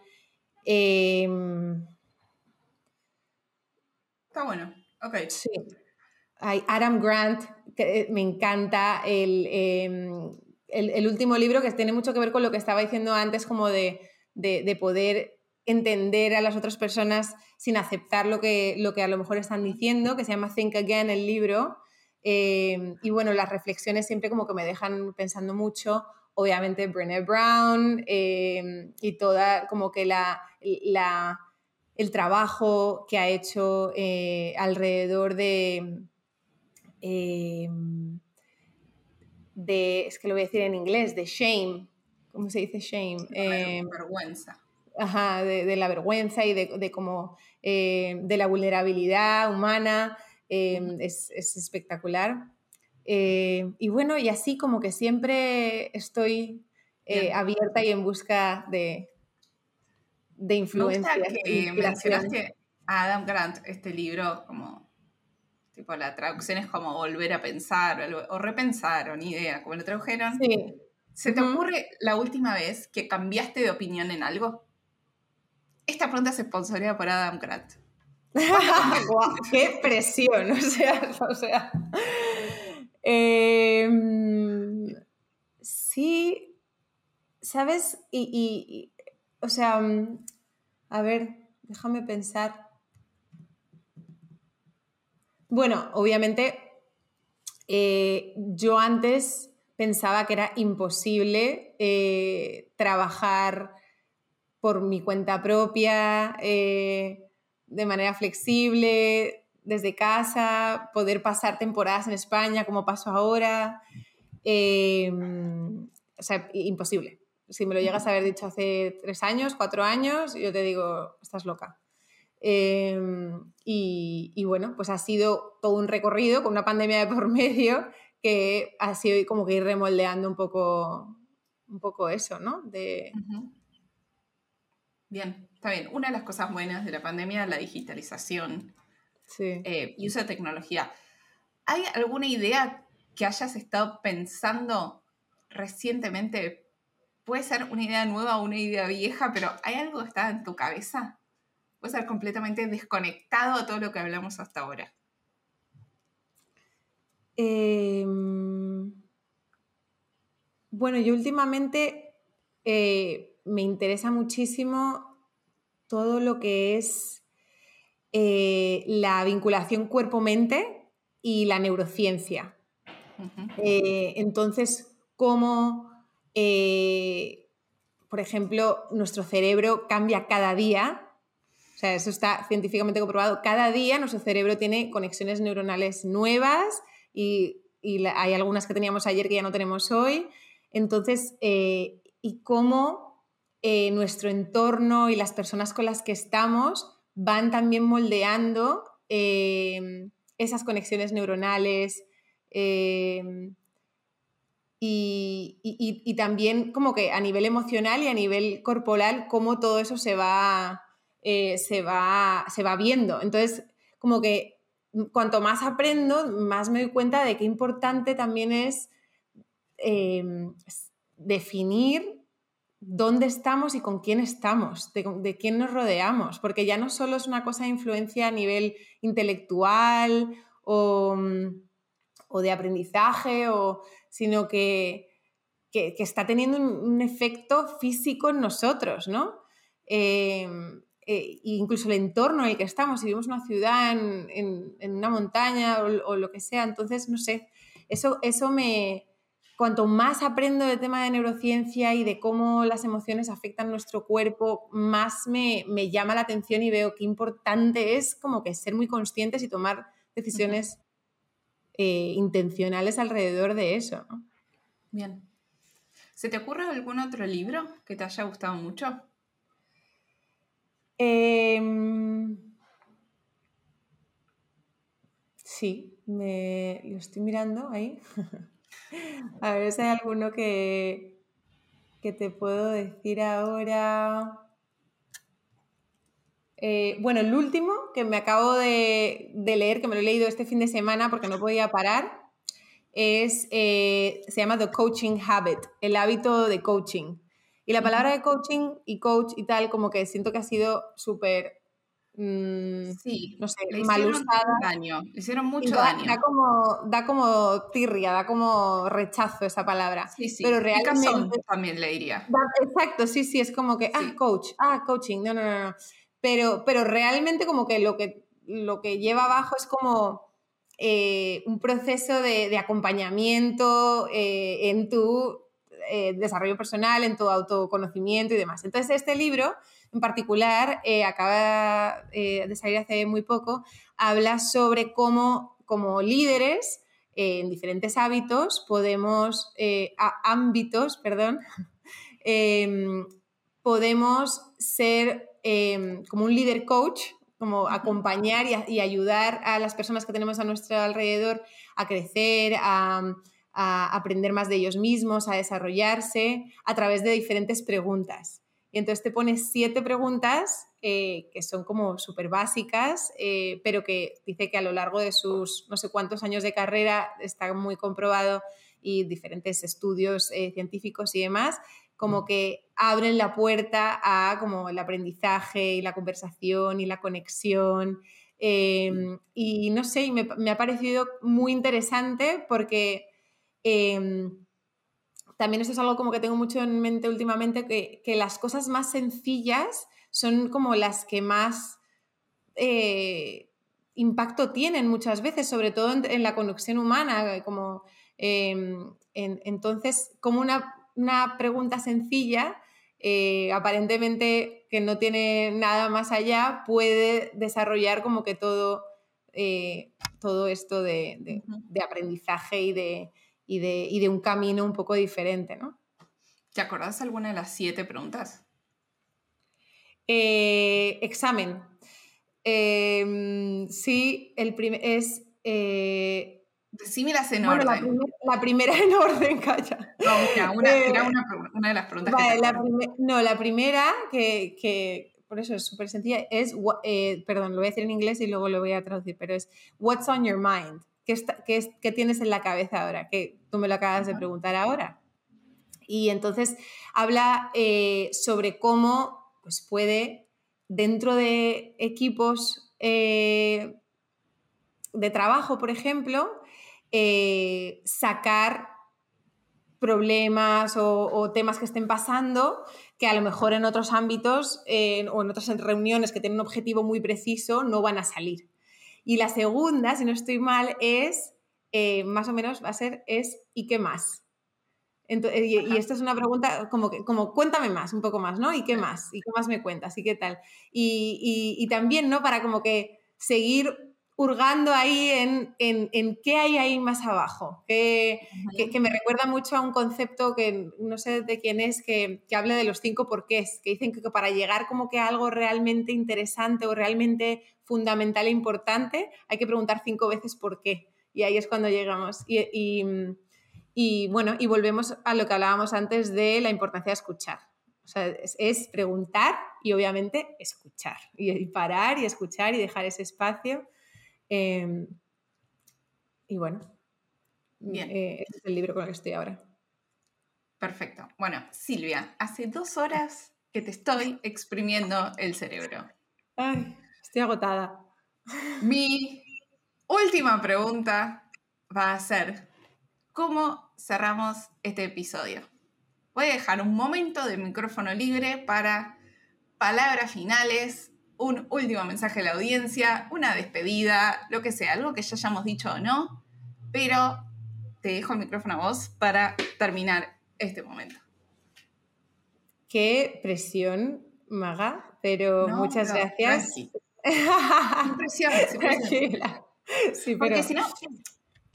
Em, Está bueno, ok. Sí. Hay Adam Grant, que me encanta, el, el, último libro que tiene mucho que ver con lo que estaba diciendo antes, como de, poder entender a las otras personas sin aceptar lo que, lo que a lo mejor están diciendo, que se llama Think Again el libro. Eh, y bueno, las reflexiones siempre como que me dejan pensando mucho. Obviamente Brené Brown eh, y toda como que la, el trabajo que ha hecho eh, alrededor de de, es que lo voy a decir en inglés, de shame, ¿cómo se dice shame? Eh, vergüenza. Ajá, de, la vergüenza y de, de eh, de la vulnerabilidad humana, eh, es, espectacular. y bueno, y así como que siempre estoy abierta y en busca de, de influencia. que mencionaste a Adam Grant, este libro como Tipo, la traducción es como volver a pensar o, repensar, o ni idea, como lo tradujeron. Sí. ¿Se te ocurre la última vez que cambiaste de opinión en algo? Esta pregunta se sponsorea por Adam Grant. ¡Qué presión! O sea, o sea. Em, sí, ¿sabes? y, o sea, a ver, déjame pensar. Bueno, obviamente eh, yo antes pensaba que era imposible eh, trabajar por mi cuenta propia, eh, de manera flexible, desde casa, poder pasar temporadas en España como paso ahora. o sea, imposible. Si me lo llegas a haber dicho hace tres años, cuatro años, yo te digo, estás loca. Em, y, bueno, pues ha sido todo un recorrido con una pandemia de por medio que ha sido como que ir remoldeando un poco, un poco eso, ¿no? De... Bien, está bien. Una de las cosas buenas de la pandemia es la digitalización eh, y uso de tecnología. ¿Hay alguna idea que hayas estado pensando recientemente? Puede ser una idea nueva o una idea vieja, pero ¿hay algo que está en tu cabeza? puede ser completamente desconectado a todo lo que hablamos hasta ahora? Em, bueno, yo últimamente eh, me interesa muchísimo todo lo que es eh, la vinculación cuerpo-mente y la neurociencia. Eh, entonces, cómo, por ejemplo, nuestro cerebro cambia cada día sea, eso está científicamente comprobado. Cada día nuestro cerebro tiene conexiones neuronales nuevas y, hay algunas que teníamos ayer que ya no tenemos hoy. Entonces, eh, y cómo eh, nuestro entorno y las personas con las que estamos van también moldeando eh, esas conexiones neuronales. Y, también como que a nivel emocional y a nivel corporal, cómo todo eso se va, se va, se va viendo. Entonces, como que cuanto más aprendo, más me doy cuenta de qué importante también es em, definir dónde estamos y con quién estamos, de, quién nos rodeamos, porque ya no solo es una cosa de influencia a nivel intelectual o, de aprendizaje, sino que, está teniendo un, efecto físico en nosotros, ¿no? Em, eh, incluso el entorno en el que estamos, si vivimos en una ciudad, en, una montaña o, lo que sea, entonces, no sé, eso, eso me... Cuanto más aprendo del tema de neurociencia y de cómo las emociones afectan nuestro cuerpo, más me, llama la atención y veo qué importante es como que ser muy conscientes y tomar decisiones eh, intencionales alrededor de eso. Bien. ¿Se te ocurre algún otro libro que te haya gustado mucho? Em, sí, me, lo estoy mirando ahí. A ver si hay alguno que, que te puedo decir ahora. Eh, bueno, el último que me acabo de, leer, que me lo he leído este fin de semana porque no podía parar, es, eh, se llama The Coaching Habit, el hábito de coaching. Y la palabra de coaching y coach y tal, como que siento que ha sido súper, mm, sí, no sé, mal usada. Daño. Le hicieron mucho daño. Da como, da como tirria, da como rechazo esa palabra. Sí, sí. Pero realmente... también le diría. exacto, sí, sí, es como que, ah, coach, ah, coaching, no, no, no, no. Pero, pero realmente como que lo que, lo que lleva abajo es como... Eh, un proceso de, acompañamiento eh, en tu eh, desarrollo personal, en tu autoconocimiento y demás. Entonces, este libro en particular, acaba de salir hace muy poco, habla sobre cómo como líderes en diferentes hábitos podemos, ámbitos, perdón, em, podemos ser em, como un líder coach, como acompañar y, ayudar a las personas que tenemos a nuestro alrededor a crecer, a, a aprender más de ellos mismos, a desarrollarse a través de diferentes preguntas. Y entonces te pones siete preguntas eh, que son como súper básicas, eh, pero que dice que a lo largo de sus no sé cuántos años de carrera está muy comprobado y diferentes estudios eh, científicos y demás, como que abren la puerta a como el aprendizaje y la conversación y la conexión. Em, y no sé, me, me ha parecido muy interesante porque Em, también esto es algo como que tengo mucho en mente últimamente, que, las cosas más sencillas son como las que más eh, impacto tienen muchas veces, sobre todo en, la conexión humana. Como, em, entonces, como una, pregunta sencilla, eh, aparentemente que no tiene nada más allá, puede desarrollar como que todo, eh, todo esto de aprendizaje y de, y de, y de un camino un poco diferente, ¿no? ¿Te acordás alguna de las siete preguntas? Eh, examen. Em, sí, el primer es... Decímelas en orden. La, primera en orden, calla. No, una, eh, una, una, de las preguntas que la No, la primera, que, que por eso es súper sencilla, es, eh, perdón, lo voy a decir en inglés y luego lo voy a traducir, pero es What's on your mind? ¿Qué, tienes en la cabeza ahora? Que tú me lo acabas de preguntar ahora. Y entonces habla eh, sobre cómo pues puede, dentro de equipos de trabajo, por ejemplo, eh, sacar problemas o, temas que estén pasando que a lo mejor en otros ámbitos o en otras reuniones que tienen un objetivo muy preciso no van a salir. Y la segunda, si no estoy mal, es, eh, más o menos va a ser, es ¿y qué más? y, esta es una pregunta como, que, como cuéntame más, un poco más, ¿no? ¿Y qué más? ¿Y qué más me cuentas? ¿Y qué tal? Y, y también, ¿no? Para como que seguir hurgando ahí en, en, qué hay ahí más abajo, que, que, me recuerda mucho a un concepto que no sé de quién es, que, que habla de los cinco porqués, que dicen que para llegar como que a algo realmente interesante o realmente fundamental e importante, hay que preguntar cinco veces por qué. Y ahí es cuando llegamos. Y, y, bueno, y volvemos a lo que hablábamos antes de la importancia de escuchar. O sea, es, preguntar y obviamente escuchar. y parar y escuchar y dejar ese espacio Em, y bueno, Bien. Eh, este es el libro con el que estoy ahora. Perfecto. Bueno, Silvia, hace dos horas que te estoy exprimiendo el cerebro. Ay, estoy agotada. Mi última pregunta va a ser, ¿cómo cerramos este episodio? Voy a dejar un momento de micrófono libre para palabras finales un último mensaje a la audiencia, una despedida, lo que sea, algo que ya hayamos dicho o no, pero te dejo el micrófono a vos para terminar este momento. Qué presión, Maga, pero muchas gracias. presión, Sí, Porque si no,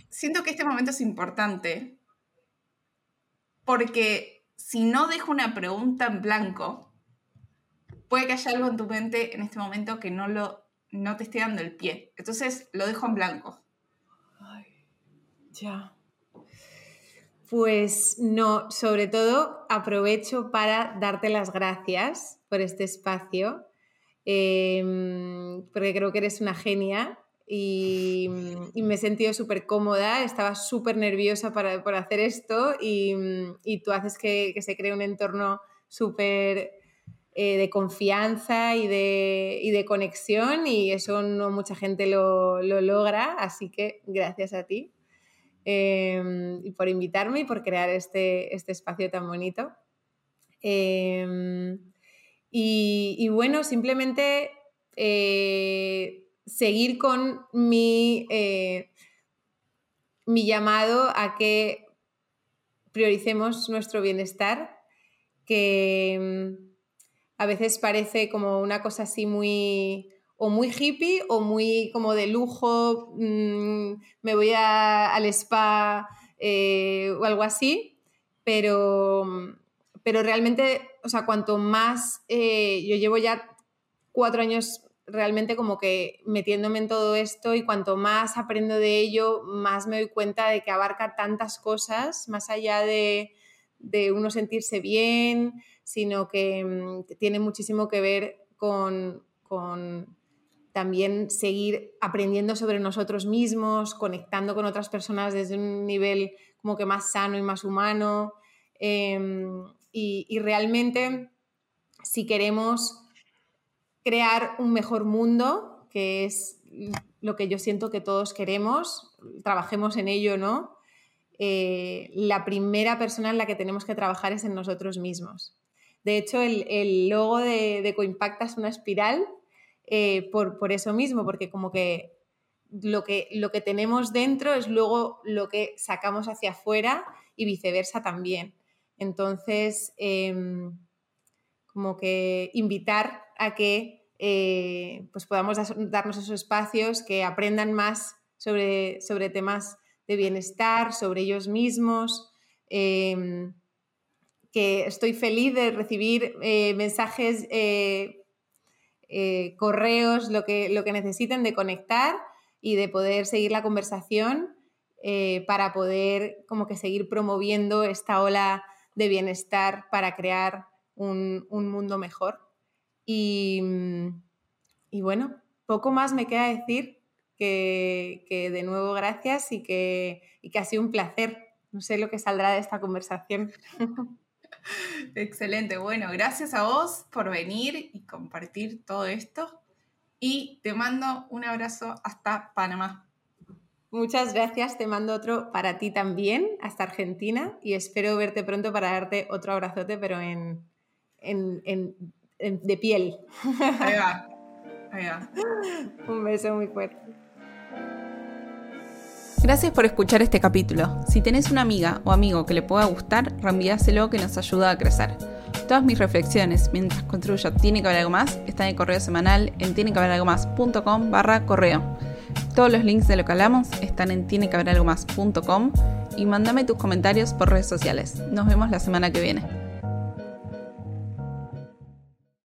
siento que este momento es importante porque si no dejo una pregunta en blanco, puede que haya algo en tu mente en este momento que no, lo, no te esté dando el pie. Entonces lo dejo en blanco. Ay, ya. Pues no, sobre todo aprovecho para darte las gracias por este espacio, em, porque creo que eres una genia y, me he sentido súper cómoda, estaba súper nerviosa para, por hacer esto y, y tú haces que, que, se cree un entorno súper eh, de confianza y de, de, conexión y eso no mucha gente lo, logra, así que gracias a ti em, y por invitarme y por crear este, este espacio tan bonito. Em, y, bueno, simplemente eh, seguir con mi, eh, mi llamado a que prioricemos nuestro bienestar, que a veces parece como una cosa así muy o muy hippie o muy como de lujo, mm, me voy al spa eh, o algo así, pero, pero realmente, o sea, cuanto más, eh, yo llevo ya cuatro años realmente como que metiéndome en todo esto y cuanto más aprendo de ello, más me doy cuenta de que abarca tantas cosas, más allá de, de uno sentirse bien, sino mm, que, tiene muchísimo que ver con, también seguir aprendiendo sobre nosotros mismos, conectando con otras personas desde un nivel como que más sano y más humano. Em, y, realmente, si queremos crear un mejor mundo, que es lo que yo siento que todos queremos, trabajemos en ello, ¿no? Eh, la primera persona en la que tenemos que trabajar es en nosotros mismos. De hecho, el, logo de, de, Coimpacta es una espiral eh, por, eso mismo, porque como que lo, que tenemos dentro es luego lo que sacamos hacia afuera y viceversa también. Entonces, em, como que invitar a que eh, pues podamos darnos esos espacios, que aprendan más sobre, sobre temas de bienestar, sobre ellos mismos. Em, que estoy feliz de recibir eh, mensajes, eh, eh, correos, lo que, lo que necesiten de conectar y de poder seguir la conversación para poder como que seguir promoviendo esta ola de bienestar para crear un, mundo mejor. Y, bueno, poco más me queda decir que, de nuevo gracias y que, y que ha sido un placer. No sé lo que saldrá de esta conversación. Excelente, bueno, gracias a vos por venir y compartir todo esto. Y te mando un abrazo hasta Panamá. Muchas gracias, te mando otro para ti también, hasta Argentina, y espero verte pronto para darte otro abrazote, pero en, de piel. Ahí va, ahí va. Un beso muy fuerte. Gracias por escuchar este capítulo. Si tenés una amiga o amigo que le pueda gustar, reenvíaselo que nos ayuda a crecer. Todas mis reflexiones mientras construyo Tiene que haber algo más están en el correo semanal en tienequehaberalgomás.com barra correo. Todos los links de lo que hablamos están en tienequehaberalgomás.com y mándame tus comentarios por redes sociales. Nos vemos la semana que viene.